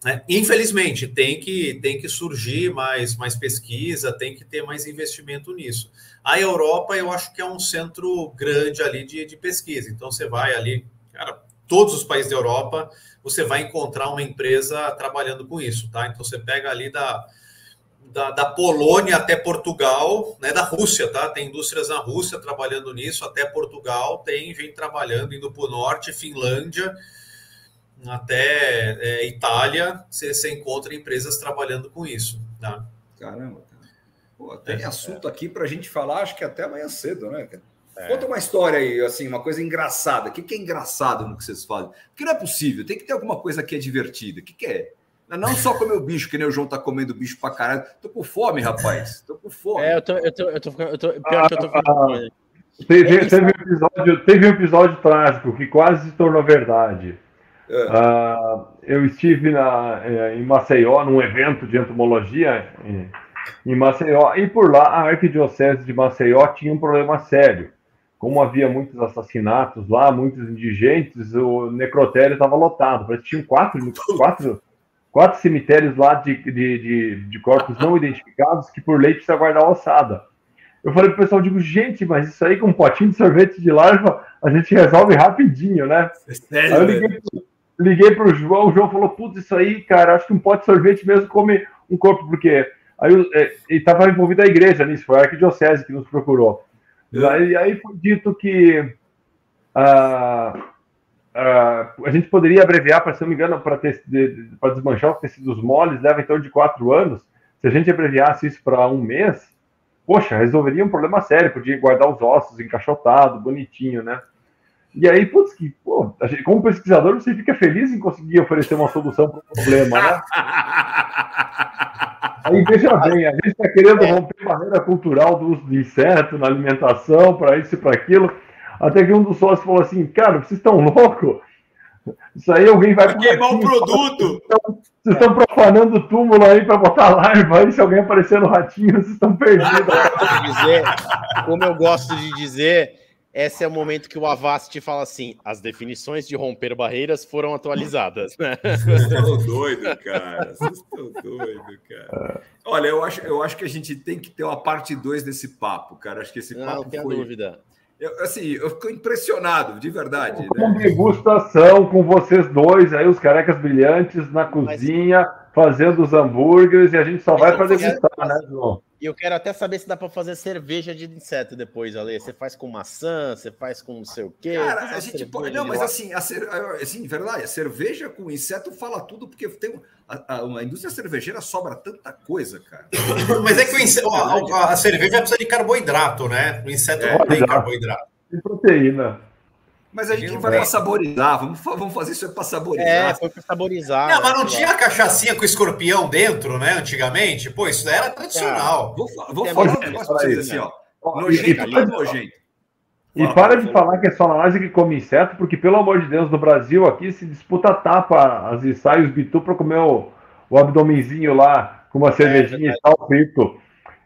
Né? Infelizmente, tem que, tem que surgir mais, mais pesquisa, tem que ter mais investimento nisso. A Europa, eu acho que é um centro grande ali de, de pesquisa. Então, você vai ali, cara, todos os países da Europa, você vai encontrar uma empresa trabalhando com isso, tá? Então, você pega ali da da, da, Polônia até Portugal, né, da Rússia, tá? Tem indústrias na Rússia trabalhando nisso, até Portugal tem gente trabalhando, indo para o norte, Finlândia, até é, Itália, você, encontra empresas trabalhando com isso. Tá? Caramba, cara. Pô, tem é, assunto é. aqui para a gente falar, acho que até amanhã cedo, né, É. Conta uma história aí, assim, uma coisa engraçada. O que, que é engraçado no que vocês fazem? Porque não é possível, tem que ter alguma coisa que é divertida. O que, que é? Não só comer o bicho, que nem o João tá comendo bicho pra caralho. Tô com fome, rapaz. Tô com fome. É, eu tô, eu tô, eu tô, eu tô pior que eu tô ficando ah, Teve, é teve, um episódio, teve um episódio trágico que quase se tornou verdade. É. Uh, eu estive na, eh, em Maceió, num evento de entomologia em, em Maceió, e por lá a Arquidiocese de Maceió tinha um problema sério. Como havia muitos assassinatos lá, muitos indigentes, o necrotério estava lotado. Parece que tinham quatro, quatro quatro cemitérios lá de, de, de, de, corpos não identificados que por lei precisa guardar a ossada. Eu falei pro pessoal, digo, gente, mas isso aí com um potinho de sorvete de larva a gente resolve rapidinho, né? É sério, aí eu liguei, pro, liguei pro João, o João falou, putz, isso aí, cara, acho que um pote de sorvete mesmo come um corpo, porque aí é, estava envolvida a igreja nisso, foi a arquidiocese que nos procurou. É. Aí, aí foi dito que ah, Uh, a gente poderia abreviar, para se não me engano, para de, desmanchar os tecidos moles, leva em torno de quatro anos. Se a gente abreviasse isso para um mês, poxa, resolveria um problema sério, podia guardar os ossos encaixotado, bonitinho, né? E aí, putz, que, pô, gente, como pesquisador, você fica feliz em conseguir oferecer uma solução para o problema, né? Aí, veja bem, a gente está querendo romper a barreira cultural do uso de inseto na alimentação, para isso e para aquilo. Até que um dos sócios falou assim: Cara, vocês estão loucos? Isso aí alguém vai. queimar o produto! Vocês estão profanando o túmulo aí para botar larva aí. Se alguém aparecer no ratinho, vocês estão perdidos. dizer, como eu gosto de dizer, esse é o momento que o Avast fala assim: as definições de romper barreiras foram atualizadas. Né? Vocês estão doidos, cara. Vocês estão doidos, cara. Olha, eu acho, eu acho que a gente tem que ter uma parte 2 desse papo, cara. Acho que esse papo Não, não foi. dúvida eu, assim, eu fico impressionado, de verdade. Com né? degustação com vocês dois, aí os carecas brilhantes na cozinha, Mas... fazendo os hambúrgueres, e a gente só vai para degustar, né, João? E eu quero até saber se dá para fazer cerveja de inseto depois, Ale. Você faz com maçã, você faz com não sei o quê. Cara, a gente pode. Não, mas assim, a cer... assim, verdade, a cerveja com inseto fala tudo, porque tem a, a, a indústria cervejeira sobra tanta coisa, cara. mas é que o inseto, a, a, cerveja precisa de carboidrato, né? O inseto é, não tem carboidrato. Tem proteína. Mas a gente vai para saborizar, vamos, vamos fazer isso para saborizar. É, foi para saborizar. Não, mas não tinha a cachaçinha com escorpião dentro, né, antigamente? Pô, isso era tradicional. vou, vou falar um negócio para vocês assim, ó. Nojento, ali, nojento. E para de falar que é só na Ásia que come inseto, porque, pelo amor de Deus, no Brasil aqui se disputa tapa as ensaios bitu para comer o, o abdomenzinho lá, com uma cervejinha é, e tal, frito.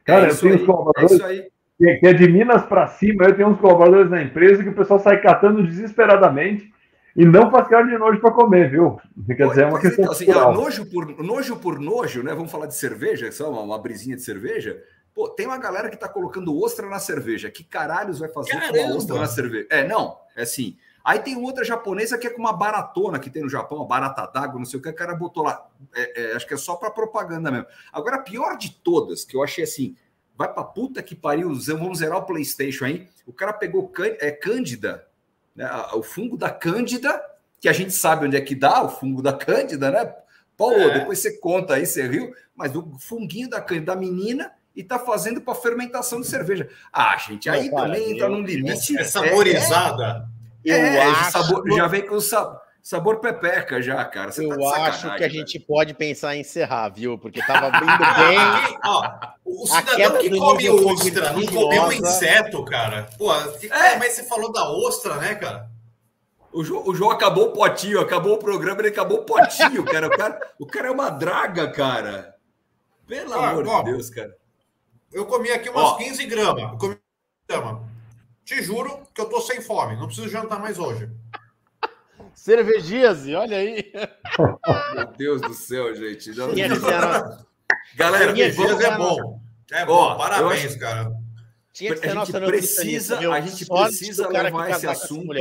Cara, é eu tenho aí, os colaboradores. É que é de Minas para cima, eu tenho uns colaboradores na empresa que o pessoal sai catando desesperadamente e não faz carne de nojo para comer, viu? Quer dizer, é uma questão. Então, assim, ah, nojo, por, nojo por nojo, né? Vamos falar de cerveja, só uma, uma brisinha de cerveja. Pô, tem uma galera que tá colocando ostra na cerveja. Que caralhos vai fazer Caramba. com uma ostra na cerveja? É, não, é assim. Aí tem outra japonesa que é com uma baratona que tem no Japão, uma barata d'água, não sei o que, o cara botou lá. É, é, acho que é só para propaganda mesmo. Agora, a pior de todas, que eu achei assim, vai pra puta que pariu, vamos zerar o PlayStation aí. O cara pegou é, Cândida, né, o fungo da Cândida, que a gente sabe onde é que dá o fungo da Cândida, né? Pô, é. depois você conta aí, você riu, mas o funguinho da Cândida da menina e tá fazendo para fermentação de cerveja. Ah, gente, aí Não, também entra num limite. É saborizada. É, é, é acho... sabor, já vem com sabor. Sabor pepeca já, cara. Você eu tá acho que a gente pode pensar em encerrar, viu? Porque tava indo bem. ó, o cidadão que come ostra não comeu um inseto, cara. Pô, é. mas você falou da ostra, né, cara? O João, o João acabou o potinho, acabou o programa, ele acabou o potinho, cara. O cara, o cara é uma draga, cara. Pelo ah, amor ó, de Deus, cara. Eu comi aqui umas ó, 15 gramas. Eu comi grama. Te juro que eu tô sem fome. Não preciso jantar mais hoje. Cervejise, olha aí. Meu Deus do céu, gente. Não... Galera, Cervejise é bom. É bom, parabéns, acho... cara. Tinha que ser a gente precisa, a gente precisa levar esse assunto.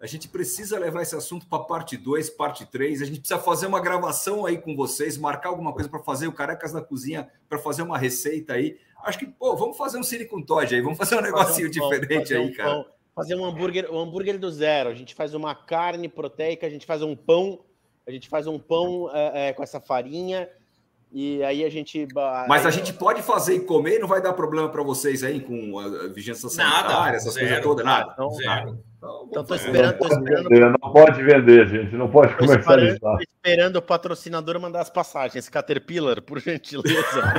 A gente precisa levar esse assunto para parte 2, parte 3. A gente precisa fazer uma gravação aí com vocês, marcar alguma coisa para fazer o Carecas da Cozinha, para fazer uma receita aí. Acho que, pô, vamos fazer um Silicon Todd aí, vamos fazer um negocinho fazer um pão, diferente aí, um cara. Pão, fazer um hambúrguer, um hambúrguer do zero. A gente faz uma carne proteica, a gente faz um pão, a gente faz um pão é, é, com essa farinha e aí a gente. Mas a gente pode fazer e comer, não vai dar problema para vocês aí com a vigência sanitária, nada, essas zero, coisas todas, nada. Não, zero. Então, então tô esperando, tô esperando. Vender, não pode vender, gente, não pode comercializar. Tô esperando o patrocinador mandar as passagens. Caterpillar, por gentileza.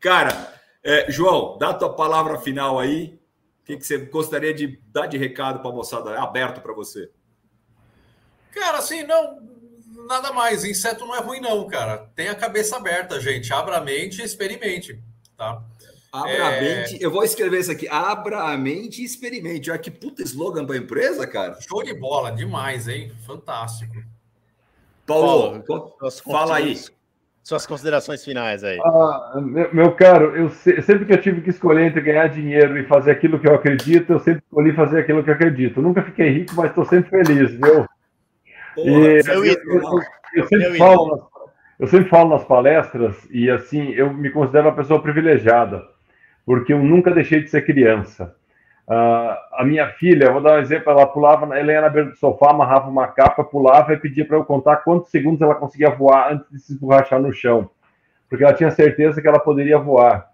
Cara, é, João, dá a tua palavra final aí. O que, que você gostaria de dar de recado para a moçada? É aberto para você. Cara, assim, não, nada mais. Inseto não é ruim, não, cara. Tenha a cabeça aberta, gente. Abra a mente e experimente, tá? Abra é... a mente. Eu vou escrever isso aqui. Abra a mente e experimente. Olha que puta slogan para a empresa, cara. Show de bola, demais, hein? Fantástico. Paulo, Paulo fala aí. Suas considerações finais aí. Ah, meu, meu, caro, eu sempre que eu tive que escolher entre ganhar dinheiro e fazer aquilo que eu acredito, eu sempre escolhi fazer aquilo que eu acredito. Eu nunca fiquei rico, mas estou sempre feliz, viu? Porra, e, eu, eu, eu, sempre falo, eu sempre falo nas palestras, e assim, eu me considero uma pessoa privilegiada, porque eu nunca deixei de ser criança. Uh, a minha filha, vou dar um exemplo, ela pulava, ela ia na beira do sofá, amarrava uma capa, pulava e pedia para eu contar quantos segundos ela conseguia voar antes de se esborrachar no chão, porque ela tinha certeza que ela poderia voar.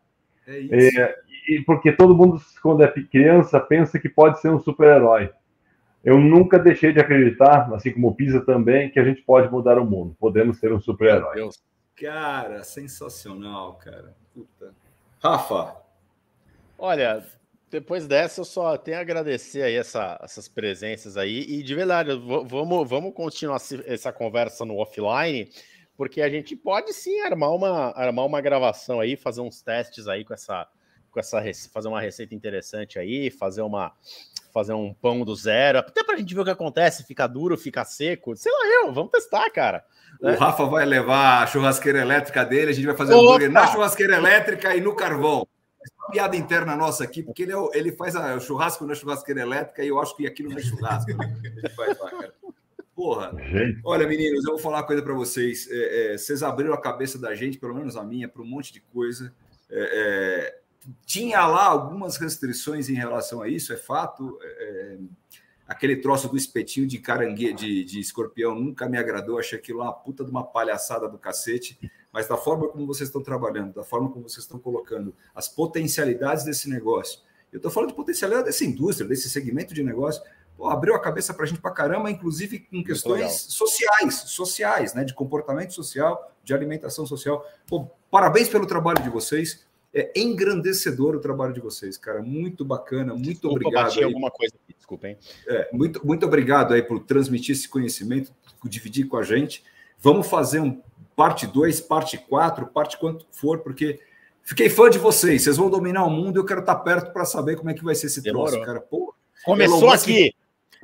É isso. É, e porque todo mundo, quando é criança, pensa que pode ser um super-herói eu nunca deixei de acreditar, assim como o Pisa também, que a gente pode mudar o mundo. Podemos ser um super-herói. Cara, sensacional, cara. Puta. Rafa. Olha, depois dessa eu só tenho a agradecer aí essa, essas presenças aí e de verdade, vamos, vamos continuar essa conversa no offline, porque a gente pode sim armar uma, armar uma gravação aí, fazer uns testes aí com essa, com essa fazer uma receita interessante aí, fazer uma fazer um pão do zero, até pra gente ver o que acontece, fica duro, fica seco, sei lá eu, vamos testar, cara. O né? Rafa vai levar a churrasqueira elétrica dele, a gente vai fazer Opa! hambúrguer na churrasqueira elétrica e no carvão. Piada interna nossa aqui, porque ele, é o, ele faz a, o churrasco na churrasqueira elétrica e eu acho que aquilo não é churrasco. Né? Ele faz lá, cara. Porra, olha, meninos, eu vou falar uma coisa para vocês. É, é, vocês abriram a cabeça da gente, pelo menos a minha, para um monte de coisa. É, é tinha lá algumas restrições em relação a isso, é fato. É, é, aquele troço do espetinho de caranguejo, de, de escorpião, nunca me agradou. Achei aquilo uma puta de uma palhaçada do cacete. Mas da forma como vocês estão trabalhando, da forma como vocês estão colocando as potencialidades desse negócio. Eu estou falando de potencialidade dessa indústria, desse segmento de negócio. Pô, abriu a cabeça para a gente para caramba, inclusive com questões sociais, sociais, né, de comportamento social, de alimentação social. Pô, parabéns pelo trabalho de vocês é engrandecedor o trabalho de vocês, cara. Muito bacana, muito Desculpa, obrigado. Bati aí. alguma coisa aqui, desculpa, hein? É, muito, muito obrigado aí por transmitir esse conhecimento, por dividir com a gente. Vamos fazer um parte 2, parte 4, parte quanto for, porque fiquei fã de vocês. Vocês vão dominar o mundo e eu quero estar perto para saber como é que vai ser esse Demorou. troço, cara. Pô, Começou Elon aqui.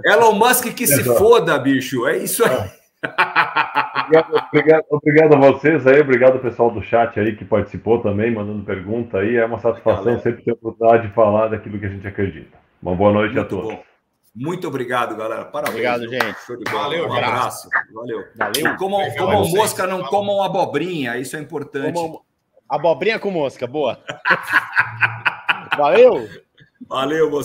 Elon Musk que se foda, bicho. É isso aí. É obrigado, obrigado, obrigado, a vocês aí, obrigado ao pessoal do chat aí que participou também, mandando pergunta aí. É uma satisfação sempre ter a oportunidade de falar daquilo que a gente acredita. Uma boa noite Muito a todos. Bom. Muito obrigado, galera. Parabéns. Obrigado, gente. Show de bola. Valeu, um abraço. Valeu. Valeu. Comam, comam mosca, não comam abobrinha. Isso é importante. Comam... Abobrinha com mosca, boa. Valeu. Valeu, você.